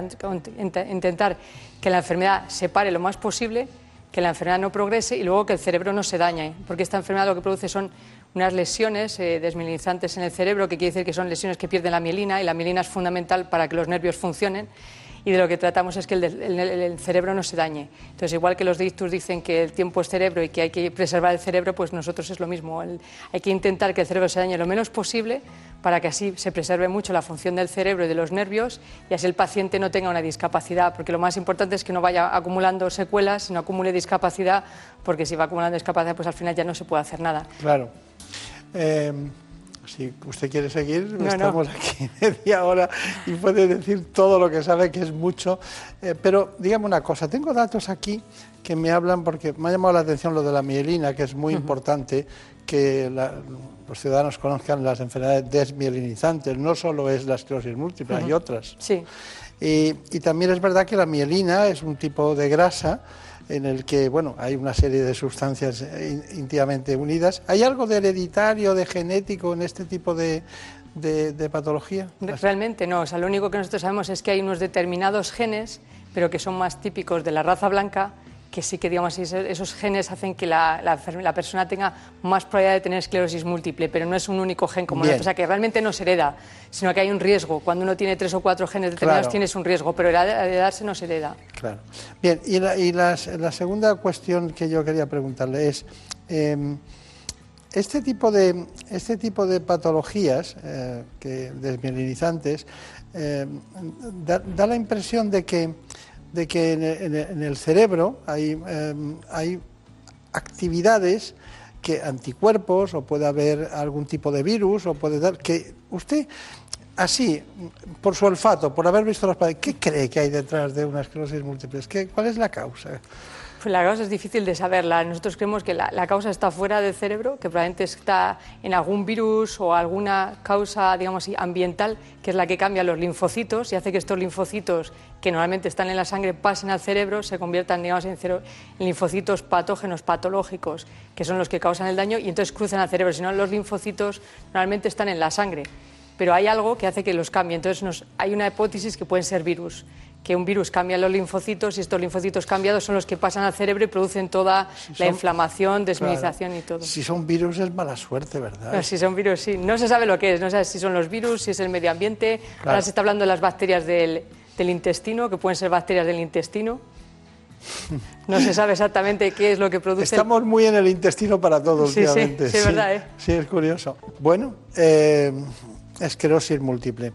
S49: intentar que la enfermedad se pare lo más posible, que la enfermedad no progrese y luego que el cerebro no se dañe, porque esta enfermedad lo que produce son unas lesiones eh, en el cerebro, que quiere decir que son lesiones que pierden la mielina y la mielina es fundamental para que los nervios funcionen y de lo que tratamos es que el, el- cerebro no se dañe. Entonces, igual que los dictus dicen que el tiempo es cerebro y que hay que preservar el cerebro, pues nosotros es lo mismo. Hay que intentar que el cerebro se dañe lo menos posible para que así se preserve mucho la función del cerebro y de los nervios y así el paciente no tenga una discapacidad, porque lo más importante es que no vaya acumulando secuelas, sino acumule discapacidad, porque si va acumulando discapacidad, pues al final ya no se puede hacer nada.
S16: Claro. Eh, si usted quiere seguir,
S49: No, no.
S16: estamos aquí media hora y puede decir todo lo que sabe, que es mucho. Eh, pero dígame una cosa, tengo datos aquí que me hablan, porque me ha llamado la atención lo de la mielina, que es muy importante que la- los ciudadanos conozcan las enfermedades desmielinizantes. No solo es la esclerosis múltiple, hay otras.
S49: Sí.
S16: Y, y también es verdad que la mielina es un tipo de grasa en el que bueno hay una serie de sustancias eh, íntimamente unidas. ¿Hay algo de hereditario, de genético en este tipo de, de- de patología?
S49: Realmente no, o sea, lo único que nosotros sabemos es que hay unos determinados genes, pero que son más típicos de la raza blanca, que sí que digamos esos- genes hacen que la, la persona tenga más probabilidad de tener esclerosis múltiple, pero no es un único gen como
S16: Bien.
S49: o sea, que realmente no se hereda, sino que hay un riesgo. Cuando uno tiene tres o cuatro genes determinados
S16: Claro.
S49: tienes un riesgo, pero hereda- heredarse no se hereda.
S16: Claro. Bien, y la, y las- la segunda cuestión que yo quería preguntarle es, eh, este, tipo de, este tipo de patologías eh, que, desmielinizantes eh, da, da la impresión de que, de que en, el- cerebro hay, eh, hay actividades que anticuerpos o puede haber algún tipo de virus o puede dar que usted así por su olfato por haber visto los padres qué cree que hay detrás de una esclerosis múltiple ¿Qué- cuál es la causa
S49: la causa es difícil de saberla. Nosotros creemos que la, la causa está fuera del cerebro, que probablemente está en algún virus o alguna causa, digamos así, ambiental, que es la que cambia los linfocitos y hace que estos linfocitos, que normalmente están en la sangre, pasen al cerebro, se conviertan, digamos, en, cero- en linfocitos patógenos, patológicos, que son los que causan el daño y entonces cruzan al cerebro. Si no, los linfocitos normalmente están en la sangre pero hay algo que hace que los cambie. Entonces nos- hay una hipótesis que pueden ser virus, que un virus cambia los linfocitos y estos linfocitos cambiados son los que pasan al cerebro y producen toda la
S16: son-
S49: inflamación, desminización
S16: Claro.
S49: y todo.
S16: si son virus es mala suerte verdad
S49: si son virus, sí. No se sabe lo que es, no se sabe si son los virus, si es el medio ambiente.
S16: Claro.
S49: Ahora se está hablando de las bacterias del, del intestino, que pueden ser bacterias del intestino. No se sabe exactamente qué es lo que produce.
S16: Estamos muy en el intestino para todos
S49: Sí, sí,
S16: últimamente.
S49: sí, es verdad, ¿eh?
S16: Sí, es curioso. Bueno, eh, esclerosis múltiple.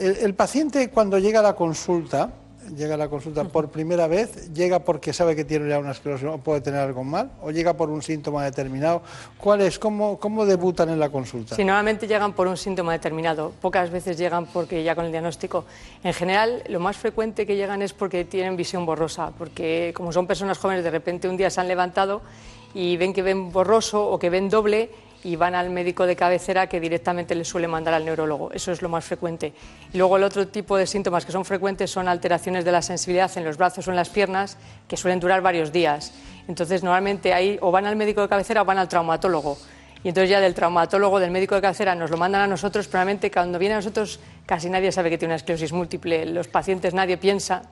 S16: El, el paciente cuando llega a la consulta, llega a la consulta por primera vez, llega porque sabe que tiene ya una esclerosis o puede tener algo mal, o llega por un síntoma determinado. ¿Cuál es? ¿Cómo, cómo debutan en la consulta?
S49: Sí, normalmente llegan por un síntoma determinado, pocas veces llegan porque ya con el diagnóstico. En general, lo más frecuente que llegan es porque tienen visión borrosa, porque como son personas jóvenes, de repente un día se han levantado y ven que ven borroso o que ven doble y van al médico de cabecera que directamente les suele mandar al neurólogo. Eso es lo más frecuente. Y luego el otro tipo de síntomas que son frecuentes son alteraciones de la sensibilidad en los brazos o en las piernas que suelen durar varios días. Entonces, normalmente ahí o van al médico de cabecera o van al traumatólogo. Y entonces ya del traumatólogo, del médico de cabecera, nos lo mandan a nosotros, pero realmente cuando viene a nosotros casi nadie sabe que tiene una esclerosis múltiple. Los pacientes nadie piensa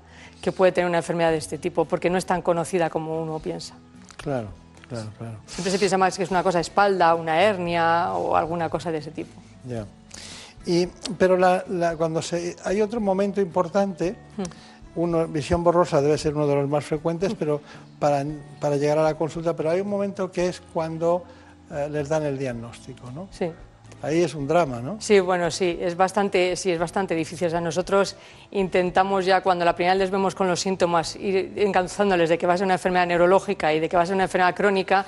S49: que puede tener una enfermedad de este tipo, porque no es tan conocida como uno piensa.
S16: Claro, claro, claro.
S49: Siempre se piensa más que es una cosa espalda, una hernia o alguna cosa de ese tipo.
S16: Ya. Y, pero la- la- cuando se, hay otro momento importante, uno, visión borrosa debe ser uno de los más frecuentes, pero para, para llegar a la consulta, pero hay un momento que es cuando eh, les dan el diagnóstico, ¿no?
S49: Sí.
S16: Ahí es un drama, ¿no?
S49: Sí, bueno, sí, es bastante, sí, es bastante difícil. O nosotros intentamos ya cuando la primera vez les vemos con los síntomas, ir encauzándoles de que va a ser una enfermedad neurológica y de que va a ser una enfermedad crónica,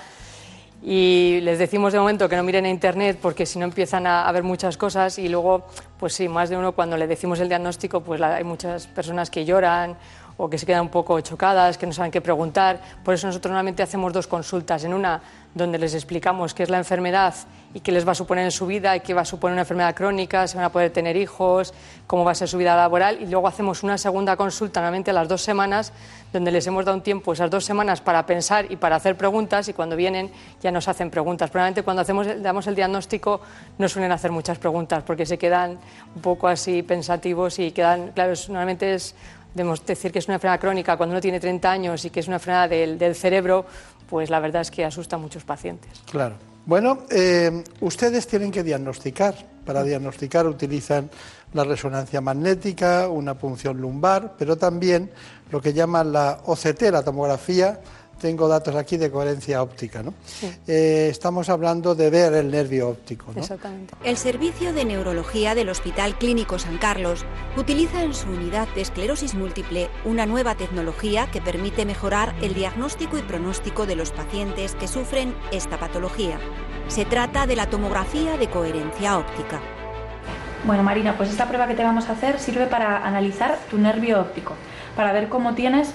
S49: y les decimos de momento que no miren a internet porque si no empiezan a, a ver muchas cosas y luego, pues sí, más de uno cuando le decimos el diagnóstico, pues hay muchas personas que lloran o que se quedan un poco chocadas, que no saben qué preguntar. Por eso nosotros normalmente hacemos dos consultas. En una donde les explicamos qué es la enfermedad y qué les va a suponer en su vida y qué va a suponer una enfermedad crónica, si van a poder tener hijos, cómo va a ser su vida laboral. Y luego hacemos una segunda consulta, normalmente a las dos semanas, donde les hemos dado un tiempo, esas dos semanas, para pensar y para hacer preguntas. Y cuando vienen ya nos hacen preguntas. Probablemente cuando hacemos, damos el diagnóstico no suelen hacer muchas preguntas porque se quedan un poco así pensativos y quedan, claro, normalmente es debemos decir que es una enfermedad crónica cuando uno tiene 30 años y que es una enfermedad del, del cerebro, pues la verdad es que asusta a muchos pacientes.
S16: Claro, Bueno, eh, ustedes tienen que diagnosticar. Para diagnosticar utilizan la resonancia magnética, una punción lumbar, pero también lo que llaman la OCT, la tomografía tengo datos aquí de coherencia óptica. ¿no? Eh, estamos hablando de ver el nervio óptico. ¿no?
S45: Exactamente. El Servicio de Neurología del Hospital Clínico San Carlos utiliza en su unidad de esclerosis múltiple una nueva tecnología que permite mejorar el diagnóstico y pronóstico de los pacientes que sufren esta patología. Se trata de la tomografía de coherencia óptica.
S50: Bueno, Marina, pues esta prueba que te vamos a hacer sirve para analizar tu nervio óptico, para ver cómo tienes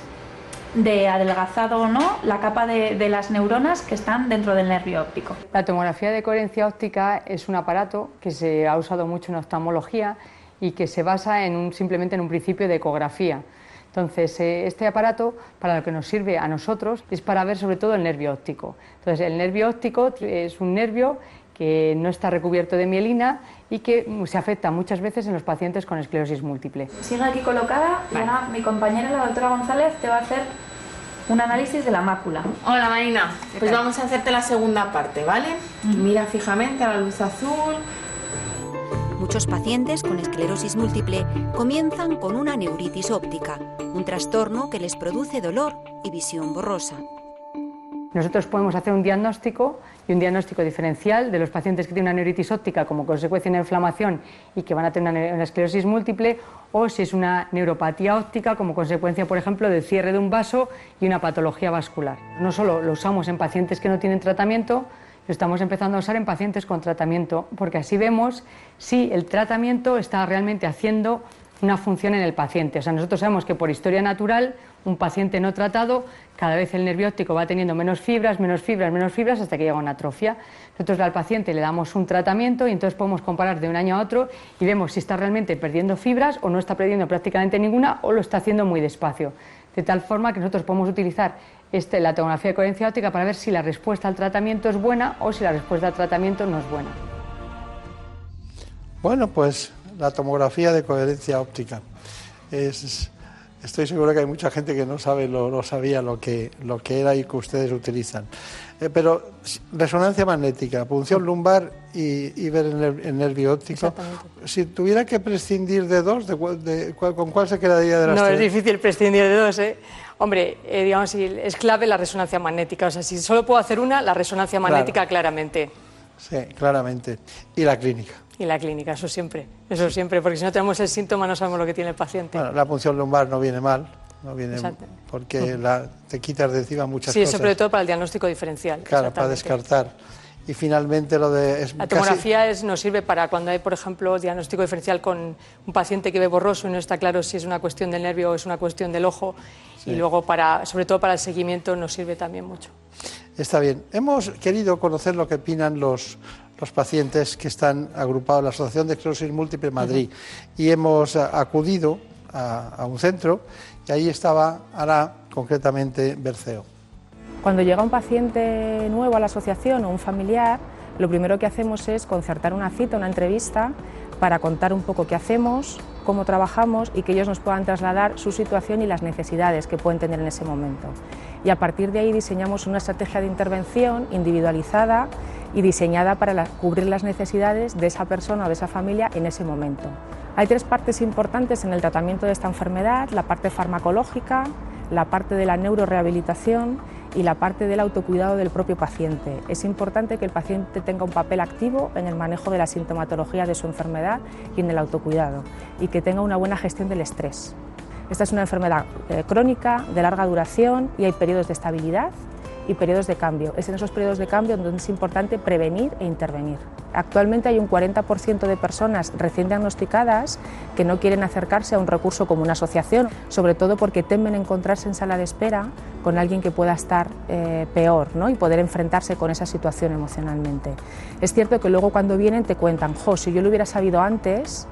S50: de adelgazado o no la capa de, las neuronas que están dentro del nervio óptico.
S49: La tomografía de coherencia óptica es un aparato que se ha usado mucho en oftalmología y que se basa en un, simplemente en un principio de ecografía. Entonces, eh, este aparato, para lo que nos sirve a nosotros, es para ver sobre todo el nervio óptico. Entonces, el nervio óptico es un nervio que no está recubierto de mielina y que se afecta muchas veces en los pacientes con esclerosis múltiple.
S50: Sigue aquí colocada y ahora mi compañera, la doctora González, te va a hacer un análisis de la mácula.
S51: Hola Marina, pues vamos a hacerte la segunda parte, ¿vale? Mira fijamente a la luz azul.
S45: Muchos pacientes con esclerosis múltiple comienzan con una neuritis óptica, un trastorno que les produce dolor y visión borrosa.
S49: Nosotros podemos hacer un diagnóstico y un diagnóstico diferencial de los pacientes que tienen una neuritis óptica como consecuencia de una inflamación y que van a tener una, esclerosis múltiple o si es una neuropatía óptica como consecuencia, por ejemplo, del cierre de un vaso y una patología vascular. No solo lo usamos en pacientes que no tienen tratamiento, lo estamos empezando a usar en pacientes con tratamiento, porque así vemos si el tratamiento está realmente haciendo una función en el paciente. O sea, nosotros sabemos que por historia natural un paciente no tratado, cada vez el nervio óptico va teniendo menos fibras, menos fibras, menos fibras, hasta que llega una atrofia. Nosotros al paciente le damos un tratamiento y entonces podemos comparar de un año a otro y vemos si está realmente perdiendo fibras o no está perdiendo prácticamente ninguna o lo está haciendo muy despacio. De tal forma que nosotros podemos utilizar este, la tomografía de coherencia óptica para ver si la respuesta al tratamiento es buena o si la respuesta al tratamiento no es buena.
S16: Bueno, pues la tomografía de coherencia óptica es Estoy seguro que hay mucha gente que no sabe, lo, no sabía lo que, lo que era y que ustedes utilizan. Eh, pero resonancia magnética, punción lumbar y, ver el, nervio óptico. Si tuviera que prescindir de dos, de, ¿con cuál se quedaría de las
S49: No,
S16: es
S49: difícil prescindir de dos, ¿eh? Hombre, eh, digamos, es clave la resonancia magnética. O sea, si solo puedo hacer una, la resonancia magnética claramente.
S16: Sí, claramente. Y la clínica.
S49: Y la clínica, eso siempre, eso siempre, porque si no tenemos el síntoma no sabemos lo que tiene el paciente.
S16: Bueno, la punción lumbar no viene mal, no viene porque la, te quitas de encima muchas
S49: cosas.
S16: Sí,
S49: sobre todo para el diagnóstico diferencial.
S16: Claro, para descartar. Y finalmente lo de...
S49: la tomografía es, nos sirve para cuando hay, por ejemplo, diagnóstico diferencial con un paciente que ve borroso y no está claro si es una cuestión del nervio o es una cuestión del ojo. Y luego, para, sobre todo para el seguimiento, nos sirve también mucho.
S16: Está bien. Hemos querido conocer lo que opinan los, los pacientes que están agrupados en la Asociación de Esclerosis Múltiple Madrid y hemos acudido a, un centro y ahí estaba Ara, concretamente Berceo.
S52: Cuando llega un paciente nuevo a la asociación o un familiar, lo primero que hacemos es concertar una cita, una entrevista, para contar un poco qué hacemos, cómo trabajamos y que ellos nos puedan trasladar su situación y las necesidades que pueden tener en ese momento. Y a partir de ahí diseñamos una estrategia de intervención individualizada y diseñada para cubrir las necesidades de esa persona o de esa familia en ese momento. Hay tres partes importantes en el tratamiento de esta enfermedad, la parte farmacológica, la parte de la neurorehabilitación y la parte del autocuidado del propio paciente. Es importante que el paciente tenga un papel activo en el manejo de la sintomatología de su enfermedad y en el autocuidado y que tenga una buena gestión del estrés. Esta es una enfermedad eh, crónica, de larga duración y hay periodos de estabilidad y periodos de cambio. Es en esos periodos de cambio donde es importante prevenir e intervenir. Actualmente hay un 40% de personas recién diagnosticadas que no quieren acercarse a un recurso como una asociación, sobre todo porque temen encontrarse en sala de espera con alguien que pueda estar eh, peor ¿no? y poder enfrentarse con esa situación emocionalmente. Es cierto que luego cuando vienen te cuentan, jo, si yo lo hubiera sabido antes,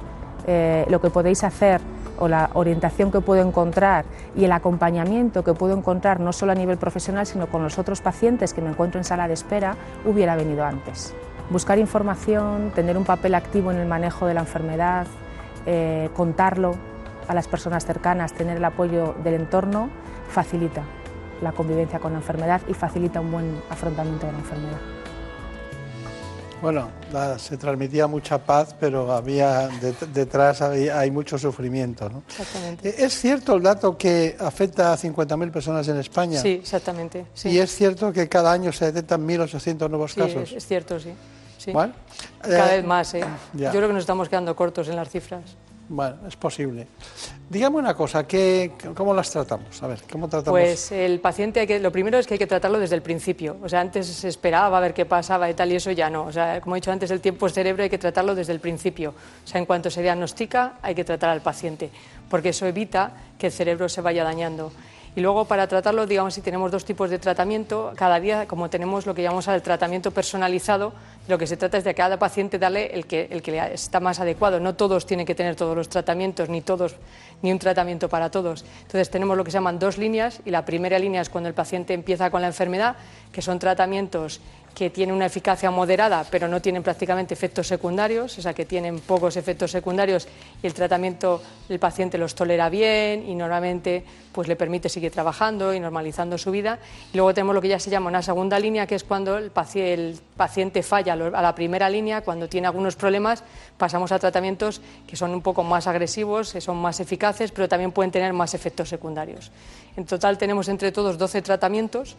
S52: eh, lo que podéis hacer o la orientación que puedo encontrar y el acompañamiento que puedo encontrar no solo a nivel profesional, sino con los otros pacientes que me encuentro en sala de espera, hubiera venido antes. Buscar información, tener un papel activo en el manejo de la enfermedad, eh, contarlo a las personas cercanas, tener el apoyo del entorno, facilita la convivencia con la enfermedad y facilita un buen afrontamiento de la enfermedad.
S16: Bueno, la- se transmitía mucha paz, pero había det- detrás hay, hay mucho sufrimiento. ¿no?
S49: Exactamente.
S16: Eh, ¿Es cierto el dato que afecta a 50.000 personas en España?
S49: Sí, exactamente. sí.
S16: Y es cierto que cada año se detectan 1.800 nuevos
S49: Sí,
S16: casos.
S49: es, es cierto, sí. sí. Cada
S16: eh,
S49: vez más, ¿eh?
S16: ya.
S49: Yo creo que nos estamos quedando cortos en las cifras.
S16: Bueno, es posible. Dígame una cosa, ¿qué, ¿cómo las tratamos? A ver, ¿cómo tratamos?
S49: Pues el paciente, hay que, lo primero es que hay que tratarlo desde el principio. O sea, antes se esperaba a ver qué pasaba y tal, y eso ya no. O sea, como he dicho antes, el tiempo cerebro hay que tratarlo desde el principio. O sea, en cuanto se diagnostica, hay que tratar al paciente, porque eso evita que el cerebro se vaya dañando. Y luego, para tratarlo, digamos, si tenemos dos tipos de tratamiento, cada día, como tenemos lo que llamamos el tratamiento personalizado, lo que se trata es de a cada paciente darle el que, el que le está más adecuado. No todos tienen que tener todos los tratamientos, ni todos, ni un tratamiento para todos. Entonces tenemos lo que se llaman dos líneas, y la primera línea es cuando el paciente empieza con la enfermedad, que son tratamientos que tienen una eficacia moderada, pero no tienen prácticamente efectos secundarios, o sea, que tienen pocos efectos secundarios y el tratamiento el paciente los tolera bien y normalmente pues le permite seguir trabajando y normalizando su vida. Y luego tenemos lo que ya se llama una segunda línea, que es cuando el paciente, el paciente falla a la primera línea, cuando tiene algunos problemas, pasamos a tratamientos que son un poco más agresivos, que son más eficaces, pero también pueden tener más efectos secundarios. En total tenemos entre todos 12 tratamientos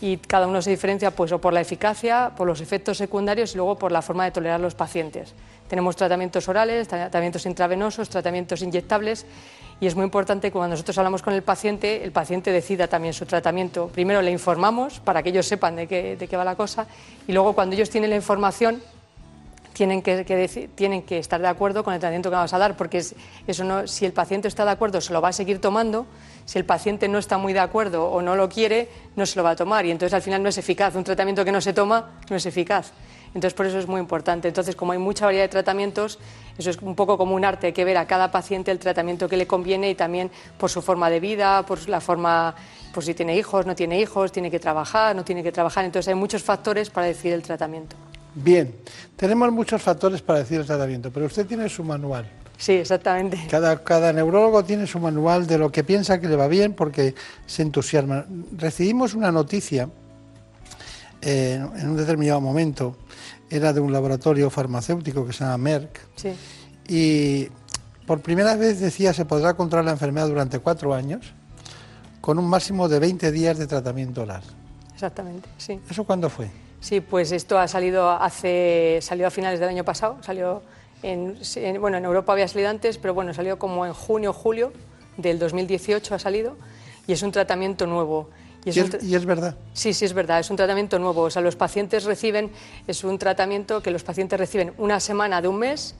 S49: y cada uno se diferencia pues o por la eficacia, por los efectos secundarios y luego por la forma de tolerar los pacientes. Tenemos tratamientos orales, tra- tratamientos intravenosos, tratamientos inyectables y es muy importante que cuando nosotros hablamos con el paciente, el paciente decida también su tratamiento. Primero le informamos para que ellos sepan de qué, de qué va la cosa y luego cuando ellos tienen la información tienen que, tienen que estar de acuerdo con el tratamiento que vamos a dar, porque es- eso no, si el paciente está de acuerdo, se lo va a seguir tomando. Si el paciente no está muy de acuerdo o no lo quiere, no se lo va a tomar. Y entonces al final no es eficaz. Un tratamiento que no se toma no es eficaz. Entonces por eso es muy importante. Entonces, como hay mucha variedad de tratamientos, eso es un poco como un arte, hay que ver a cada paciente el tratamiento que le conviene y también por su forma de vida, por la forma, por si tiene hijos, no tiene hijos, tiene que trabajar, no tiene que trabajar. Entonces hay muchos factores para decidir el tratamiento.
S16: Bien, tenemos muchos factores para decir el tratamiento, pero usted tiene su manual.
S49: Sí, exactamente.
S16: Cada, cada neurólogo tiene su manual de lo que piensa que le va bien porque se entusiasma. Recibimos una noticia eh, en un determinado momento, era de un laboratorio farmacéutico que se llama Merck,
S49: Sí.
S16: y por primera vez decía se podrá controlar la enfermedad durante cuatro años con un máximo de 20 días de tratamiento oral.
S49: Exactamente, sí.
S16: ¿Eso cuándo fue?
S49: Sí, pues esto ha salido hace salió a finales del año pasado, salió en, en- bueno, en Europa había salido antes, pero bueno, salió como en junio, julio del 2018 ha salido y es un tratamiento nuevo.
S16: Y es, y es verdad.
S49: Sí, sí, es verdad, es un tratamiento nuevo. O sea, los pacientes reciben, es un tratamiento que los pacientes reciben una semana de un mes,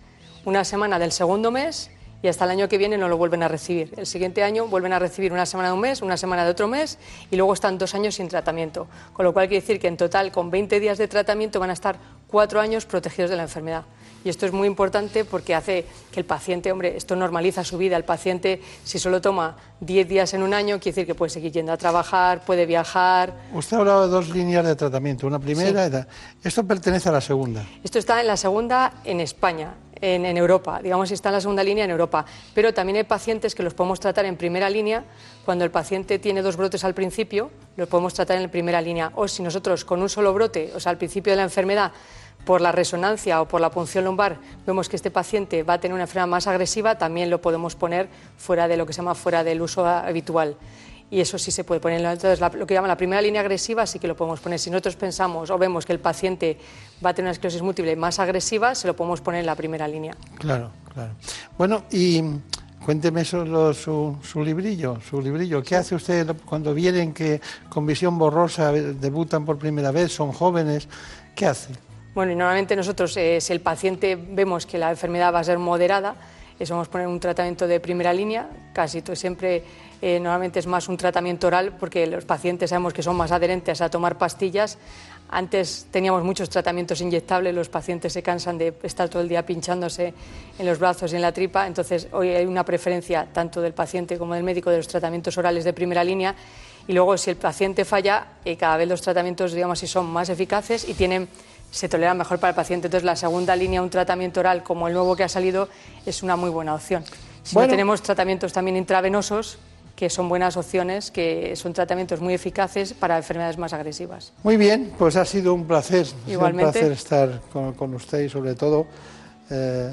S49: una semana del segundo mes y hasta el año que viene no lo vuelven a recibir. El siguiente año vuelven a recibir una semana de un mes, una semana de otro mes y luego están dos años sin tratamiento. Con lo cual quiere decir que en total, con 20 días de tratamiento, van a estar cuatro años protegidos de la enfermedad. Y esto es muy importante porque hace que el paciente, hombre, esto normaliza su vida. El paciente, si solo toma 10 días en un año, quiere decir que puede seguir yendo a trabajar, puede viajar,
S16: Usted ha hablado de dos líneas de tratamiento, una primera tal. Esto pertenece a la segunda.
S49: Esto está en la segunda en España, en, Europa, digamos, está en la segunda línea en Europa. Pero también hay pacientes que los podemos tratar en primera línea. Cuando el paciente tiene dos brotes al principio, los podemos tratar en primera línea. O si nosotros con un solo brote, o sea, al principio de la enfermedad, por la resonancia o por la punción lumbar, vemos que este paciente va a tener una enfermedad más agresiva, también lo podemos poner fuera de lo que se llama fuera del uso habitual y eso sí se puede poner. Entonces, la- lo que llaman la primera línea agresiva sí que lo podemos poner. Si nosotros pensamos o vemos que el paciente va a tener una esclerosis múltiple más agresiva, se lo podemos poner en la primera línea.
S16: Claro, claro. Bueno, y cuénteme solo su, su librillo, su librillo. ¿Qué hace usted cuando vienen que con visión borrosa debutan por primera vez, son jóvenes? ¿Qué hace?
S49: Bueno, y normalmente nosotros, eh, si el paciente vemos que la enfermedad va a ser moderada, eso vamos a poner un tratamiento de primera línea, casi todo siempre eh, normalmente es más un tratamiento oral porque los pacientes sabemos que son más adherentes a tomar pastillas. Antes teníamos muchos tratamientos inyectables, los pacientes se cansan de estar todo el día pinchándose en los brazos y en la tripa, entonces hoy hay una preferencia tanto del paciente como del médico de los tratamientos orales de primera línea y luego si el paciente falla, eh, cada vez los tratamientos digamos así son más eficaces y tienen se toleran mejor para el paciente. Entonces, la segunda línea, un tratamiento oral como el nuevo que ha salido, es una muy buena opción. Si
S16: Bueno.
S49: no tenemos tratamientos también intravenosos, que son buenas opciones, que son tratamientos muy eficaces para enfermedades más agresivas.
S53: Muy bien, pues ha sido un placer,
S49: Igualmente.
S53: un placer estar con, con usted y sobre todo eh,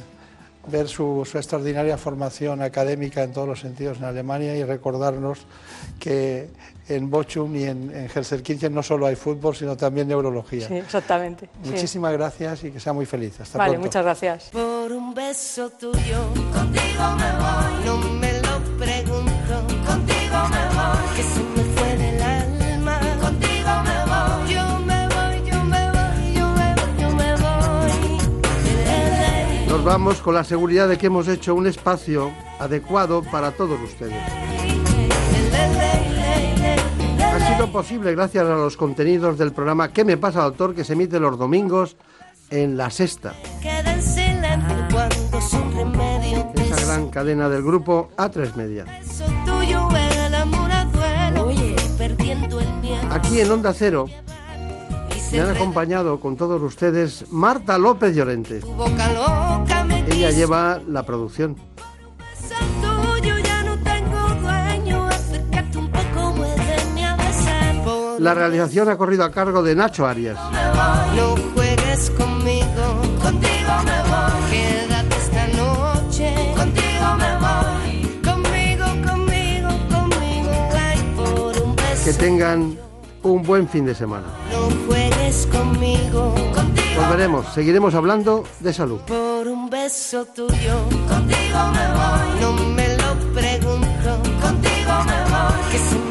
S53: ver su, su, extraordinaria formación académica en todos los sentidos en Alemania y recordarnos que en Bochum y en, en Helsinki no solo hay fútbol, sino también neurología.
S49: Sí, exactamente.
S53: Muchísimas sí. gracias y que sea muy feliz. Hasta
S49: vale,
S53: pronto.
S49: muchas gracias.
S36: Por un beso tuyo, contigo me voy, no me
S16: Nos vamos con la seguridad de que hemos hecho un espacio adecuado para todos ustedes. Ha sido posible gracias a los contenidos del programa ¿Qué me pasa, doctor? que se emite los domingos en La Sexta. Esa gran cadena del grupo A3 Media. Aquí en Onda Cero me han acompañado con todos ustedes Marta López Llorente. Ella lleva la producción. La realización ha corrido a cargo de Nacho Arias.
S36: No juegues conmigo, contigo me voy. Quédate esta noche, contigo me voy. Conmigo, conmigo, conmigo, ay, por un beso.
S16: Que tengan un buen fin de semana.
S36: No juegues conmigo, contigo.
S16: Volveremos, seguiremos hablando de salud.
S36: Por un beso tuyo, contigo me voy. No me lo pregunto, contigo me voy. Que se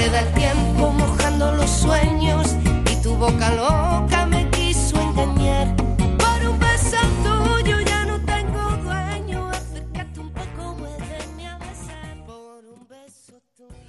S36: el